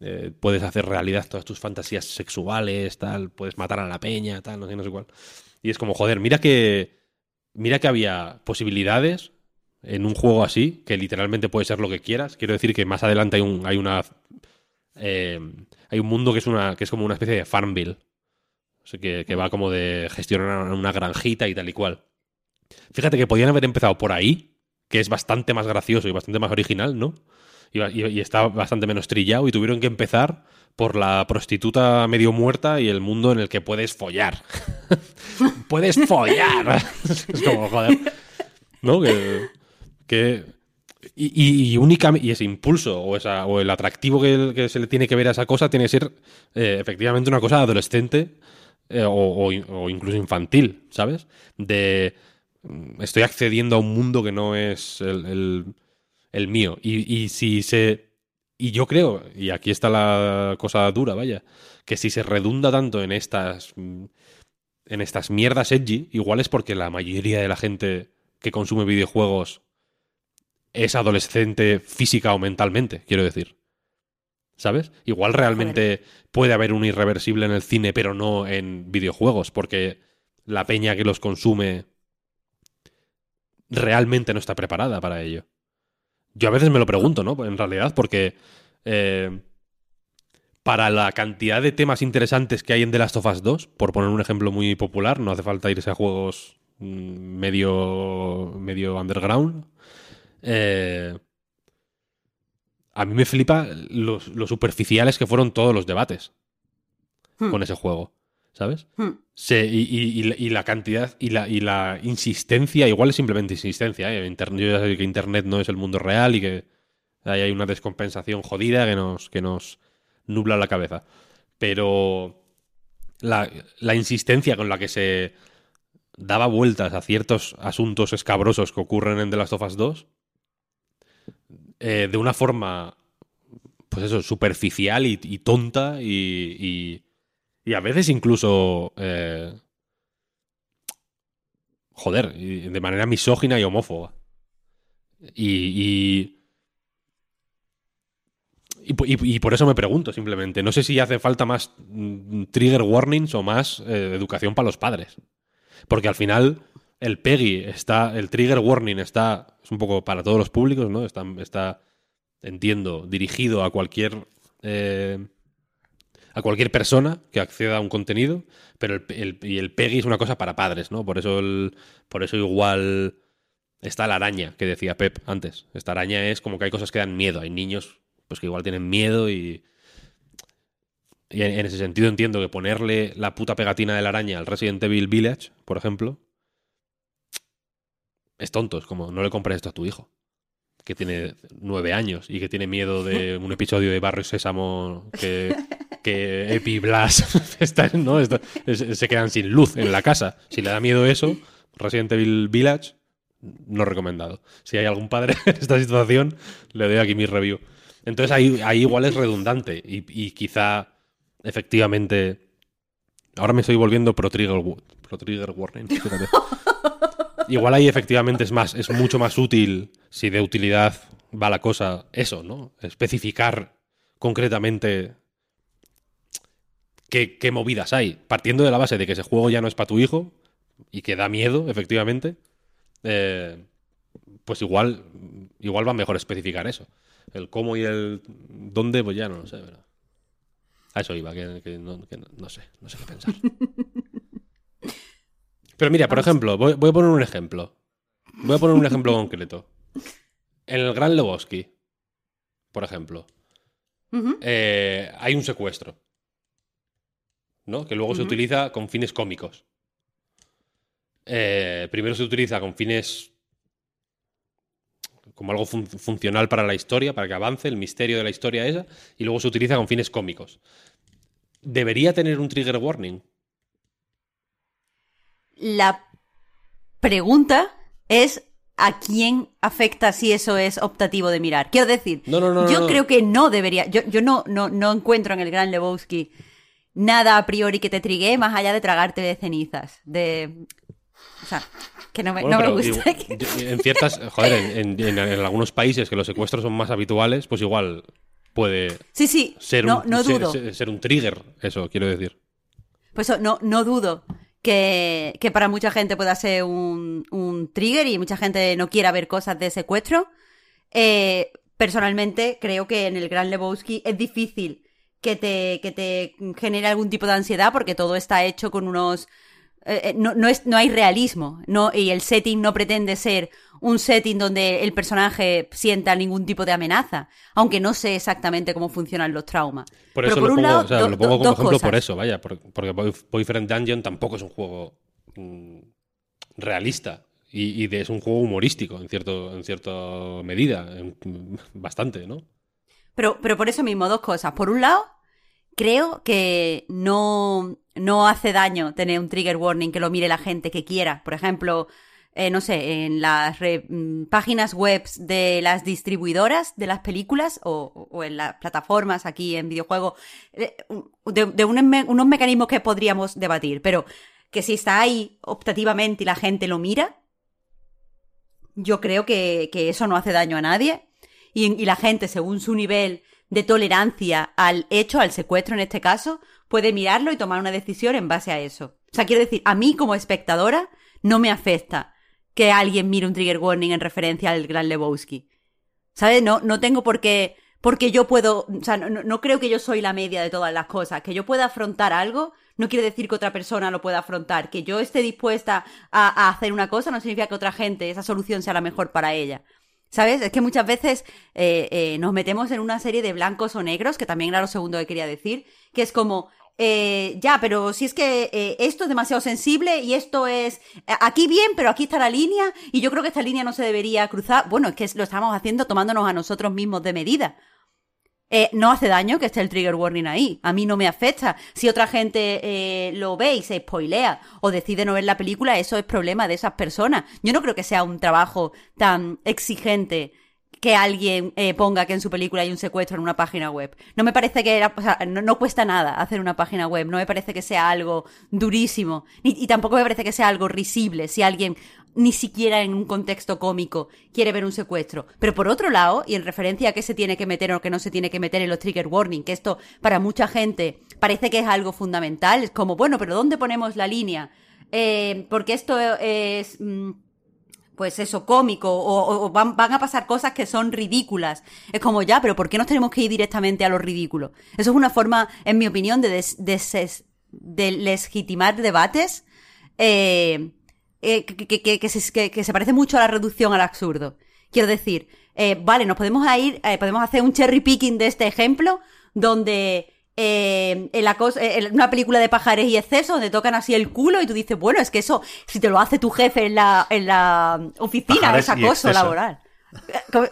B: eh, puedes hacer realidad todas tus fantasías sexuales, tal, puedes matar a la peña, tal, no sé, no sé cuál. Y es como, joder, mira que. Mira que había posibilidades en un juego así, que literalmente puede ser lo que quieras. Quiero decir que más adelante hay un, hay una. eh, hay un mundo que es una. que es como una especie de Farmville. O sea, que, que va como de gestionar una granjita y tal y cual. Fíjate que podían haber empezado por ahí, que es bastante más gracioso y bastante más original, ¿no? Y, está bastante menos trillado y tuvieron que empezar por la prostituta medio muerta y el mundo en el que puedes follar. [LAUGHS] puedes follar. [LAUGHS] es como, joder. ¿No? Que, y, y, y ese impulso o, esa, o el atractivo que, se le tiene que ver a esa cosa tiene que ser eh, efectivamente una cosa adolescente eh, o, o- incluso infantil, ¿sabes? De estoy accediendo a un mundo que no es el, el- el mío. Y, y si se. Y yo creo, y aquí está la cosa dura, vaya, que si se redunda tanto en estas. mm, En estas mierdas edgy, igual es porque la mayoría de la gente que consume videojuegos es adolescente física o mentalmente, quiero decir. ¿Sabes? Igual realmente puede haber un irreversible en el cine, pero no en videojuegos, porque la peña que los consume realmente no está preparada para ello. Yo a veces me lo pregunto, ¿no? En realidad, porque eh, para la cantidad de temas interesantes que hay en The Last of Us 2, por poner un ejemplo muy popular, no hace falta irse a juegos mm, medio, medio underground. eh, a mí me flipa los- lo superficiales que fueron todos los debates
C: Hmm.
B: con ese juego, ¿sabes?
C: Hmm.
B: Se- y, y- y la- cantidad y la, y la insistencia, igual es simplemente insistencia. ¿eh? Yo ya sé que Internet no es el mundo real y que ahí hay una descompensación jodida que nos, que nos nubla la cabeza. Pero la, la insistencia con la que se daba vueltas a ciertos asuntos escabrosos que ocurren en The Last of Us 2, eh, de una forma, pues eso, superficial y tonta y, y, a veces incluso, eh, joder, de manera misógina y homófoba. Y, y- y por eso me pregunto simplemente, no sé si hace falta más mm, trigger warnings o más eh, educación para los padres. Porque al final el PEGI está, el trigger warning está, es un poco para todos los públicos, ¿no? Está, está entiendo, dirigido a cualquier eh, a cualquier persona que acceda a un contenido, pero el, el- y el PEGI es una cosa para padres, ¿no? Por eso el, por eso igual está la araña que decía Pep antes. Esta araña es como que hay cosas que dan miedo, hay niños pues que igual tienen miedo y y en, en ese sentido entiendo que ponerle la puta pegatina de la araña al Resident Evil Village, por ejemplo, es tonto. Es como, no le compres esto a tu hijo, que tiene nueve años y que tiene miedo de [LAUGHS] un episodio de Barrio Sésamo que, [LAUGHS] que Epi Blas [LAUGHS] están, ¿no? Está- es- se quedan sin luz en la casa. Si le da miedo eso, Resident Evil Village, no recomendado. Si hay algún padre [LAUGHS] en esta situación, le doy aquí mi review. Entonces ahí, ahí igual es redundante y, y quizá efectivamente... Ahora me estoy volviendo pro trigger, pro trigger warning. fíjate. [LAUGHS] Igual ahí efectivamente es más, es mucho más útil si de utilidad va la cosa, eso, ¿no? Especificar concretamente qué, qué movidas hay. Partiendo de la base de que ese juego ya no es para tu hijo y que da miedo, efectivamente, eh, pues igual, igual va mejor especificar eso. El cómo y el dónde, pues ya no lo sé, pero... A eso iba, que, que no, que no- no sé, no sé qué pensar. [LAUGHS] Pero mira, por ejemplo, voy, voy a poner un ejemplo. Voy a poner un ejemplo concreto. En el Gran Lebowski, por ejemplo, eh, hay un secuestro. ¿No? Que luego se utiliza con fines cómicos. Eh, primero se utiliza con fines como algo fun- funcional para la historia, para que avance el misterio de la historia esa, y luego se utiliza con fines cómicos. ¿Debería tener un trigger warning?
C: La pregunta es a quién afecta si eso es optativo de mirar. Quiero decir,
B: No, no, no,
C: yo creo que no debería. Yo, yo no, no, no encuentro en el Gran Lebowski nada a priori que te trigue más allá de tragarte de cenizas. De. O sea, que no me,
B: Bueno,
C: no me gusta.
B: digo, en ciertas, joder, en, en- algunos países que los secuestros son más habituales, pues igual puede
C: Sí, sí,
B: ser,
C: no,
B: un,
C: no dudo.
B: ser- ser un trigger, eso quiero decir.
C: Pues no, no dudo que, que para mucha gente pueda ser un, un trigger y mucha gente no quiera ver cosas de secuestro. Eh, personalmente, creo que en el Gran Lebowski es difícil que te, que te genere algún tipo de ansiedad porque todo está hecho con unos... eh, eh, no, no, es, no hay realismo no y el setting no pretende ser un setting donde el personaje sienta ningún tipo de amenaza, aunque no sé exactamente cómo funcionan los traumas.
B: Por
C: Pero
B: eso
C: por
B: lo
C: un
B: pongo,
C: lado,
B: o sea,
C: do-
B: lo pongo como
C: dos
B: ejemplo
C: cosas.
B: por eso, vaya, por- porque Boy- Boyfriend Dungeon tampoco es un juego mm, realista y, y de- es un juego humorístico en cierto en cierta medida, en- bastante, ¿no?
C: Pero, pero por eso mismo, dos cosas. Por un lado, creo que no, no hace daño tener un trigger warning que lo mire la gente que quiera. Por ejemplo, eh, no sé, en las mm, páginas web de las distribuidoras de las películas o, en las plataformas aquí en videojuegos, eh, de, un unos mecanismos que podríamos debatir, pero que si está ahí optativamente y la gente lo mira, yo creo que, que eso no hace daño a nadie y la gente, según su nivel de tolerancia al hecho, al secuestro en este caso, puede mirarlo y tomar una decisión en base a eso. O sea, quiero decir, a mí como espectadora no me afecta que alguien mire un trigger warning en referencia al Gran Lebowski. ¿Sabes? No, no tengo por qué, porque yo puedo, o sea, no, no- creo que yo soy la media de todas las cosas. Que yo pueda afrontar algo no quiere decir que otra persona lo pueda afrontar. Que yo esté dispuesta a, a hacer una cosa no significa que otra gente, esa solución sea la mejor para ella. ¿Sabes? Es que muchas veces eh, eh, nos metemos en una serie de blancos o negros, que también era lo segundo que quería decir, que es como, eh, ya, pero si es que eh, esto es demasiado sensible y esto es eh, aquí bien, pero aquí está la línea y yo creo que esta línea no se debería cruzar. Bueno, es que lo estamos haciendo tomándonos a nosotros mismos de medida. Eh, no hace daño que esté el trigger warning ahí. A mí no me afecta. Si otra gente eh, lo ve y se spoilea o decide no ver la película, eso es problema de esas personas. Yo no creo que sea un trabajo tan exigente que alguien eh, ponga que en su película hay un secuestro en una página web. No me parece que o sea, no, cuesta nada hacer una página web. No me parece que sea algo durísimo. Y tampoco me parece que sea algo risible si alguien ni siquiera en un contexto cómico quiere ver un secuestro. Pero por otro lado, y en referencia a qué se tiene que meter o qué no se tiene que meter en los trigger warning, que esto para mucha gente parece que es algo fundamental, es como, bueno, pero ¿dónde ponemos la línea? Eh, porque esto es... mm, pues eso, cómico, o, van, a pasar cosas que son ridículas. Es como, ya, pero ¿por qué nos tenemos que ir directamente a lo ridículo? Eso es una forma, en mi opinión, de, des- des- de legitimar debates eh, eh, que, que- que- que se, que- que se parece mucho a la reducción al absurdo. Quiero decir, eh, vale, nos podemos ir, eh, podemos hacer un cherry picking de este ejemplo, donde eh, en la cos- eh, en una película de pajares y exceso, donde tocan así el culo y tú dices, bueno, es que eso, si te lo hace tu jefe en la, en la oficina,
A: Pajares
C: es acoso
A: exceso.
C: laboral.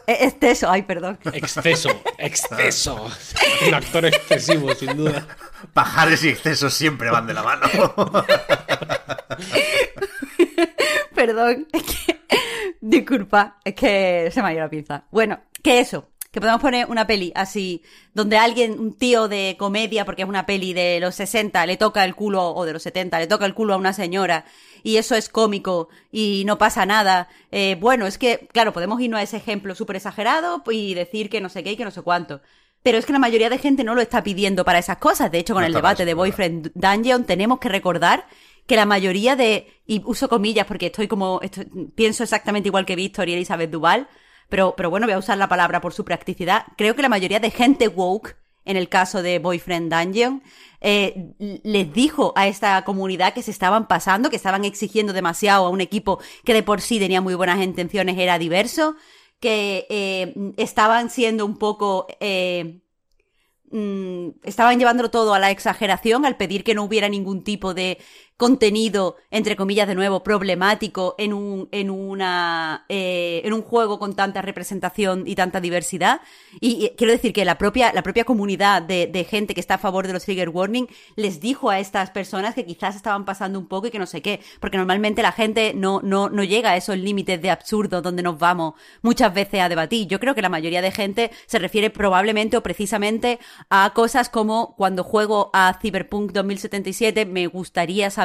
C: Exceso, ay, perdón.
B: Exceso, exceso. [LAUGHS] Un actor excesivo, sin duda.
A: Pajares y excesos siempre van de la mano. [LAUGHS]
C: Perdón, [LAUGHS] es que. Disculpa, es que se me ha ido la pinza. Bueno, que eso, que podemos poner una peli así, donde alguien, un tío de comedia, porque es una peli de los 60, le toca el culo, o de los 70, le toca el culo a una señora, y eso es cómico, y no pasa nada. Eh, bueno, es que, claro, podemos irnos a ese ejemplo súper exagerado y decir que no sé qué y que no sé cuánto. Pero es que la mayoría de gente no lo está pidiendo para esas cosas. De hecho, con
A: No
C: el debate de Boyfriend Dungeon tenemos que recordar que la mayoría de, y uso comillas porque estoy como, pienso exactamente igual que Víctor y Elizabeth Duval, pero, pero bueno, voy a usar la palabra por su practicidad. Creo que la mayoría de gente woke, en el caso de Boyfriend Dungeon, eh, les dijo a esta comunidad que se estaban pasando, que estaban exigiendo demasiado a un equipo que de por sí tenía muy buenas intenciones, era diverso, que eh, estaban siendo un poco eh, mm, estaban llevándolo todo a la exageración al pedir que no hubiera ningún tipo de contenido, entre comillas de nuevo, problemático en un, en una, eh, en un juego con tanta representación y tanta diversidad. Y, quiero decir que la propia, la propia comunidad de, de gente que está a favor de los trigger warning les dijo a estas personas que quizás estaban pasando un poco y que no sé qué, porque normalmente la gente no, no, no llega a esos límites de absurdo donde nos vamos muchas veces a debatir. Yo creo que la mayoría de gente se refiere probablemente o precisamente a cosas como cuando juego a Cyberpunk 2077 me gustaría saber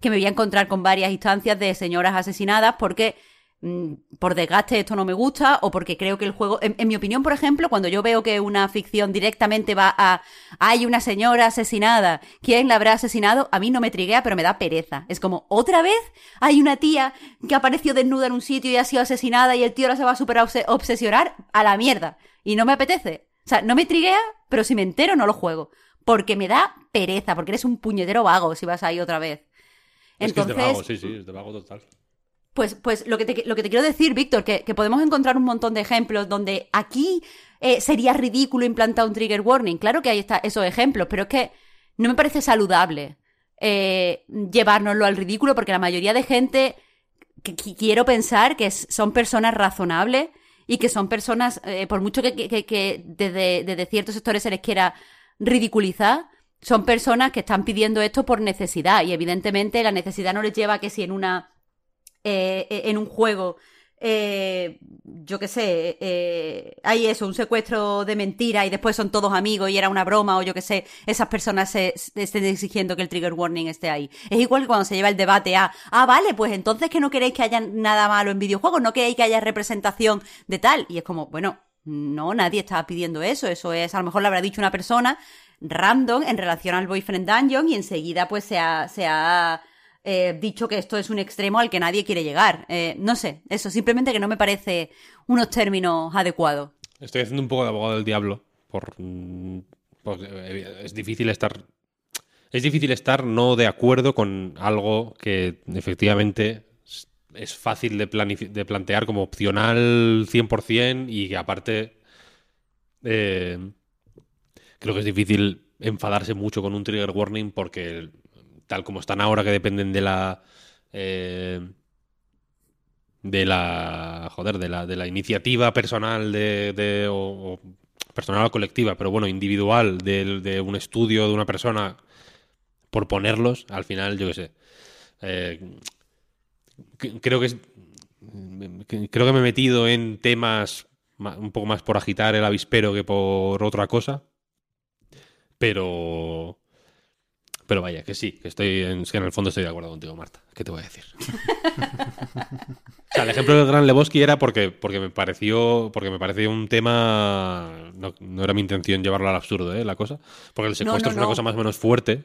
C: que me voy a encontrar con varias instancias de señoras asesinadas porque mm, por desgaste esto no me gusta o porque creo que el juego, en, en, mi opinión, por ejemplo, cuando yo veo que una ficción directamente va a, hay una señora asesinada, ¿quién la habrá asesinado? A mí no me triguea, pero me da pereza. Es como, otra vez hay una tía que apareció desnuda en un sitio y ha sido asesinada y el tío ahora se va a super obsesionar a la mierda. Y no me apetece. O sea, no me triguea, pero si me entero no lo juego. Porque me da pereza, porque eres un puñetero vago si vas ahí otra vez.
B: Entonces, es que es de vago, sí, sí, es de vago total.
C: Pues, pues lo, que te, lo que te quiero decir, Víctor, que, que, podemos encontrar un montón de ejemplos donde aquí eh, sería ridículo implantar un trigger warning. Claro que hay está esos ejemplos, pero es que no me parece saludable eh, llevárnoslo al ridículo porque la mayoría de gente que, que quiero pensar que son personas razonables y que son personas, eh, por mucho que, que desde, desde ciertos sectores se les quiera ridiculizar, son personas que están pidiendo esto por necesidad y evidentemente la necesidad no les lleva a que si en una eh, en un juego eh, yo qué sé, eh, hay eso, un secuestro de mentira y después son todos amigos y era una broma o yo qué sé, esas personas se, estén exigiendo que el trigger warning esté ahí. Es igual que cuando se lleva el debate a, ah, vale, pues entonces que no queréis que haya nada malo en videojuegos, no queréis que haya representación de tal. Y es como, bueno, no, nadie estaba pidiendo eso, eso es, a lo mejor lo habrá dicho una persona random en relación al Boyfriend Dungeon y enseguida pues se ha, se ha eh, dicho que esto es un extremo al que nadie quiere llegar. Eh, no sé, eso, simplemente que no me parece unos términos adecuados.
B: Estoy haciendo un poco de abogado del diablo, por, mm, porque eh, es difícil estar... Es difícil estar no de acuerdo con algo que efectivamente es fácil de, de plantear como opcional 100% y que aparte creo que es difícil enfadarse mucho con un trigger warning porque tal como están ahora, que dependen de la. Eh, de la. Joder, de la, de la iniciativa personal de. o, personal o colectiva, pero bueno, individual, de, un estudio de una persona, por ponerlos, al final, yo qué sé. Eh, creo que es. Creo que me he metido en temas un poco más por agitar el avispero que por otra cosa. Pero pero vaya, que sí, que estoy en, que en el fondo estoy de acuerdo contigo, Marta. ¿Qué te voy a decir? o sea, el ejemplo del Gran Lebowski era porque, porque me pareció porque me pareció un tema. No, era mi intención llevarlo al absurdo, ¿eh? La cosa. Porque el secuestro es una cosa más o menos fuerte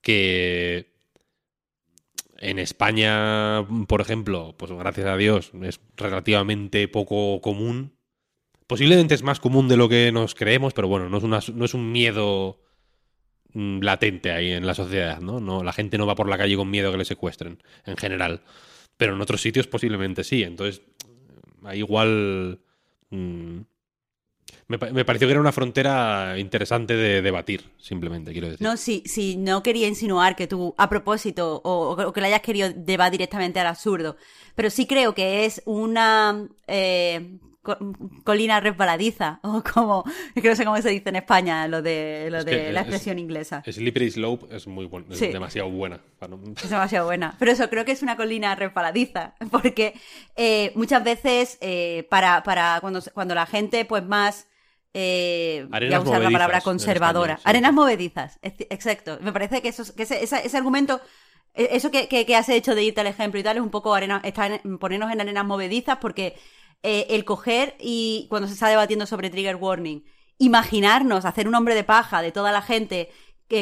B: que. En España, por ejemplo, pues gracias a Dios, es relativamente poco común. Posiblemente es más común de lo que nos creemos, pero bueno, no es, un miedo Mm, latente ahí en la sociedad, ¿no? La gente no va por la calle con miedo a que le secuestren, en general. Pero en otros sitios posiblemente sí. Entonces, ahí igual... Mm, me, pareció que era una frontera interesante de debatir, simplemente, quiero decir.
C: No, sí, sí, no quería insinuar que tú, a propósito, o, que le hayas querido llevar directamente al absurdo, pero sí creo que es una... Eh, colina resbaladiza, [LAUGHS] o como, que no sé cómo se dice en España, lo de, lo de la expresión inglesa.
B: Slippery slope es muy es demasiado buena. [LAUGHS]
C: Es demasiado buena. Pero eso, creo que es una colina resbaladiza, [LAUGHS] porque eh, muchas veces eh, para, para cuando, cuando la gente pues más... Eh, voy a usar la palabra conservadora. Arenas movedizas, exacto. Me parece que, eso, que ese, ese, argumento e, eso que, que, has hecho de irte al ejemplo y tal es un poco arena, ponernos en arenas movedizas porque eh, el coger y cuando se está debatiendo sobre trigger warning, imaginarnos hacer un hombre de paja de toda la gente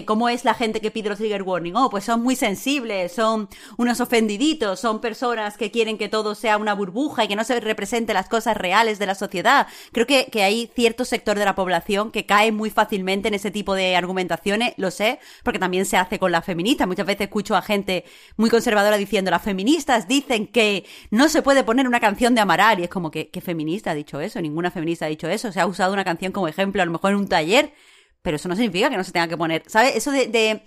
C: cómo es la gente que pide los trigger warning. Oh, pues son muy sensibles, son unos ofendiditos, son personas que quieren que todo sea una burbuja y que no se represente las cosas reales de la sociedad. Creo que, que hay cierto sector de la población que cae muy fácilmente en ese tipo de argumentaciones, lo sé, porque también se hace con las feministas. Muchas veces escucho a gente muy conservadora diciendo, las feministas dicen que no se puede poner una canción de Amaral y es como que, ¿qué feminista ha dicho eso? Ninguna feminista ha dicho eso. Se ha usado una canción como ejemplo, a lo mejor en un taller pero eso no significa que no se tenga que poner, ¿sabes? Eso de,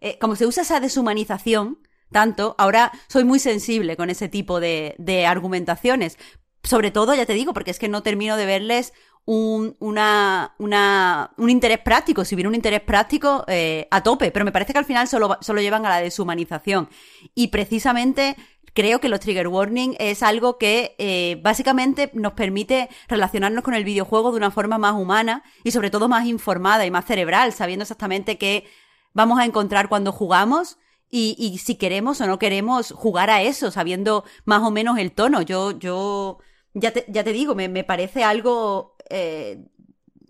C: eh, como se usa esa deshumanización tanto, ahora soy muy sensible con ese tipo de, argumentaciones. Sobre todo, ya te digo, porque es que no termino de verles un, una, una, un interés práctico, si hubiera un interés práctico eh, a tope, pero me parece que al final solo, solo llevan a la deshumanización. Y precisamente creo que los trigger warning es algo que eh, básicamente nos permite relacionarnos con el videojuego de una forma más humana y sobre todo más informada y más cerebral, sabiendo exactamente qué vamos a encontrar cuando jugamos y, y si queremos o no queremos jugar a eso, sabiendo más o menos el tono. Yo, yo, ya te, ya te digo, me, me parece algo, eh,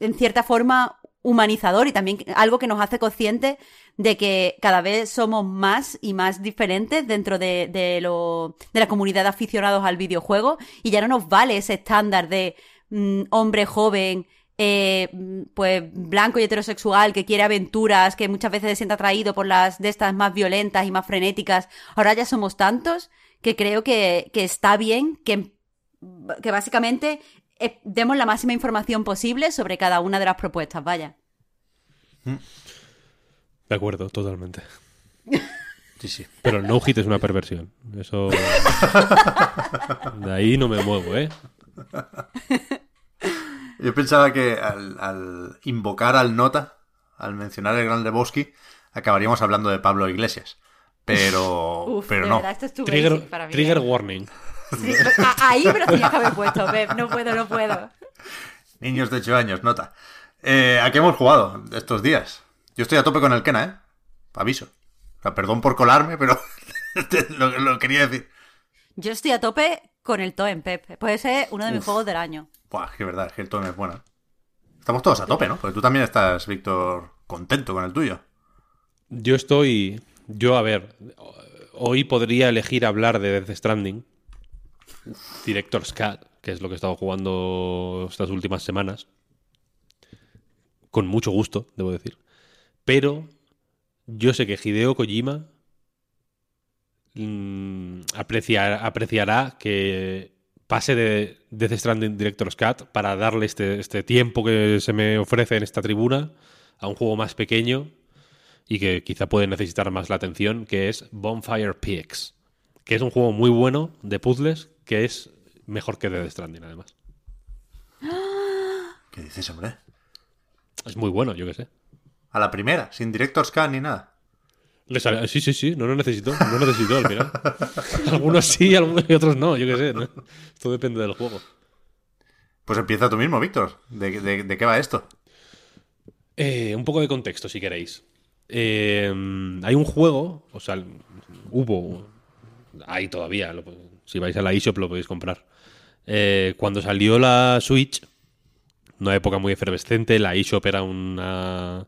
C: en cierta forma, humanizador y también algo que nos hace conscientes de que cada vez somos más y más diferentes dentro de, de, lo, de la comunidad de aficionados al videojuego y ya no nos vale ese estándar de mm, hombre joven eh, pues blanco y heterosexual que quiere aventuras, que muchas veces se siente atraído por las de estas más violentas y más frenéticas. Ahora ya somos tantos que creo que, que está bien que, que básicamente eh, demos la máxima información posible sobre cada una de las propuestas, vaya.
B: De acuerdo, totalmente.
A: Sí, sí.
B: Pero el no hit es una perversión. Eso. De ahí no me muevo, ¿eh?
A: Yo pensaba que al, al invocar al Nota, al mencionar el Gran Lebowski, acabaríamos hablando de Pablo Iglesias. Pero, [LAUGHS]
C: Uf,
A: pero no.
C: verdad, esto es
B: Trigger,
C: basic para mí.
B: trigger
C: ¿eh?
B: warning.
C: Sí, ahí me lo tenía que haber puesto, Pep. No puedo, no puedo.
A: Niños de 8 años, Nota. Eh, ¿A qué hemos jugado estos días? Yo estoy a tope con el Kena, ¿eh? Aviso. O sea, perdón por colarme, pero [LAUGHS] lo, lo quería decir.
C: Yo estoy a tope con el Toen, Pep. Puede ser uno de mis juegos del año.
A: Buah, que verdad, que el tono es bueno. Estamos todos a tope, ¿no? Porque tú también estás, Víctor, contento con el tuyo.
B: Yo estoy. Yo, a ver. Hoy podría elegir hablar de Death Stranding. Director's Cut, que es lo que he estado jugando estas últimas semanas. Con mucho gusto, debo decir. Pero yo sé que Hideo Kojima mm, apreciar- apreciará que pase de Death Stranding Director's Cut para darle este, este tiempo que se me ofrece en esta tribuna a un juego más pequeño y que quizá puede necesitar más la atención, que es Bonfire PX, que es un juego muy bueno de puzzles, que es mejor que Death Stranding además.
A: ¿Qué dices, hombre?
B: Es muy bueno, yo qué sé.
A: A la primera, sin Director's Cut ni nada.
B: Le sale- Sí, sí, sí, no lo necesito, no lo necesito al final. [LAUGHS] Algunos sí, algunos y otros no, yo qué sé. ¿no? Esto depende del juego.
A: Pues empieza tú mismo, Víctor. ¿De, de- de qué va esto?
B: Eh, un poco de contexto, si queréis. Eh, hay un juego, o sea, hubo, hay todavía, lo- si vais a la eShop lo podéis comprar. Eh, cuando salió la Switch, una época muy efervescente, la eShop era una,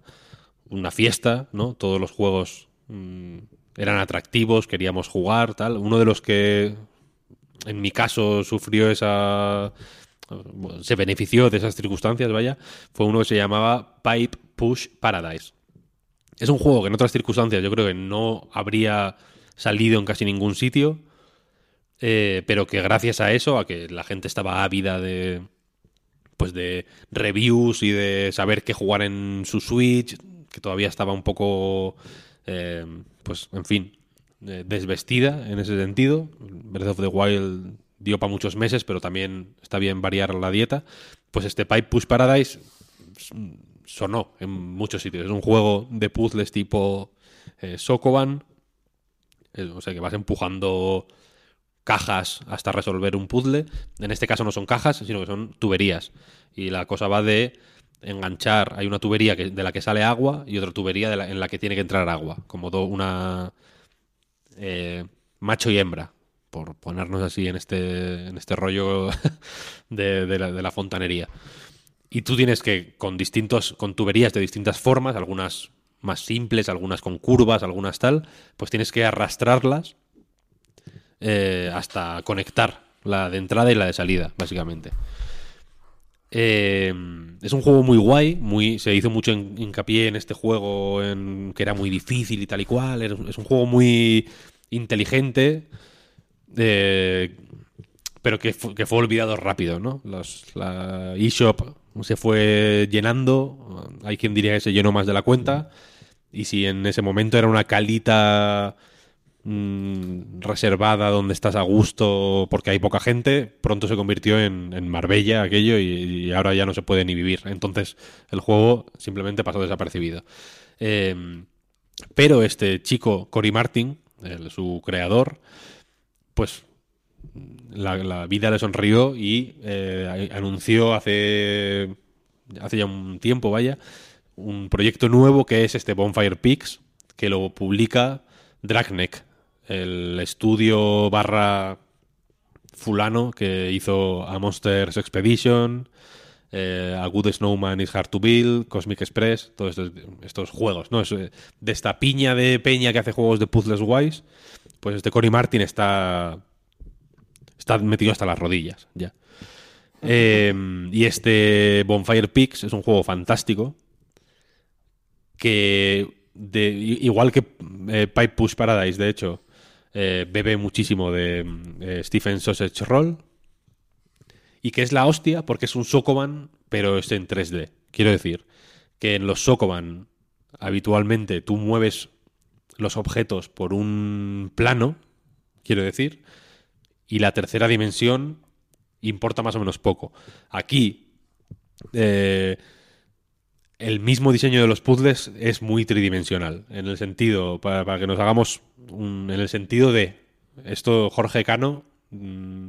B: una fiesta, ¿no? Todos los juegos mm, eran atractivos, queríamos jugar, tal. Uno de los que, en mi caso, sufrió esa... se benefició de esas circunstancias, vaya, fue uno que se llamaba Pipe Push Paradise. Es un juego que en otras circunstancias yo creo que no habría salido en casi ningún sitio, eh, pero que gracias a eso, a que la gente estaba ávida de pues de reviews y de saber qué jugar en su Switch, que todavía estaba un poco, eh, pues en fin, eh, desvestida en ese sentido. Breath of the Wild dio para muchos meses, pero también está bien variar la dieta. Pues este Pipe Push Paradise sonó en muchos sitios. Es un juego de puzzles tipo eh, Sokoban, eh, o sea que vas empujando cajas hasta resolver un puzzle. En este caso no son cajas, sino que son tuberías. Y la cosa va de enganchar. Hay una tubería de la que sale agua y otra tubería en la que tiene que entrar agua. Como do- una eh, macho y hembra, por ponernos así en este, en este rollo [LAUGHS] de, de la, de la fontanería. Y tú tienes que, con distintos, con tuberías de distintas formas, algunas más simples, algunas con curvas, algunas tal, pues tienes que arrastrarlas eh, hasta conectar la de entrada y la de salida, básicamente. Eh, es un juego muy guay, muy, se hizo mucho hin- hincapié en este juego, en que era muy difícil y tal y cual. Es, un juego muy inteligente, eh, pero que fue olvidado rápido, ¿no? Los- la eShop se fue llenando, hay quien diría que se llenó más de la cuenta, y si en ese momento era una calita mm, reservada donde estás a gusto porque hay poca gente, pronto se convirtió en, en Marbella aquello y, ahora ya no se puede ni vivir. Entonces el juego simplemente pasó desapercibido. Eh, pero este chico, Cory Martin, su creador, pues la, vida le sonrió y eh, anunció hace, hace ya un tiempo, vaya, un proyecto nuevo que es este Bonfire Peaks, que lo publica Dragneck, el estudio barra fulano que hizo a Monsters Expedition, eh, a Good Snowman is Hard to Build, Cosmic Express, todos estos, juegos, ¿no? Es, eh, de esta piña de peña que hace juegos de puzzles guays, pues este Cory Martin está está metido hasta las rodillas ya. Eh, y este Bonfire Peaks es un juego fantástico que igual que eh, Pipe Push Paradise, de hecho, eh, bebe muchísimo de eh, Stephen Sausage Roll y que es la hostia porque es un Sokoban, pero es en 3D. Quiero decir que en los Sokoban habitualmente tú mueves los objetos por un plano, quiero decir, y la tercera dimensión importa más o menos poco. Aquí, eh, el mismo diseño de los puzzles es muy tridimensional, en el sentido, para, para que nos hagamos, un- en el sentido de, esto Jorge Cano, mm,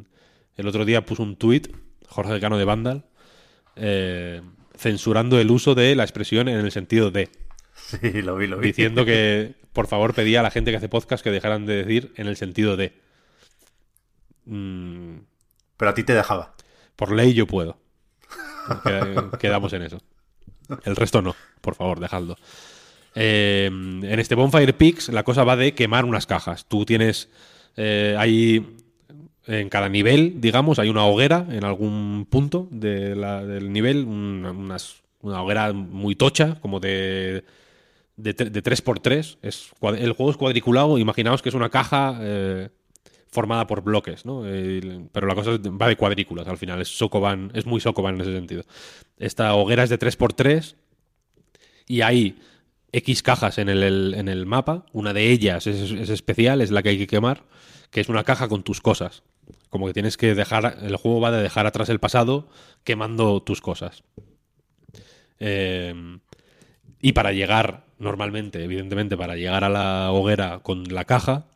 B: el otro día puso un tuit, Jorge Cano de Vandal, eh, censurando el uso de la expresión en el sentido de, [LAUGHS]
A: Sí, lo vi, lo vi.
B: diciendo que por favor pedía a la gente que hace podcast que dejaran de decir en el sentido de. Mm,
A: Pero a ti te dejaba.
B: por ley yo puedo. Qued- Quedamos en eso. El resto no, por favor, dejadlo. Eh, en este Bonfire Peaks la cosa va de quemar unas cajas. Tú tienes. eh, hay. En cada nivel, digamos, hay una hoguera en algún punto de la- del nivel, una, una hoguera muy tocha, como de, de, de 3x3. Es, el juego es cuadriculado, imaginaos que es una caja eh, formada por bloques, ¿no? Pero la cosa va de cuadrículas al final, es Sokoban, es muy Sokoban en ese sentido. Esta hoguera es de 3x3 y hay X cajas en el, en el mapa, una de ellas es, es especial, es la que hay que quemar, que es una caja con tus cosas. Como que tienes que dejar, el juego va de dejar atrás el pasado quemando tus cosas. Eh, y para llegar, normalmente, evidentemente, para llegar a la hoguera con la caja,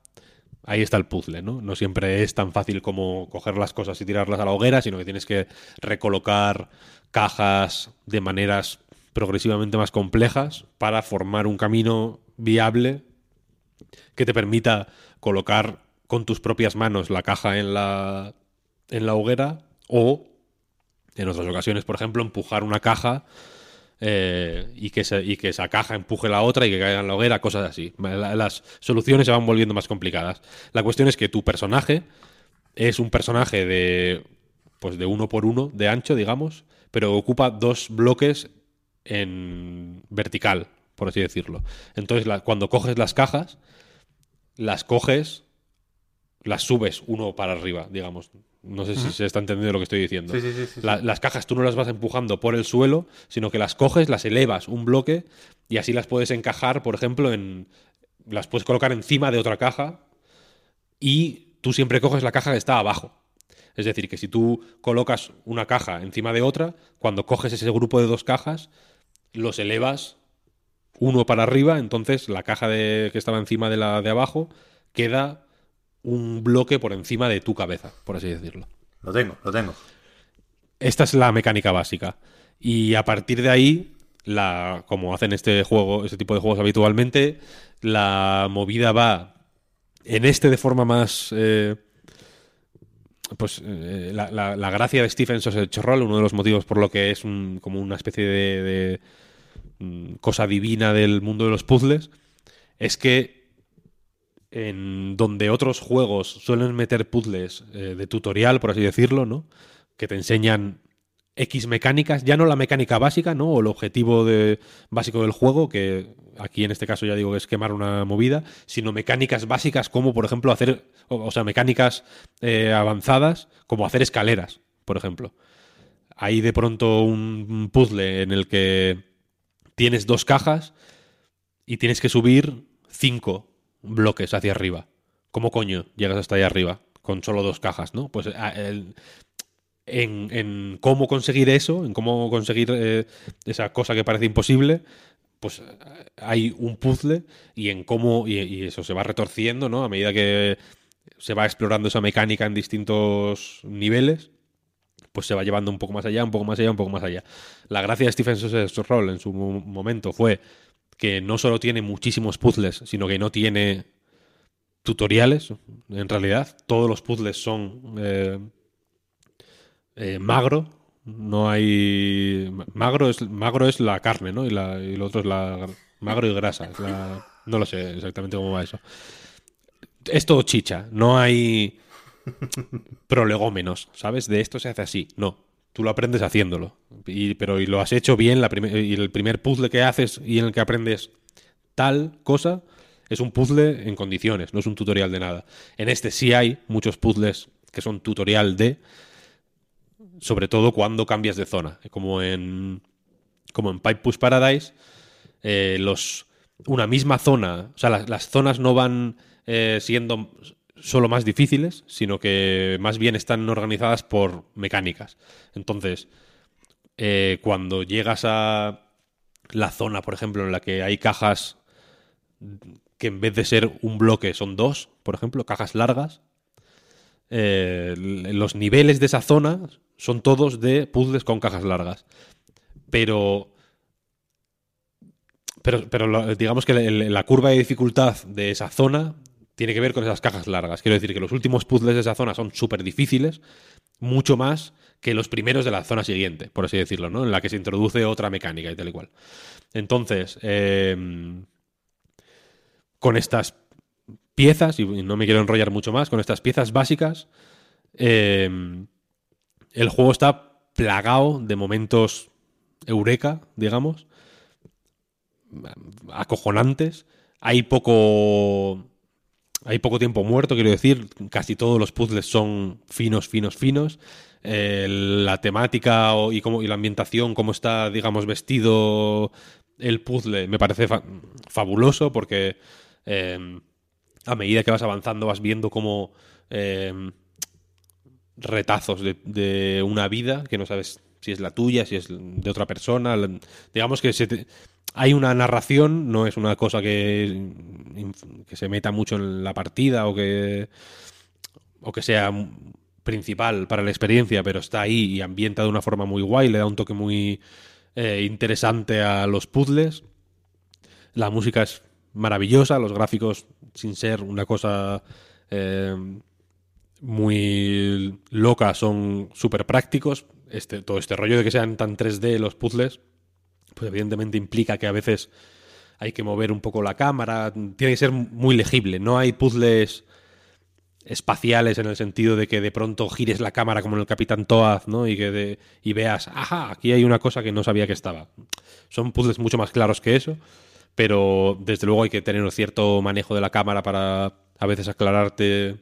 B: ahí está el puzzle, ¿no? No siempre es tan fácil como coger las cosas y tirarlas a la hoguera, sino que tienes que recolocar cajas de maneras progresivamente más complejas para formar un camino viable que te permita colocar con tus propias manos la caja en la, en la hoguera o, en otras ocasiones, por ejemplo, empujar una caja eh, y, que se- y que esa caja empuje la otra y que caiga en la hoguera, cosas así. La- Las soluciones se van volviendo más complicadas. La cuestión es que tu personaje es un personaje de pues de uno por uno de ancho, digamos, pero ocupa dos bloques en vertical, por así decirlo. Entonces, cuando coges las cajas, las coges, las subes uno para arriba, digamos. No sé si se está entendiendo lo que estoy diciendo.
A: Sí, sí, sí, sí,
B: La- las cajas tú no las vas empujando por el suelo, sino que las coges, las elevas un bloque y así las puedes encajar, por ejemplo, en las puedes colocar encima de otra caja y tú siempre coges la caja que está abajo. Es decir, que si tú colocas una caja encima de otra, cuando coges ese grupo de dos cajas, los elevas uno para arriba, entonces la caja de, que estaba encima de la de abajo queda un bloque por encima de tu cabeza, por así decirlo.
A: Lo tengo, lo tengo.
B: Esta es la mecánica básica. Y a partir de ahí, la, como hacen este juego, este tipo de juegos habitualmente, la movida va en este de forma más. eh, pues eh, la, la- la gracia de Stephen Roll, uno de los motivos por lo que es un- como una especie de, de, mm, cosa divina del mundo de los puzzles, es que en donde otros juegos suelen meter puzzles eh, de tutorial, por así decirlo, ¿no? Que te enseñan X mecánicas, ya no la mecánica básica, ¿no? O el objetivo básico del juego, que aquí en este caso ya digo que es quemar una movida, sino mecánicas básicas como, por ejemplo, hacer, o, sea, mecánicas eh, avanzadas como hacer escaleras, por ejemplo. Hay de pronto un puzzle en el que tienes dos cajas y tienes que subir cinco bloques hacia arriba. ¿Cómo coño llegas hasta ahí arriba? Con solo dos cajas, ¿no? Pues a- el- en, en cómo conseguir eso, en cómo conseguir eh, esa cosa que parece imposible, pues eh, hay un puzzle y en cómo, y, eso se va retorciendo, ¿no? A medida que se va explorando esa mecánica en distintos niveles, pues se va llevando un poco más allá, un poco más allá, un poco más allá. La gracia de Stephen Roll en su mo- momento fue que no solo tiene muchísimos puzzles, sino que no tiene tutoriales, en realidad. Todos los puzzles son eh, eh, magro. No hay. Magro es, magro es la carne, ¿no? Y, la, y lo otro es la. Magro y grasa. la- no lo sé exactamente cómo va eso. Es todo chicha. No hay prolegómenos, ¿sabes? De esto se hace así. No. Tú lo aprendes haciéndolo. Y, pero y lo has hecho bien. Y el primer puzzle que haces y en el que aprendes tal cosa es un puzzle en condiciones, no es un tutorial de nada. En este sí hay muchos puzzles que son tutorial de, sobre todo cuando cambias de zona, como en como en Pipe Push Paradise, eh, los una misma zona, o sea, las, las zonas no van eh, siendo solo más difíciles, sino que más bien están organizadas por mecánicas. Entonces, eh, cuando llegas a la zona, por ejemplo, en la que hay cajas que en vez de ser un bloque son dos, por ejemplo, cajas largas. eh, los niveles de esa zona son todos de puzzles con cajas largas. Pero. Pero, pero digamos que la curva de dificultad de esa zona tiene que ver con esas cajas largas. Quiero decir que los últimos puzzles de esa zona son súper difíciles, mucho más que los primeros de la zona siguiente, por así decirlo, ¿no? En la que se introduce otra mecánica y tal y cual. Entonces, eh, con estas piezas, y no me quiero enrollar mucho más, con estas piezas básicas, eh, el juego está plagado de momentos eureka, digamos, acojonantes. Hay poco. Hay poco tiempo muerto, quiero decir. Casi todos los puzzles son finos, finos, finos. Eh, la temática y, cómo, y la ambientación, cómo está, digamos, vestido el puzzle, me parece fa- fabuloso porque eh, a medida que vas avanzando vas viendo como eh, retazos de, de una vida que no sabes si es la tuya, si es de otra persona. Digamos que se te- hay una narración, no es una cosa que, que se meta mucho en la partida o que, o que sea principal para la experiencia, pero está ahí y ambienta de una forma muy guay, le da un toque muy eh, interesante a los puzzles. La música es maravillosa, los gráficos, sin ser una cosa eh, muy loca, son súper prácticos. Este, todo este rollo de que sean tan 3D los puzzles, pues evidentemente implica que a veces hay que mover un poco la cámara, tiene que ser muy legible, no hay puzzles espaciales en el sentido de que de pronto gires la cámara como en el Capitán Toad, ¿no? Y que de- y veas, ajá, aquí hay una cosa que no sabía que estaba. Son puzzles mucho más claros que eso, pero desde luego hay que tener un cierto manejo de la cámara para a veces aclararte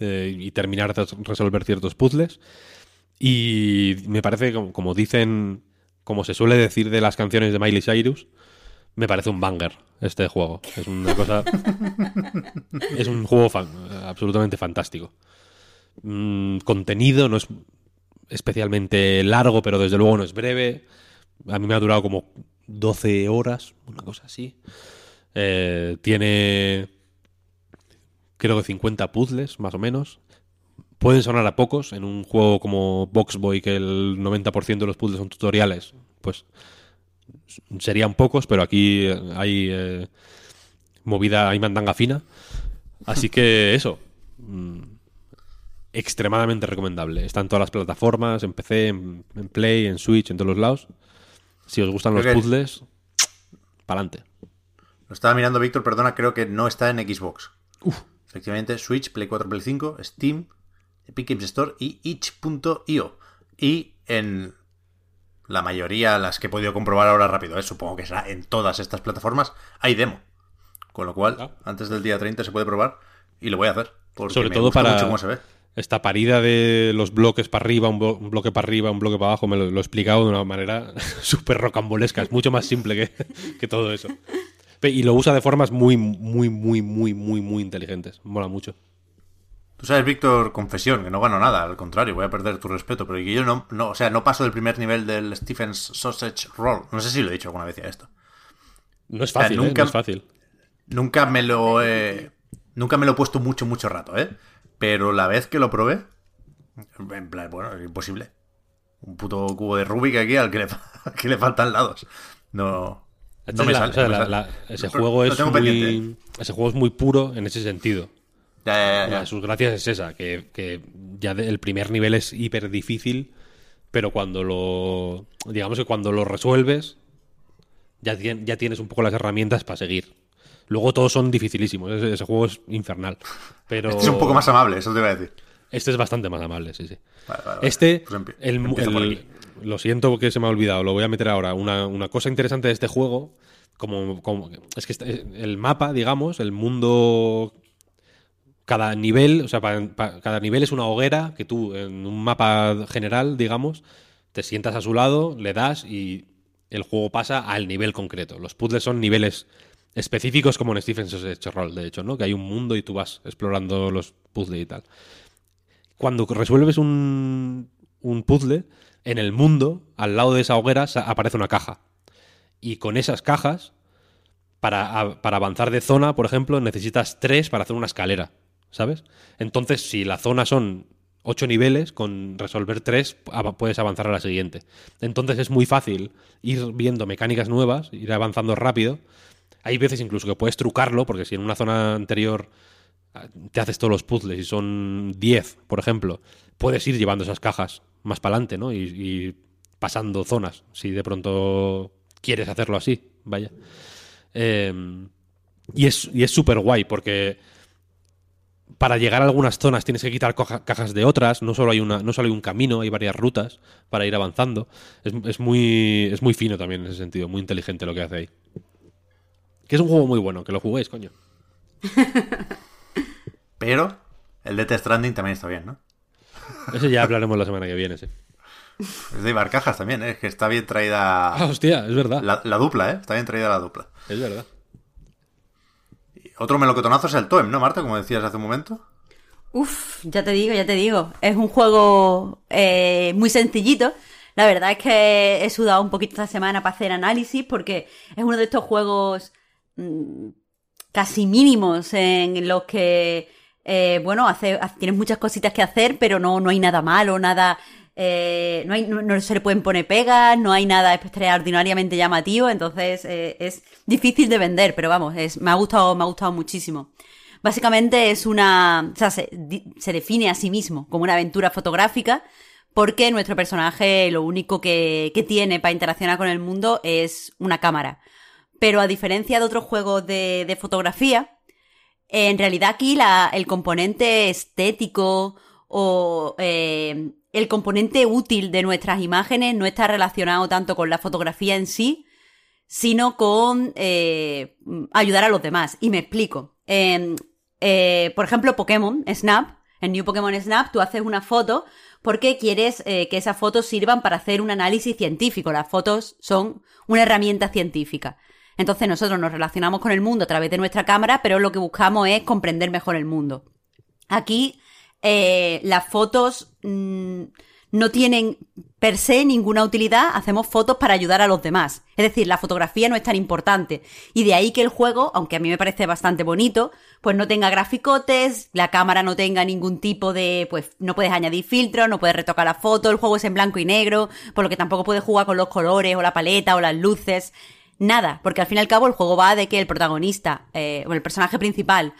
B: eh, y terminar de resolver ciertos puzzles. Y me parece, como, como dicen, como se suele decir de las canciones de Miley Cyrus, me parece un banger este juego. Es una cosa. [LAUGHS] es un juego fan- absolutamente fantástico. Mm, contenido no es especialmente largo, pero desde luego no es breve. A mí me ha durado como 12 horas, una cosa así. Eh, tiene. Creo que 50 puzzles, más o menos. Pueden sonar a pocos en un juego como Boxboy, que el 90% de los puzzles son tutoriales. Pues serían pocos, pero aquí eh, hay eh, movida, hay mandanga fina. Así que [LAUGHS] eso. mm, extremadamente recomendable. Está en todas las plataformas, en PC, en, en Play, en Switch, en todos los lados. Si os gustan los
A: Creo
B: puzzles, pa'lante.
A: Lo estaba mirando, Víctor, perdona, creo que no está en Xbox. Efectivamente, Switch, Play 4, Play 5, Steam, Epic Games Store y itch.io. Y en la mayoría, las que he podido comprobar ahora rápido, ¿eh? supongo que será en todas estas plataformas, hay demo. Con lo cual,
B: Ah.
A: antes del día 30 se puede probar y lo voy a hacer. Porque
B: Sobre
A: me
B: todo
A: gusta
B: para
A: mucho cómo se ve.
B: esta parida de los bloques para arriba, un, blo- un bloque para arriba, un bloque para abajo, me lo, lo he explicado de una manera [LAUGHS] súper rocambolesca. Es mucho más simple que, [LAUGHS] que todo eso. Y lo usa de formas muy, muy, muy, muy, muy, muy inteligentes. Mola mucho.
A: Tú sabes, Víctor, confesión, que no gano nada, al contrario, voy a perder tu respeto, pero que yo no, no, o sea, no paso del primer nivel del Stephen's Sausage Roll. No sé si lo he dicho alguna vez ya esto.
B: No es
A: sea,
B: fácil, ¿eh?
A: nunca-
B: No es fácil.
A: Nunca me lo he. Nunca me lo he puesto mucho, mucho rato, ¿eh? Pero la vez que lo probé. En plan, bueno, es imposible. Un puto cubo de Rubik aquí al que le, [LAUGHS] al que le faltan lados. No. No me sale,
B: ese juego es muy puro en ese sentido.
A: Ya, ya, ya,
B: Una
A: ya.
B: de sus gracias es esa, que, que ya de- el primer nivel es hiper difícil, pero cuando lo. Digamos que cuando lo resuelves, ya, ya tienes un poco las herramientas para seguir. Luego todos son dificilísimos, ese, ese juego es infernal. Pero
A: Este es un poco más amable, eso te iba a decir.
B: este es bastante más amable, sí, sí.
A: Vale, vale, vale.
B: Este,
A: Pues
B: el, lo siento que se me ha olvidado, lo voy a meter ahora. Una, una cosa interesante de este juego, como, como- es que este- el mapa, digamos, el mundo, cada nivel, o sea, cada nivel es una hoguera que tú en un mapa general, digamos, te sientas a su lado, le das y el juego pasa al nivel concreto. Los puzzles son niveles específicos como en Stephen's Roll, de hecho, ¿no? Que hay un mundo y tú vas explorando los puzzles y tal cuando resuelves un, un puzzle, en el mundo, al lado de esa hoguera, aparece una caja. Y con esas cajas, para, para avanzar de zona, por ejemplo, necesitas tres para hacer una escalera, ¿sabes? Entonces, si la zona son ocho niveles, con resolver tres puedes avanzar a la siguiente. Entonces es muy fácil ir viendo mecánicas nuevas, ir avanzando rápido. Hay veces incluso que puedes trucarlo, porque si en una zona anterior te haces todos los puzzles y son 10, por ejemplo, puedes ir llevando esas cajas más para adelante, ¿no? Y, pasando zonas, si de pronto quieres hacerlo así, vaya. Eh, y es y es súper guay porque para llegar a algunas zonas tienes que quitar cajas de otras, no solo hay una no solo hay un camino, hay varias rutas para ir avanzando. Es, es muy es muy fino también en ese sentido, muy inteligente lo que hace ahí. Que es un juego muy bueno, que lo juguéis, coño. [LAUGHS]
A: Pero el de Death Stranding también está bien, ¿no? [LAUGHS]
B: Ese ya hablaremos la semana que viene, sí.
A: Es de Ibarcajas también, ¿eh? Es que está bien traída
B: Ah, hostia, es verdad.
A: la, la dupla, ¿eh? Está bien traída la dupla.
B: Es verdad.
A: Otro melocotonazo es el Toem, ¿no, Marta? Como decías hace un momento.
C: Uf, ya te digo, ya te digo. Es un juego eh, muy sencillito. La verdad es que he sudado un poquito esta semana para hacer análisis porque es uno de estos juegos mm, casi mínimos en los que, eh, bueno, hace, ha- tienes muchas cositas que hacer, pero no, no hay nada malo, nada... eh, no, hay, no, se le pueden poner pegas, no hay nada extraordinariamente llamativo, entonces eh, es difícil de vender, pero vamos, es, me ha gustado, me ha gustado muchísimo. Básicamente es una. O sea, se, se define a sí mismo como una aventura fotográfica. Porque nuestro personaje lo único que, que tiene para interaccionar con el mundo es una cámara. Pero a diferencia de otros juegos de, de fotografía, en realidad aquí la- el componente estético o eh, el componente útil de nuestras imágenes no está relacionado tanto con la fotografía en sí, sino con eh, ayudar a los demás. Y me explico. Eh, eh, por ejemplo, Pokémon Snap, en New Pokémon Snap, tú haces una foto porque quieres eh, que esas fotos sirvan para hacer un análisis científico. Las fotos son una herramienta científica. Entonces nosotros nos relacionamos con el mundo a través de nuestra cámara, pero lo que buscamos es comprender mejor el mundo. Aquí eh, las fotos mm, no tienen per se ninguna utilidad, hacemos fotos para ayudar a los demás. Es decir, la fotografía no es tan importante. Y de ahí que el juego, aunque a mí me parece bastante bonito, pues no tenga graficotes, la cámara no tenga ningún tipo de, pues no puedes añadir filtros, no puedes retocar la foto, el juego es en blanco y negro, por lo que tampoco puedes jugar con los colores o la paleta o las luces. Nada, porque al fin y al cabo el juego va de que el protagonista, eh, o el personaje principal,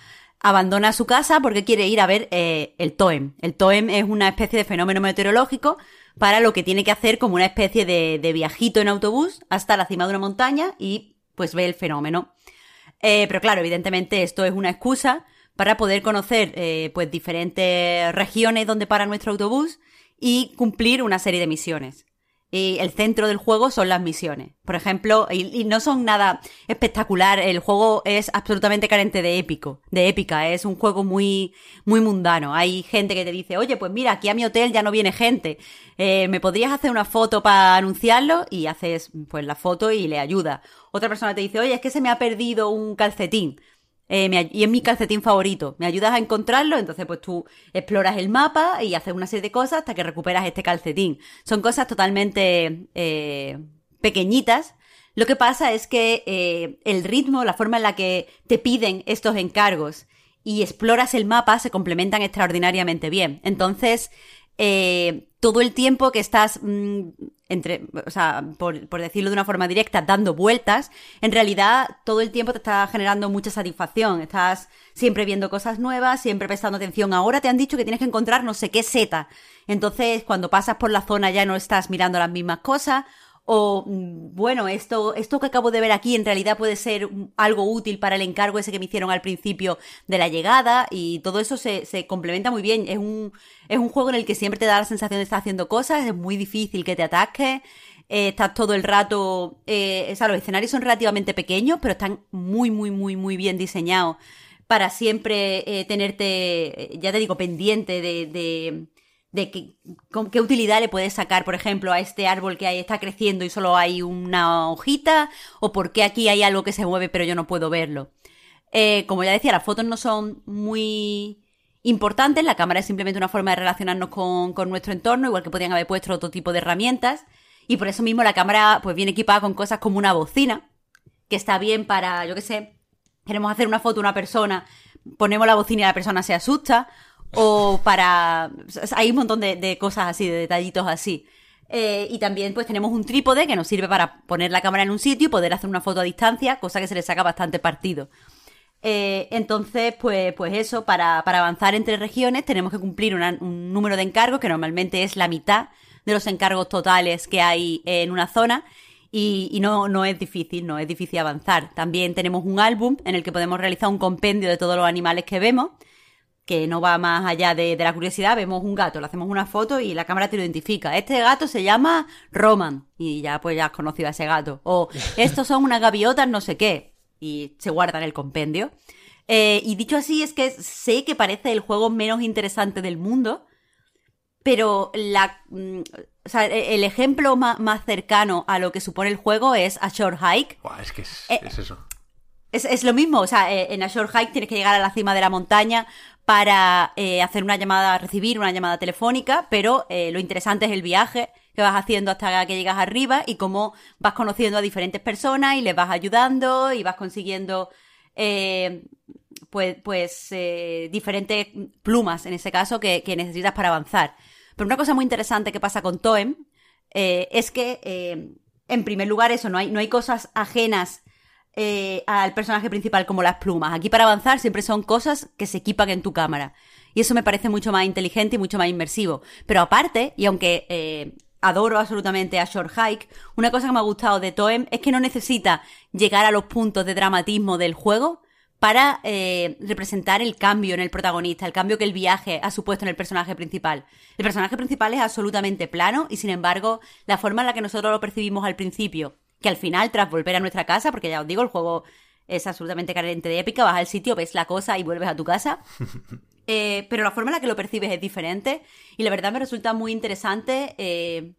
C: abandona su casa porque quiere ir a ver eh, el TOEM. El TOEM es una especie de fenómeno meteorológico para lo que tiene que hacer como una especie de, viajito en autobús hasta la cima de una montaña y pues ve el fenómeno. Eh, pero claro, evidentemente esto es una excusa para poder conocer eh, pues diferentes regiones donde para nuestro autobús y cumplir una serie de misiones. Y el centro del juego son las misiones. Por ejemplo, y, no son nada espectacular. El juego es absolutamente carente de épico, de épica. Es un juego muy, muy mundano. Hay gente que te dice, oye, pues mira, aquí a mi hotel ya no viene gente. Eh, ¿Me podrías hacer una foto para anunciarlo? Y haces, pues, la foto y le ayuda. Otra persona te dice, oye, es que se me ha perdido un calcetín. Eh, y es mi calcetín favorito. ¿Me ayudas a encontrarlo? Entonces, pues tú exploras el mapa y haces una serie de cosas hasta que recuperas este calcetín. Son cosas totalmente eh, pequeñitas. Lo que pasa es que eh, el ritmo, la forma en la que te piden estos encargos y exploras el mapa se complementan extraordinariamente bien. Entonces, eh, todo el tiempo que estás mm, entre, o sea, por, por, decirlo de una forma directa, dando vueltas, en realidad todo el tiempo te está generando mucha satisfacción. Estás siempre viendo cosas nuevas, siempre prestando atención. Ahora te han dicho que tienes que encontrar no sé qué seta. Entonces, cuando pasas por la zona ya no estás mirando las mismas cosas. O, mm, bueno, esto, esto que acabo de ver aquí en realidad puede ser algo útil para el encargo ese que me hicieron al principio de la llegada y todo eso se, se complementa muy bien. Es un, es un juego en el que siempre te da la sensación de estar haciendo cosas, es muy difícil que te ataques. Eh, estás todo el rato. Eh, o sea, los escenarios son relativamente pequeños, pero están muy, muy, muy, muy bien diseñados para siempre eh, tenerte, ya te digo, pendiente de, de, de qué, qué utilidad le puedes sacar, por ejemplo, a este árbol que ahí está creciendo y solo hay una hojita, o por qué aquí hay algo que se mueve pero yo no puedo verlo. Eh, como ya decía, las fotos no son muy importantes, la cámara es simplemente una forma de relacionarnos con, con nuestro entorno, igual que podrían haber puesto otro tipo de herramientas, y por eso mismo la cámara pues viene equipada con cosas como una bocina, que está bien para, yo qué sé, queremos hacer una foto a una persona, ponemos la bocina y la persona se asusta, o para... Hay un montón de, cosas así, de detallitos así. Eh, y también pues tenemos un trípode que nos sirve para poner la cámara en un sitio y poder hacer una foto a distancia, cosa que se le saca bastante partido. Eh, entonces, pues, pues eso, para, para, avanzar entre regiones tenemos que cumplir un número de encargos que normalmente es la mitad de los encargos totales que hay en una zona y, y, no, no es difícil, no es difícil avanzar. También tenemos un álbum en el que podemos realizar un compendio de todos los animales que vemos que no va más allá de, la curiosidad, vemos un gato, le hacemos una foto y la cámara te lo identifica. Este gato se llama Roman y ya pues ya has conocido a ese gato. O [LAUGHS] estos son unas gaviotas no sé qué y se guarda en el compendio. Eh, y dicho así es que sé que parece el juego menos interesante del mundo, pero la, mm, o sea, e, el ejemplo más, cercano a lo que supone el juego es A Short Hike.
A: es que es, eh, eso.
C: Es, es, lo mismo, o sea, eh, en A Short Hike tienes que llegar a la cima de la montaña para eh, hacer una llamada, recibir una llamada telefónica, pero eh, lo interesante es el viaje que vas haciendo hasta que llegas arriba y cómo vas conociendo a diferentes personas y les vas ayudando y vas consiguiendo eh, pues, pues diferentes plumas, en ese caso, que, que, necesitas para avanzar. Pero una cosa muy interesante que pasa con Toem es que, en primer lugar, eso, no hay, no hay cosas ajenas eh, al personaje principal como las plumas. Aquí para avanzar siempre son cosas que se equipan en tu cámara. Y eso me parece mucho más inteligente y mucho más inmersivo. Pero aparte, y aunque eh, adoro absolutamente a Short Hike, una cosa que me ha gustado de Toem es que no necesita llegar a los puntos de dramatismo del juego para eh, representar el cambio en el protagonista, el cambio que el viaje ha supuesto en el personaje principal. El personaje principal es absolutamente plano y sin embargo la forma en la que nosotros lo percibimos al principio que al final, tras volver a nuestra casa, porque ya os digo, el juego es absolutamente carente de épica, vas al sitio, ves la cosa y vuelves a tu casa. [LAUGHS] Eh, pero la forma en la que lo percibes es diferente y la verdad me resulta muy interesante eh,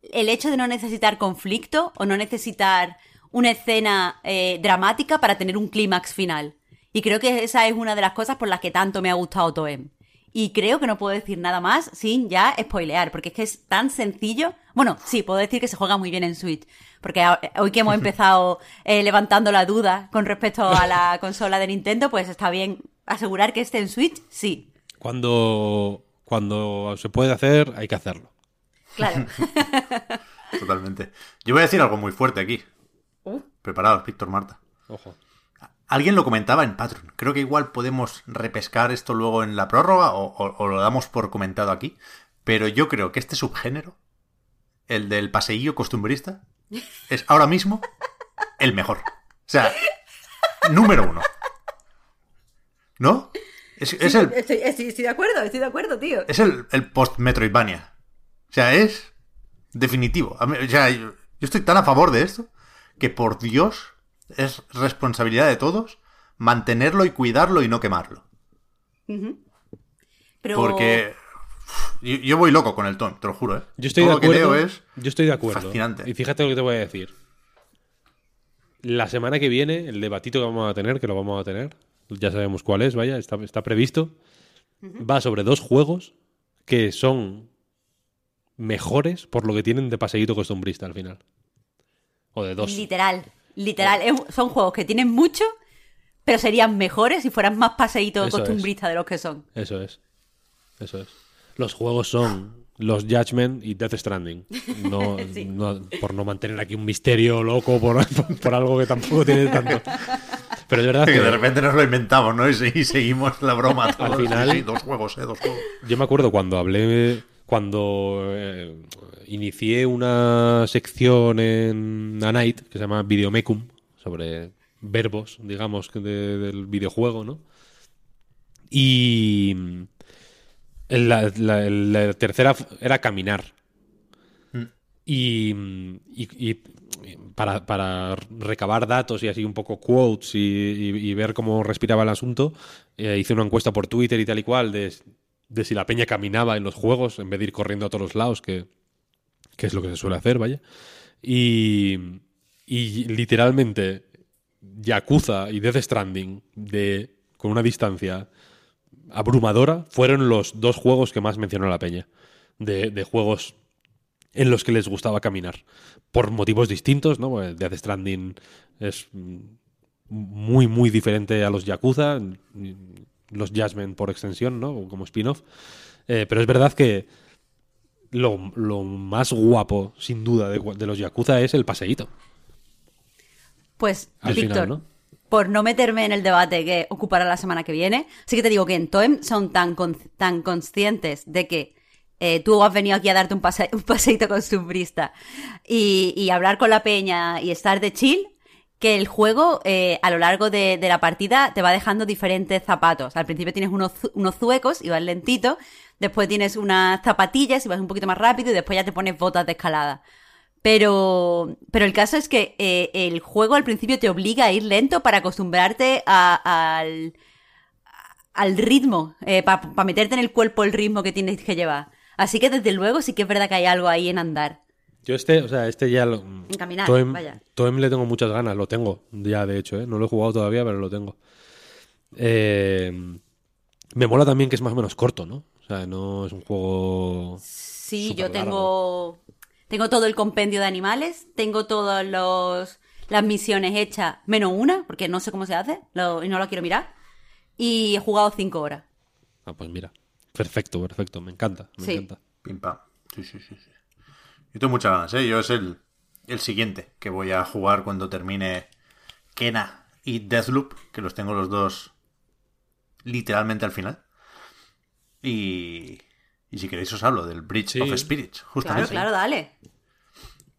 C: el hecho de no necesitar conflicto o no necesitar una escena eh, dramática para tener un clímax final. Y creo que esa es una de las cosas por las que tanto me ha gustado Toem. Y creo que no puedo decir nada más sin ya spoilear, porque es que es tan sencillo. Bueno, sí, puedo decir que se juega muy bien en Switch, porque hoy que hemos [LAUGHS] empezado eh, levantando la duda con respecto a la [LAUGHS] consola de Nintendo, pues está bien asegurar que esté en Switch, sí.
B: Cuando, cuando se puede hacer, hay que hacerlo.
C: Claro. [LAUGHS]
A: Totalmente. Yo voy a decir algo muy fuerte aquí. Uh. Preparados, Víctor Marta.
B: Ojo.
A: Alguien lo comentaba en Patreon. Creo que igual podemos repescar esto luego en la prórroga o lo damos por comentado aquí. Pero yo creo que este subgénero, el del paseillo costumbrista, [LAUGHS] es ahora mismo el mejor. O sea, número uno. ¿No?
C: Es, el, estoy, de acuerdo, estoy de acuerdo, tío.
A: Es el, post-Metroidvania. O sea, es definitivo. o sea, yo, estoy tan a favor de esto que por Dios es responsabilidad de todos mantenerlo y cuidarlo y no quemarlo. Porque yo, voy loco con el ton, te lo juro, ¿eh?
B: Yo estoy de acuerdo. yo estoy de acuerdo. Fascinante. Y fíjate lo que te voy a decir. La semana que viene, el debatito que vamos a tener, que lo vamos a tener, ya sabemos cuál es, vaya, está, está previsto, va sobre dos juegos que son mejores por lo que tienen de paseíto costumbrista al final. O de dos.
C: Literal, literal. Son juegos que tienen mucho, pero serían mejores si fueran más paseíto costumbrista de los que son.
B: Eso es. Eso es. Los juegos son los Judgment y Death Stranding. No, [LAUGHS]
C: Sí.
B: no- por no mantener aquí un misterio loco por, [LAUGHS] por algo que tampoco tiene tanto. Pero es verdad
A: Que
B: que
A: de repente nos lo inventamos, ¿no? Y, se- y seguimos la broma. todos.
B: final-
A: Sí, sí, dos juegos, ¿eh? Dos juegos.
B: yo me acuerdo cuando hablé, cuando eh, inicié una sección en A Night que se llama Videomecum, sobre verbos, digamos, de- del videojuego, ¿no? Y la, la- la tercera era caminar. Y, y- y para, para recabar datos y así un poco quotes y, y- y ver cómo respiraba el asunto, eh, hice una encuesta por Twitter y tal y cual de, de si la peña caminaba en los juegos en vez de ir corriendo a todos los lados, que, que es lo que se suele hacer, vaya. Y, y literalmente Yakuza y Death Stranding de, con una distancia abrumadora fueron los dos juegos que más mencionó la peña. De, de juegos en los que les gustaba caminar. Por motivos distintos, ¿no? Pues Death Stranding es muy, muy diferente a los Yakuza, los Jasmine por extensión, ¿no? Como spin-off. Eh, pero es verdad que lo, lo más guapo, sin duda, de, de los Yakuza es el paseíto.
C: Pues,
B: Al
C: Víctor,
B: final, ¿no?
C: por no meterme en el debate que ocupará la semana que viene, sí que te digo que en Toem son tan, con- tan conscientes de que eh, tú has venido aquí a darte un, pase- [LAUGHS] un paseíto costumbrista y, y hablar con la peña y estar de chill, que el juego eh, a lo largo de, de la partida te va dejando diferentes zapatos. Al principio tienes unos, unos zuecos y vas lentito, después tienes unas zapatillas y vas un poquito más rápido y después ya te pones botas de escalada. Pero, pero el caso es que eh, el juego al principio te obliga a ir lento para acostumbrarte a- al, al ritmo, para meterte en el cuerpo el ritmo que tienes que llevar. Así que desde luego sí que es verdad que hay algo ahí en andar.
B: Yo este, o sea, este ya lo...
C: En caminar,
B: Toem,
C: vaya.
B: Toem le tengo muchas ganas, lo tengo ya de hecho, ¿eh? No lo he jugado todavía, pero lo tengo. Eh, me mola también que es más o menos corto, ¿no? O sea, no es un juego...
C: Sí, yo tengo, tengo todo el compendio de animales, tengo todas los, las misiones hechas, menos una, porque no sé cómo se hace lo- y no la quiero mirar. Y he jugado cinco horas.
B: Ah, pues mira. Perfecto, perfecto. Me encanta, me
C: Sí.
B: encanta.
A: Pim pam. Sí, sí, sí, sí. Yo tengo muchas ganas, ¿eh? Yo es el, el siguiente que voy a jugar cuando termine Kena y Deathloop, que los tengo los dos literalmente al final. Y, y si queréis os hablo del Bridge
B: Sí.
A: of Spirits,
C: Claro,
A: justamente.
C: claro, dale.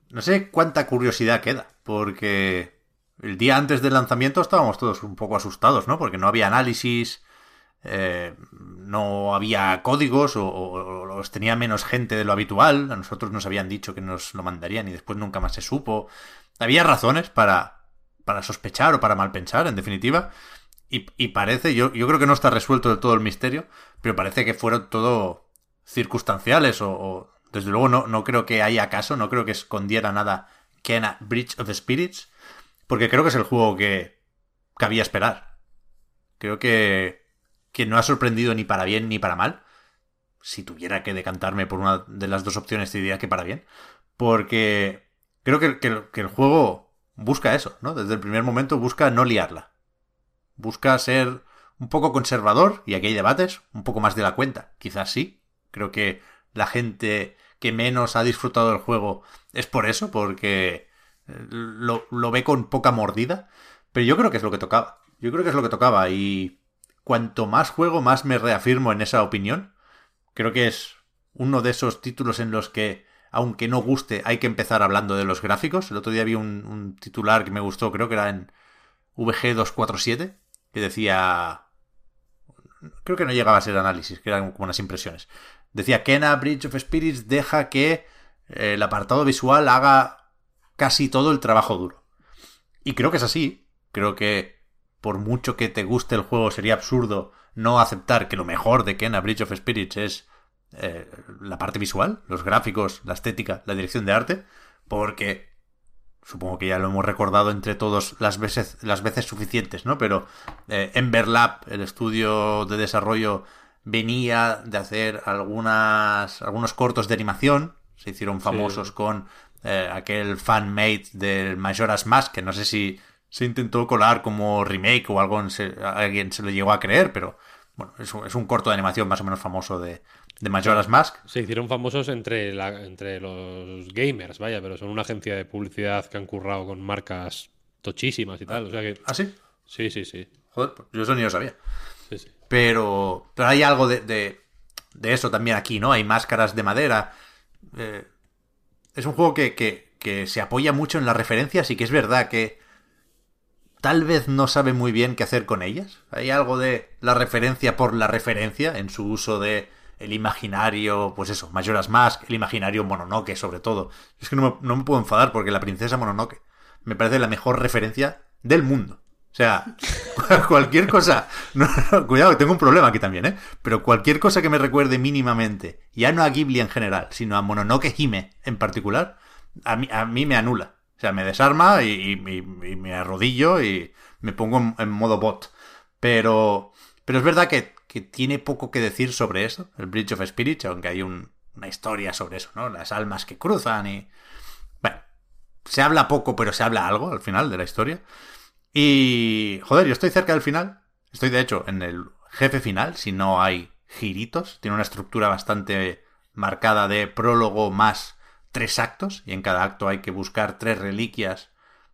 A: No sé cuánta curiosidad queda, porque el día antes del lanzamiento estábamos todos un poco asustados, ¿no? Porque no había análisis, eh, no había códigos o, o- o los tenía menos gente de lo habitual. A nosotros nos habían dicho que nos lo mandarían y después nunca más se supo. Había razones para, para sospechar o para mal pensar, en definitiva. Y, parece, yo, yo creo que no está resuelto del todo el misterio, pero parece que fueron todo circunstanciales o, desde luego no, no creo que haya caso, no creo que escondiera nada Kena Bridge of Spirits, porque creo que es el juego que cabía esperar. Creo que, que no ha sorprendido ni para bien ni para mal. Si tuviera que decantarme por una de las dos opciones, te diría que para bien. Porque creo que- que el juego busca eso, ¿no? Desde el primer momento busca no liarla. Busca ser un poco conservador, y aquí hay debates, un poco más de la cuenta. Quizás sí. Creo que la gente que menos ha disfrutado del juego es por eso, porque eh, lo, ve con poca mordida. Pero yo creo que es lo que tocaba. Yo creo que es lo que tocaba. Y cuanto más juego, más me reafirmo en esa opinión. Creo que es uno de esos títulos en los que, aunque no guste, hay que empezar hablando de los gráficos. El otro día vi un, un titular que me gustó, creo que era en VG247, que decía... Creo que no llegaba a ser análisis, que eran como unas impresiones. Decía Kena Bridge of Spirits deja que eh, el apartado visual haga casi todo el trabajo duro. Y creo que es así. Creo que por mucho que te guste el juego sería absurdo no aceptar que lo mejor de Kena Bridge of Spirits es eh, la parte visual, los gráficos, la estética, la dirección de arte, porque supongo que ya lo hemos recordado entre todos las veces, las veces suficientes, ¿no? Pero eh, Ember Lab, el estudio de desarrollo, venía de hacer algunas, algunos cortos de animación, se hicieron famosos con eh, aquel fan-made del Majora's Mask, que no sé si se intentó colar como remake o algo, se- alguien se lo llegó a creer, pero bueno, es un, es un corto de animación más o menos famoso de, de Majora's Mask.
B: Se hicieron famosos entre, la, entre los gamers, vaya, pero son una agencia de publicidad que han currado con marcas tochísimas y tal. O sea que.
A: ¿Ah, sí?
B: Sí, sí, sí.
A: Joder, pues yo eso ni lo sabía.
B: sí, sí.
A: Pero, pero hay algo de, de, de eso también aquí, ¿no? Hay máscaras de madera. Eh, es un juego que, que, que se apoya mucho en las referencias y que es verdad que tal vez no sabe muy bien qué hacer con ellas. Hay algo de la referencia por la referencia en su uso de el imaginario, pues eso, Majora's Mask, el imaginario Mononoke sobre todo. Es que no me, no me puedo enfadar porque la princesa Mononoke me parece la mejor referencia del mundo. O sea, [LAUGHS] cualquier cosa. No, no, cuidado, tengo un problema aquí también, ¿eh? Pero cualquier cosa que me recuerde mínimamente, ya no a Ghibli en general, sino a Mononoke Hime en particular, a mí, a mí me anula. O sea, me desarma y me arrodillo y me pongo en, en modo bot. Pero, pero es verdad que, que tiene poco que decir sobre eso, el Bridge of Spirits, aunque hay un- una historia sobre eso, ¿no? Las almas que cruzan y. Bueno, se habla poco, pero se habla algo al final de la historia. Y. Joder, yo estoy cerca del final. Estoy, de hecho, en el jefe final, si no hay giritos. Tiene una estructura bastante marcada de prólogo más tres actos. Y en cada acto hay que buscar tres reliquias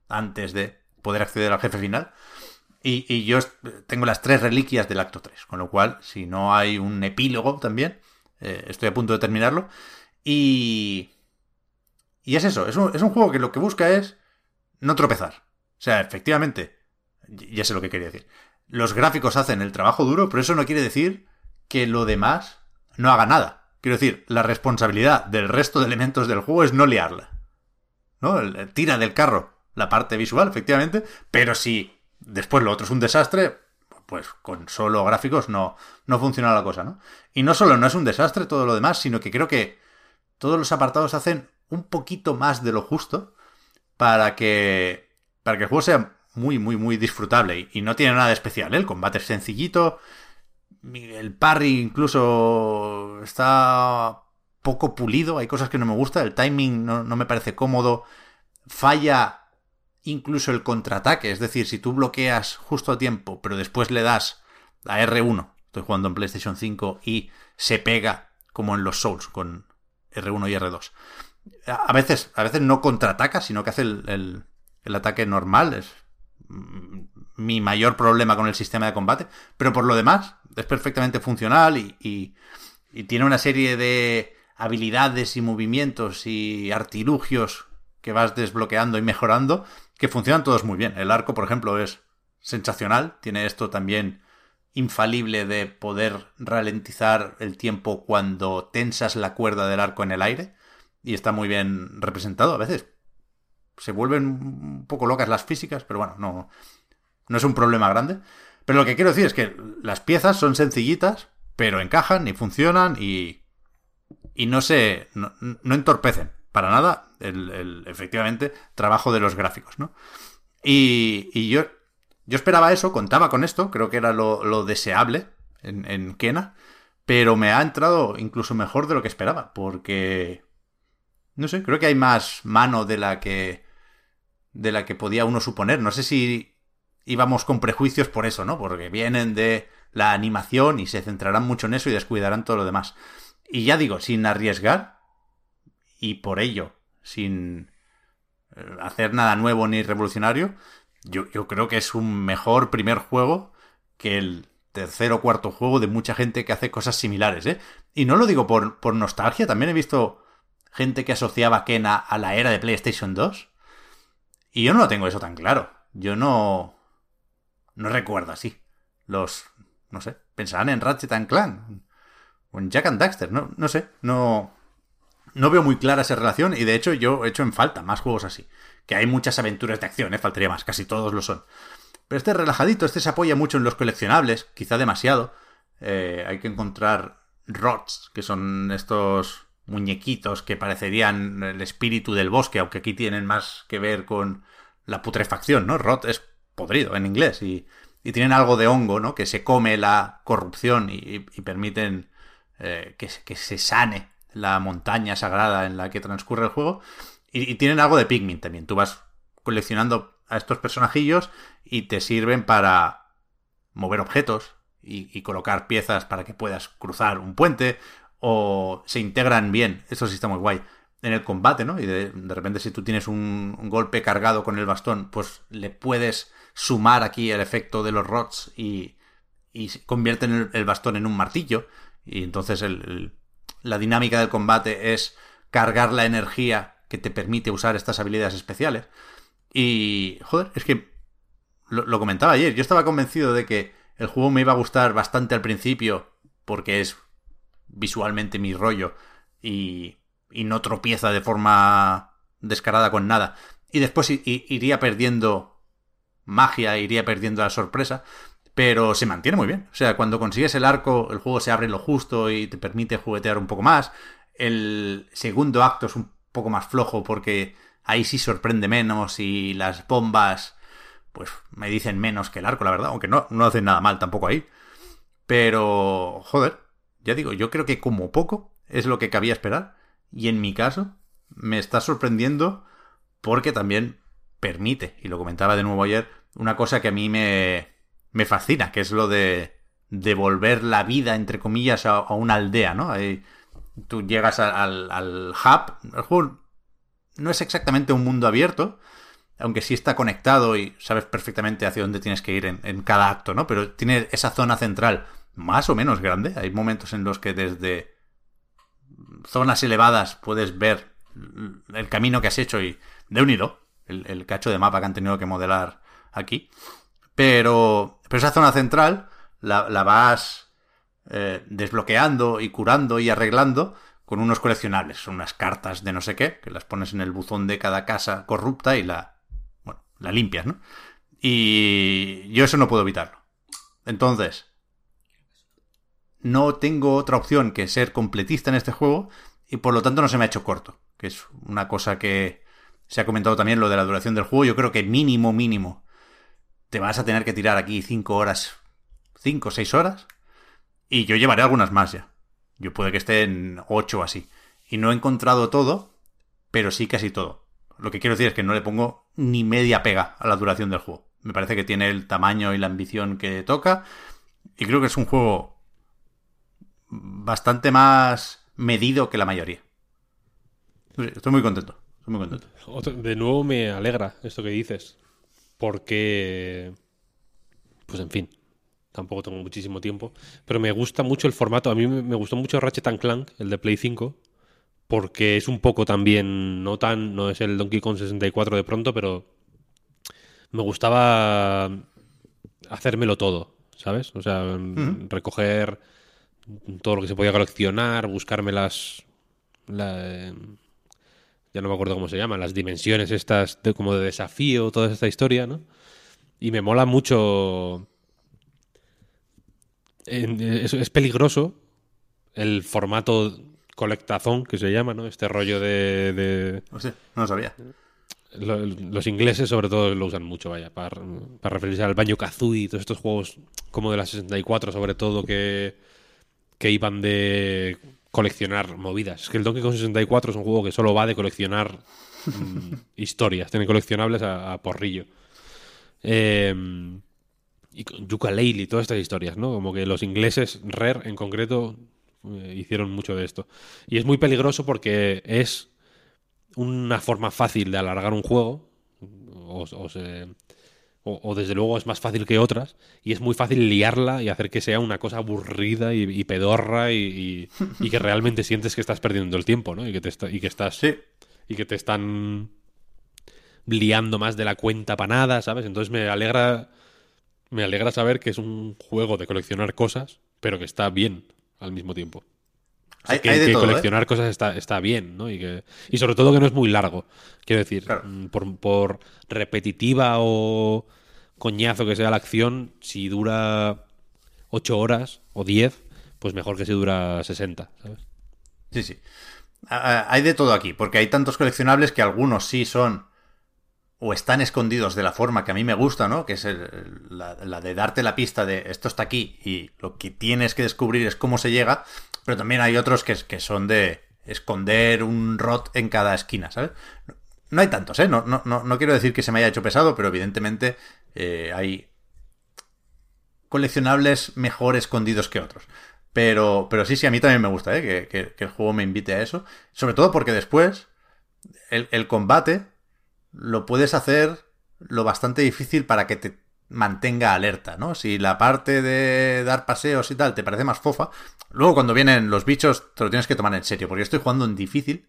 A: antes de poder acceder al jefe final. Y, y yo tengo las tres reliquias del acto 3. Con lo cual, si no hay un epílogo también, eh, estoy a punto de terminarlo. Y. Y es eso, es un, es un juego que lo que busca es no tropezar. O sea, efectivamente, ya sé lo que quería decir. Los gráficos hacen el trabajo duro, pero eso no quiere decir que lo demás no haga nada. Quiero decir, la responsabilidad del resto de elementos del juego es no liarla. ¿No? Tira del carro la parte visual, efectivamente, pero si después lo otro es un desastre, pues con solo gráficos no, no funciona la cosa, ¿no? Y no solo no es un desastre todo lo demás, sino que creo que todos los apartados hacen un poquito más de lo justo para que para que el juego sea muy muy muy disfrutable y, no tiene nada especial ¿eh? el combate es sencillito el parry incluso está poco pulido hay cosas que no me gusta el timing no, no me parece cómodo falla incluso el contraataque es decir si tú bloqueas justo a tiempo pero después le das a R1 estoy jugando en PlayStation 5 y se pega como en los Souls con R1 y R2 a veces, a veces no contraataca, sino que hace el, el- ataque normal. Es mm, mi mayor problema con el sistema de combate. Pero por lo demás, es perfectamente funcional y- y tiene una serie de habilidades y movimientos y artilugios que vas desbloqueando y mejorando que funcionan todos muy bien. El arco, por ejemplo, es sensacional. Tiene esto también infalible de poder ralentizar el tiempo cuando tensas la cuerda del arco en el aire y está muy bien representado. A veces se vuelven un poco locas las físicas, pero bueno, no, no es un problema grande. Pero lo que quiero decir es que las piezas son sencillitas, pero encajan y funcionan y, y no se. No, no entorpecen para nada el, el, efectivamente trabajo de los gráficos, ¿no? Y, yo, yo esperaba eso, contaba con esto, creo que era lo, lo deseable en, en Kena, pero me ha entrado incluso mejor de lo que esperaba, porque no sé, creo que hay más mano de la que de la que podía uno suponer. No sé si íbamos con prejuicios por eso, ¿no? Porque vienen de la animación y se centrarán mucho en eso y descuidarán todo lo demás. Y ya digo, sin arriesgar y por ello, sin eh, hacer nada nuevo ni revolucionario, yo, yo creo que es un mejor primer juego que el tercer o cuarto juego de mucha gente que hace cosas similares, ¿eh? Y no lo digo por, por nostalgia, también he visto gente que asociaba Kena a la era de PlayStation 2. Y yo no lo tengo eso tan claro. Yo no. No recuerdo así. Los. No sé. Pensarán en Ratchet and Clank. O en Jack and Daxter. No, no sé. No. No veo muy clara esa relación. Y de hecho, yo he hecho en falta más juegos así. Que hay muchas aventuras de acción, ¿eh? Faltaría más. Casi todos lo son. Pero este es relajadito. Este se apoya mucho en los coleccionables. Quizá demasiado. Eh, hay que encontrar rots, que son estos muñequitos que parecerían el espíritu del bosque, aunque aquí tienen más que ver con la putrefacción, ¿no? Rot es podrido en inglés y, y tienen algo de hongo, ¿no? Que se come la corrupción y, permiten eh, que, que, se sane la montaña sagrada en la que transcurre el juego. Y, tienen algo de Pikmin también. Tú vas coleccionando a estos personajillos y te sirven para mover objetos y, colocar piezas para que puedas cruzar un puente o se integran bien, esto sí está muy guay, en el combate, ¿no? Y de, repente si tú tienes un, golpe cargado con el bastón, pues le puedes sumar aquí el efecto de los rods y, y convierten el, bastón en un martillo. Y entonces la dinámica del combate es cargar la energía que te permite usar estas habilidades especiales. Y, joder, es que lo, comentaba ayer, yo estaba convencido de que el juego me iba a gustar bastante al principio porque es visualmente mi rollo y, y no tropieza de forma descarada con nada. Y después iría perdiendo magia, iría perdiendo la sorpresa, pero se mantiene muy bien. O sea, cuando consigues el arco, el juego se abre lo justo y te permite juguetear un poco más. El segundo acto es un poco más flojo porque ahí sí sorprende menos y las bombas pues me dicen menos que el arco, la verdad, aunque no, no hacen nada mal tampoco ahí. Pero, joder, ya digo, yo creo que como poco es lo que cabía esperar. Y en mi caso, me está sorprendiendo porque también permite, y lo comentaba de nuevo ayer, una cosa que a mí me, me fascina, que es lo de devolver la vida, entre comillas, a, una aldea, ¿no? Ahí, tú llegas al, al hub, el juego no es exactamente un mundo abierto, aunque sí está conectado y sabes perfectamente hacia dónde tienes que ir en, cada acto, ¿no? Pero tiene esa zona central más o menos grande. Hay momentos en los que desde zonas elevadas puedes ver el camino que has hecho y de unido el, el cacho de mapa que han tenido que modelar aquí. Pero, pero esa zona central la, la vas eh, desbloqueando y curando y arreglando con unos coleccionables, son unas cartas de no sé qué, que las pones en el buzón de cada casa corrupta y la, bueno, la limpias, ¿no? Y yo eso no puedo evitarlo. Entonces, no tengo otra opción que ser completista en este juego y por lo tanto no se me ha hecho corto, que es una cosa que se ha comentado también lo de la duración del juego. Yo creo que mínimo, mínimo, te vas a tener que tirar aquí 5 horas, 5 o 6 horas y yo llevaré algunas más ya. Yo puede que esté en 8 o así. Y no he encontrado todo, pero sí casi todo. Lo que quiero decir es que no le pongo ni media pega a la duración del juego. Me parece que tiene el tamaño y la ambición que toca. Y creo que es un juego bastante más medido que la mayoría. Estoy muy contento. Estoy muy contento.
B: De nuevo me alegra esto que dices. Porque. Pues en fin. Tampoco tengo muchísimo tiempo. Pero me gusta mucho el formato. A mí me gustó mucho Ratchet Clank, el de Play 5. Porque es un poco también. No tan. No es el Donkey Kong 64 de pronto, pero. Me gustaba. Hacérmelo todo. ¿Sabes? O sea, recoger todo lo que se podía coleccionar, buscarme las... ya no me acuerdo cómo se llaman, las dimensiones estas de, como de desafío, toda esta historia, ¿no? Y me mola mucho... Es, peligroso el formato colectazón que se llama, ¿no? Este rollo de...
A: No sé, no lo sabía.
B: Los ingleses sobre todo lo usan mucho, vaya, para, para referirse al baño Kazooie y todos estos juegos como de la 64 sobre todo que que iban de coleccionar movidas. Es que el Donkey Kong 64 es un juego que solo va de coleccionar mm, [LAUGHS] historias, tiene coleccionables a, porrillo. Eh, y Yooka-Laylee y todas estas historias, ¿no? Como que los ingleses, Rare en concreto, eh, hicieron mucho de esto. Y es muy peligroso porque es una forma fácil de alargar un juego, o se, o, desde luego es más fácil que otras, y es muy fácil liarla y hacer que sea una cosa aburrida y, pedorra y, que realmente sientes que estás perdiendo el tiempo, ¿no? Y que, te y que estás... Y que te están liando más de la cuenta para nada, ¿sabes? Entonces me alegra... Me alegra saber que es un juego de coleccionar cosas, pero que está bien al mismo tiempo. Hay, que, ¿eh? coleccionar cosas está, está bien, ¿no? Y, que, y sobre todo que no es muy largo. Quiero decir, mm, por, por repetitiva o coñazo que sea la acción, si dura 8 horas o 10, pues mejor que si dura 60, ¿sabes?
A: Sí, sí. Hay de todo aquí, porque hay tantos coleccionables que algunos sí son o están escondidos de la forma que a mí me gusta, ¿no? Que es la, de darte la pista de esto está aquí y lo que tienes que descubrir es cómo se llega, pero también hay otros que, son de esconder un rot en cada esquina, ¿sabes? No hay tantos, ¿eh? No, no, quiero decir que se me haya hecho pesado, pero evidentemente eh, hay coleccionables mejor escondidos que otros. Pero, sí, sí, a mí también me gusta, ¿eh? Que, el juego me invite a eso. Sobre todo porque después el combate lo puedes hacer lo bastante difícil para que te mantenga alerta, ¿no? Si la parte de dar paseos y tal te parece más fofa, luego cuando vienen los bichos te lo tienes que tomar en serio, porque estoy jugando en difícil.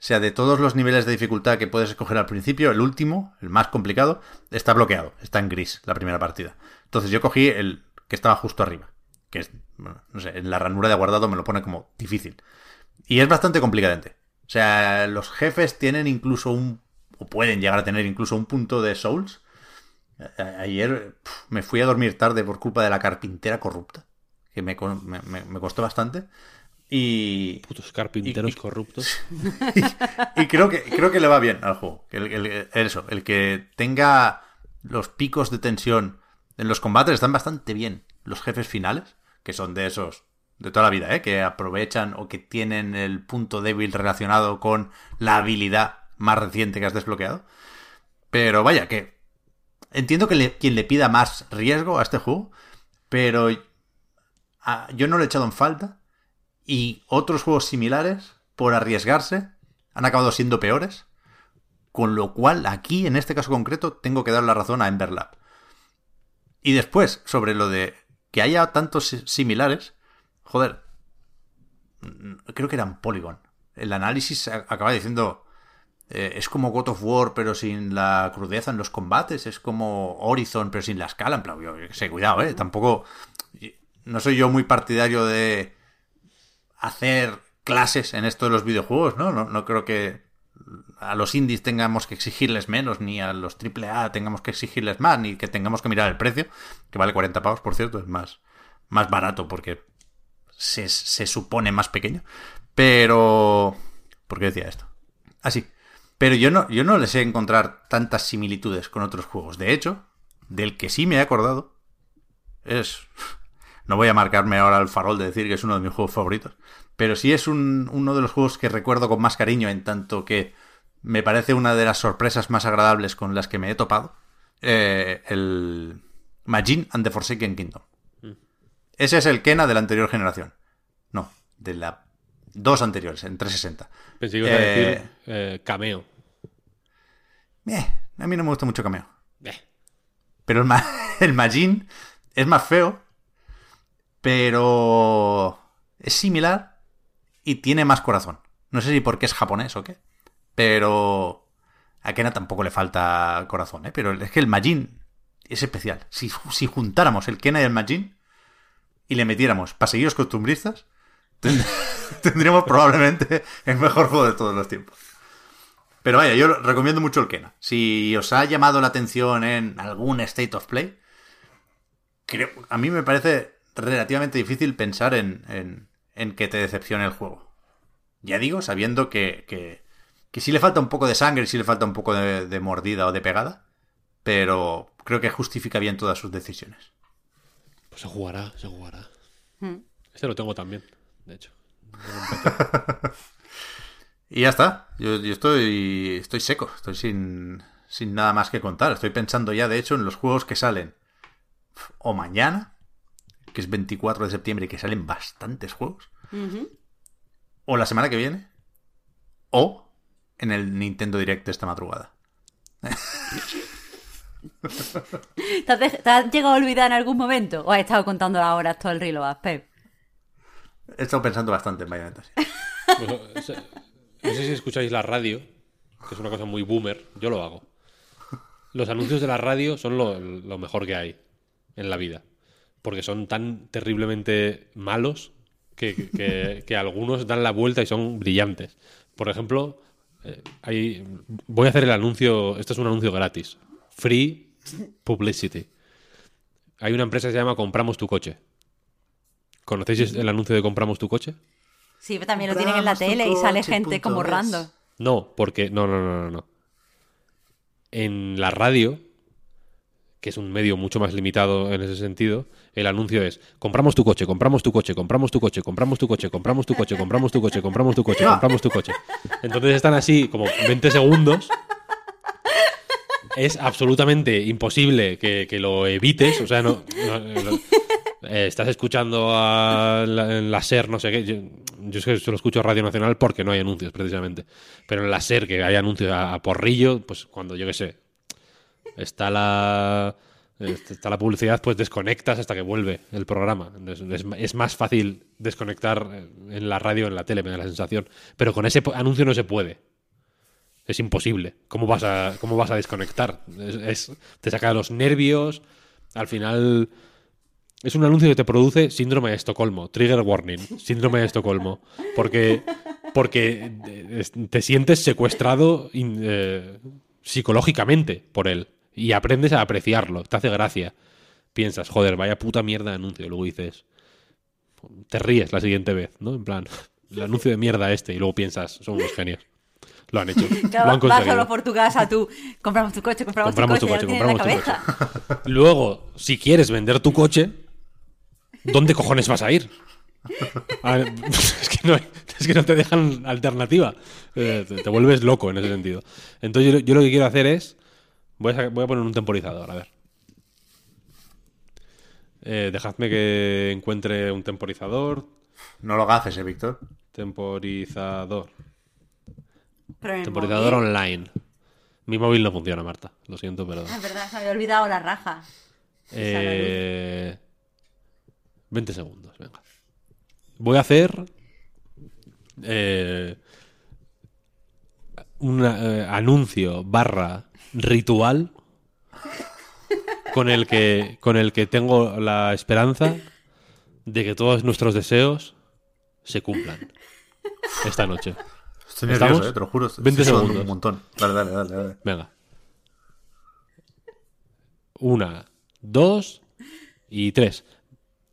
A: O sea, de todos los niveles de dificultad que puedes escoger al principio, el último, el más complicado, está bloqueado, está en gris la primera partida. Entonces yo cogí el que estaba justo arriba, que es, no sé, en la ranura de guardado me lo pone como difícil. Y es bastante complicadente. O sea, los jefes tienen incluso un, o pueden llegar a tener incluso un punto de souls. Ayer pf, me fui a dormir tarde por culpa de la carpintera corrupta, que me, me- me- costó bastante. Y,
B: Putos carpinteros
A: Y- y-
B: corruptos. [LAUGHS]
A: y creo que creo que le va bien al juego. El, el- eso, el que tenga los picos de tensión en los combates están bastante bien. Los jefes finales, que son de esos de toda la vida, ¿eh? que aprovechan o que tienen el punto débil relacionado con la habilidad más reciente que has desbloqueado. Pero vaya, que entiendo que quien le pida más riesgo a este juego, pero yo no lo he echado en falta y otros juegos similares, por arriesgarse, han acabado siendo peores. Con lo cual, aquí, en este caso concreto, tengo que dar la razón a Emberlab. Y después, sobre lo de que haya tantos si- similares, joder, creo que eran Polygon. El análisis acaba diciendo, eh, es como God of War, pero sin la crudeza en los combates, es como Horizon, pero sin la escala. En plan, yo, sé, cuidado, eh, tampoco. No soy yo muy partidario de hacer clases en esto de los videojuegos, ¿no? No, no creo que a los indies tengamos que exigirles menos, ni a los AAA tengamos que exigirles más, ni que tengamos que mirar el precio, que vale 40 pavos, por cierto, es más, más barato porque se, se supone más pequeño. Pero... ¿Por qué decía esto? Así. Pero yo no, yo no les he encontrar tantas similitudes con otros juegos. De hecho, del que sí me he acordado es... No voy a marcarme ahora el farol de decir que es uno de mis juegos favoritos, pero sí es un- uno de los juegos que recuerdo con más cariño en tanto que me parece una de las sorpresas más agradables con las que me he topado. eh, el Majin and the Forsaken Kingdom. Ese es el Kena de la anterior generación. No, de la dos anteriores, en 360.
B: Pensé que ibas a
A: Eh,
B: decir eh, cameo.
A: eh, a mí no me gusta mucho Cameo.
B: Eh,
A: Pero el, Ma- [LAUGHS] el Majin es más feo, pero es similar y tiene más corazón. No sé si porque es japonés o qué, pero a Kena tampoco le falta corazón, ¿eh? Pero es que el Majin es especial. Si, si juntáramos el Kena y el Majin y le metiéramos paseillos costumbristas, [LAUGHS] tendríamos probablemente el mejor juego de todos los tiempos. Pero vaya, yo recomiendo mucho el Kena. Si os ha llamado la atención en algún State of Play, creo, a mí me parece relativamente difícil pensar en, en, en que te decepcione el juego. Ya digo, sabiendo que, que, que sí le falta un poco de sangre, sí le falta un poco de, de mordida o de pegada, pero creo que justifica bien todas sus decisiones.
B: pues se jugará, se jugará.
C: Hmm.
B: Este lo tengo también, de hecho. [LAUGHS]
A: Y ya está. Yo, yo estoy, estoy seco, estoy sin, sin nada más que contar. Estoy pensando ya, de hecho, en los juegos que salen o mañana, que es 24 de septiembre y que salen bastantes juegos, o la semana que viene, o en el Nintendo Direct esta madrugada. [LAUGHS]
C: ¿Te has, dej- te has llegado a olvidar en algún momento? ¿O has estado contando las horas todo el rilo, Pep?
A: He estado pensando bastante en Bayonetta. sí.
B: No sé si escucháis la radio, que es una cosa muy boomer. Yo lo hago. Los anuncios de la radio son lo, mejor que hay en la vida. Porque son tan terriblemente malos que, algunos dan la vuelta y son brillantes. Por ejemplo, eh, voy a hacer el anuncio. Esto es un anuncio gratis. Free publicity. Hay una empresa que se llama Compramos tu coche. ¿Conocéis el anuncio de Compramos tu coche?
C: Sí, pero también lo tienen en la tele y sale gente como random.
B: No, porque. No, no, no, no, no. En la radio, que es un medio mucho más limitado en ese sentido, el anuncio es: compramos tu coche, compramos tu coche, compramos tu coche, compramos tu coche, compramos tu coche, compramos tu coche, compramos tu coche, compramos tu coche. Entonces están así como 20 segundos. Es absolutamente imposible que, que lo evites. O sea, no. no- no- eh, estás escuchando a la, en la SER, no sé qué. Yo, es que solo escucho Radio Nacional porque no hay anuncios, precisamente. Pero en la SER, que hay anuncios a, porrillo, pues cuando yo qué sé, está la está la publicidad, pues desconectas hasta que vuelve el programa. Es, más fácil desconectar en la radio en la tele, me da la sensación. Pero con ese anuncio no se puede. Es imposible. ¿Cómo vas a, cómo vas a desconectar? Es- es- te saca los nervios. Al final. Es un anuncio que te produce síndrome de Estocolmo, trigger warning, síndrome de Estocolmo, porque porque eh, te sientes secuestrado in- eh, psicológicamente por él y aprendes a apreciarlo, te hace gracia. Piensas, joder, vaya puta mierda de anuncio, luego dices, te ríes la siguiente vez, ¿no? En plan, [LAUGHS] el anuncio de mierda este, y luego piensas, son unos genios. Lo han hecho, [LAUGHS] lo
C: Claro,
B: han conseguido.
C: por tu casa, tú. Compramos tu coche, compramos,
B: Compramos
C: tu
B: tu
C: coche,
B: coche,
C: tienes en
B: compramos tu
C: cabeza.
B: Luego, si quieres vender tu coche, ¿dónde cojones vas a ir? [LAUGHS] Ah, [LAUGHS] es, que no, hay- es que no te dejan alternativa. Eh, te, te vuelves loco en ese sentido. Entonces, yo, yo lo que quiero hacer es. Voy a, sa- voy a poner un temporizador, a ver. Eh, dejadme que encuentre un temporizador.
A: No lo haces, eh, Víctor.
B: Temporizador. Temporizador
C: móvil-
B: online. Mi móvil no funciona, Marta. Lo siento, pero.
C: Ah, es verdad, se me había olvidado la raja.
B: Eh, 20 segundos, venga. Voy a hacer eh, un eh, anuncio barra ritual con el que con el que tengo la esperanza de que todos nuestros deseos se cumplan esta noche.
A: Estoy
B: ¿Estamos?
A: nervioso, eh, te lo juro. Estoy
B: 20
A: sudando
B: segundos.
A: Un montón. Dale, dale, dale. dale.
B: Venga. Una, dos y tres.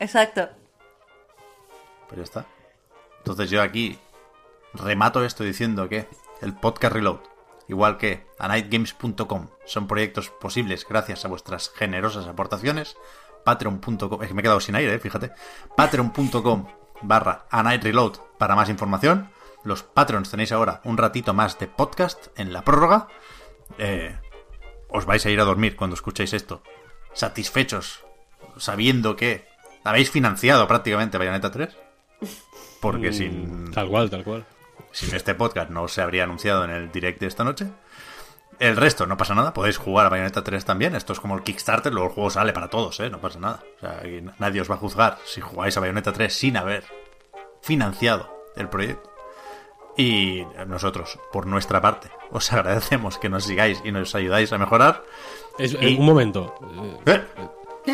C: Exacto.
A: Pues ya está. Entonces yo aquí remato esto diciendo que el podcast Reload, igual que anightgames.com, son proyectos posibles gracias a vuestras generosas aportaciones. Patreon.com, es que me he quedado sin aire, eh, fíjate. Patreon.com barra anightreload para más información. Los Patrons tenéis ahora un ratito más de podcast en la prórroga. Eh, os vais a ir a dormir cuando escuchéis esto. Satisfechos, sabiendo que habéis financiado prácticamente Bayonetta 3. Porque sin,
B: Tal cual, tal cual.
A: sin este podcast no se habría anunciado en el direct de esta noche. El resto, no pasa nada, podéis jugar a Bayonetta 3 también. Esto es como el Kickstarter, luego el juego sale para todos, ¿eh? No pasa nada. O sea, nadie os va a juzgar si jugáis a Bayonetta 3 sin haber financiado el proyecto. Y nosotros, por nuestra parte, os [LAUGHS] agradecemos que nos sigáis y nos ayudáis a mejorar.
B: Es-
A: Y-
B: Un momento. eh,
A: ¿Eh?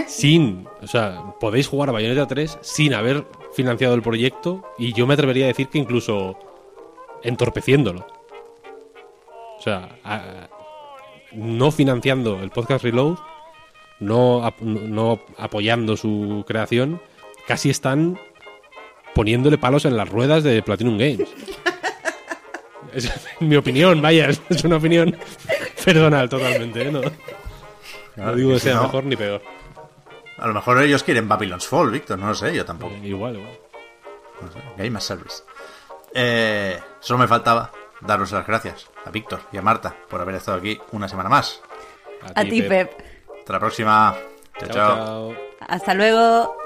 B: Sin. O sea, podéis jugar a Bayonetta 3 sin haber financiado el proyecto. Y yo me atrevería a decir que incluso entorpeciéndolo. O sea, a- no financiando el podcast Reload, no, ap- no apoyando su creación, casi están poniéndole palos en las ruedas de Platinum Games. Es mi opinión, vaya, es- una opinión personal totalmente, ¿eh? No, no digo que sea mejor ni peor.
A: A lo mejor ellos quieren Babylon's Fall, Víctor, no lo sé, yo tampoco.
B: Igual, igual.
A: No sé, Game as Service. Eh, solo me faltaba daros las gracias a Víctor y a Marta por haber estado aquí una semana más.
C: A ti, Pep.
A: Hasta la próxima. chao.
B: Chao,
A: chao.
B: chao.
C: Hasta luego.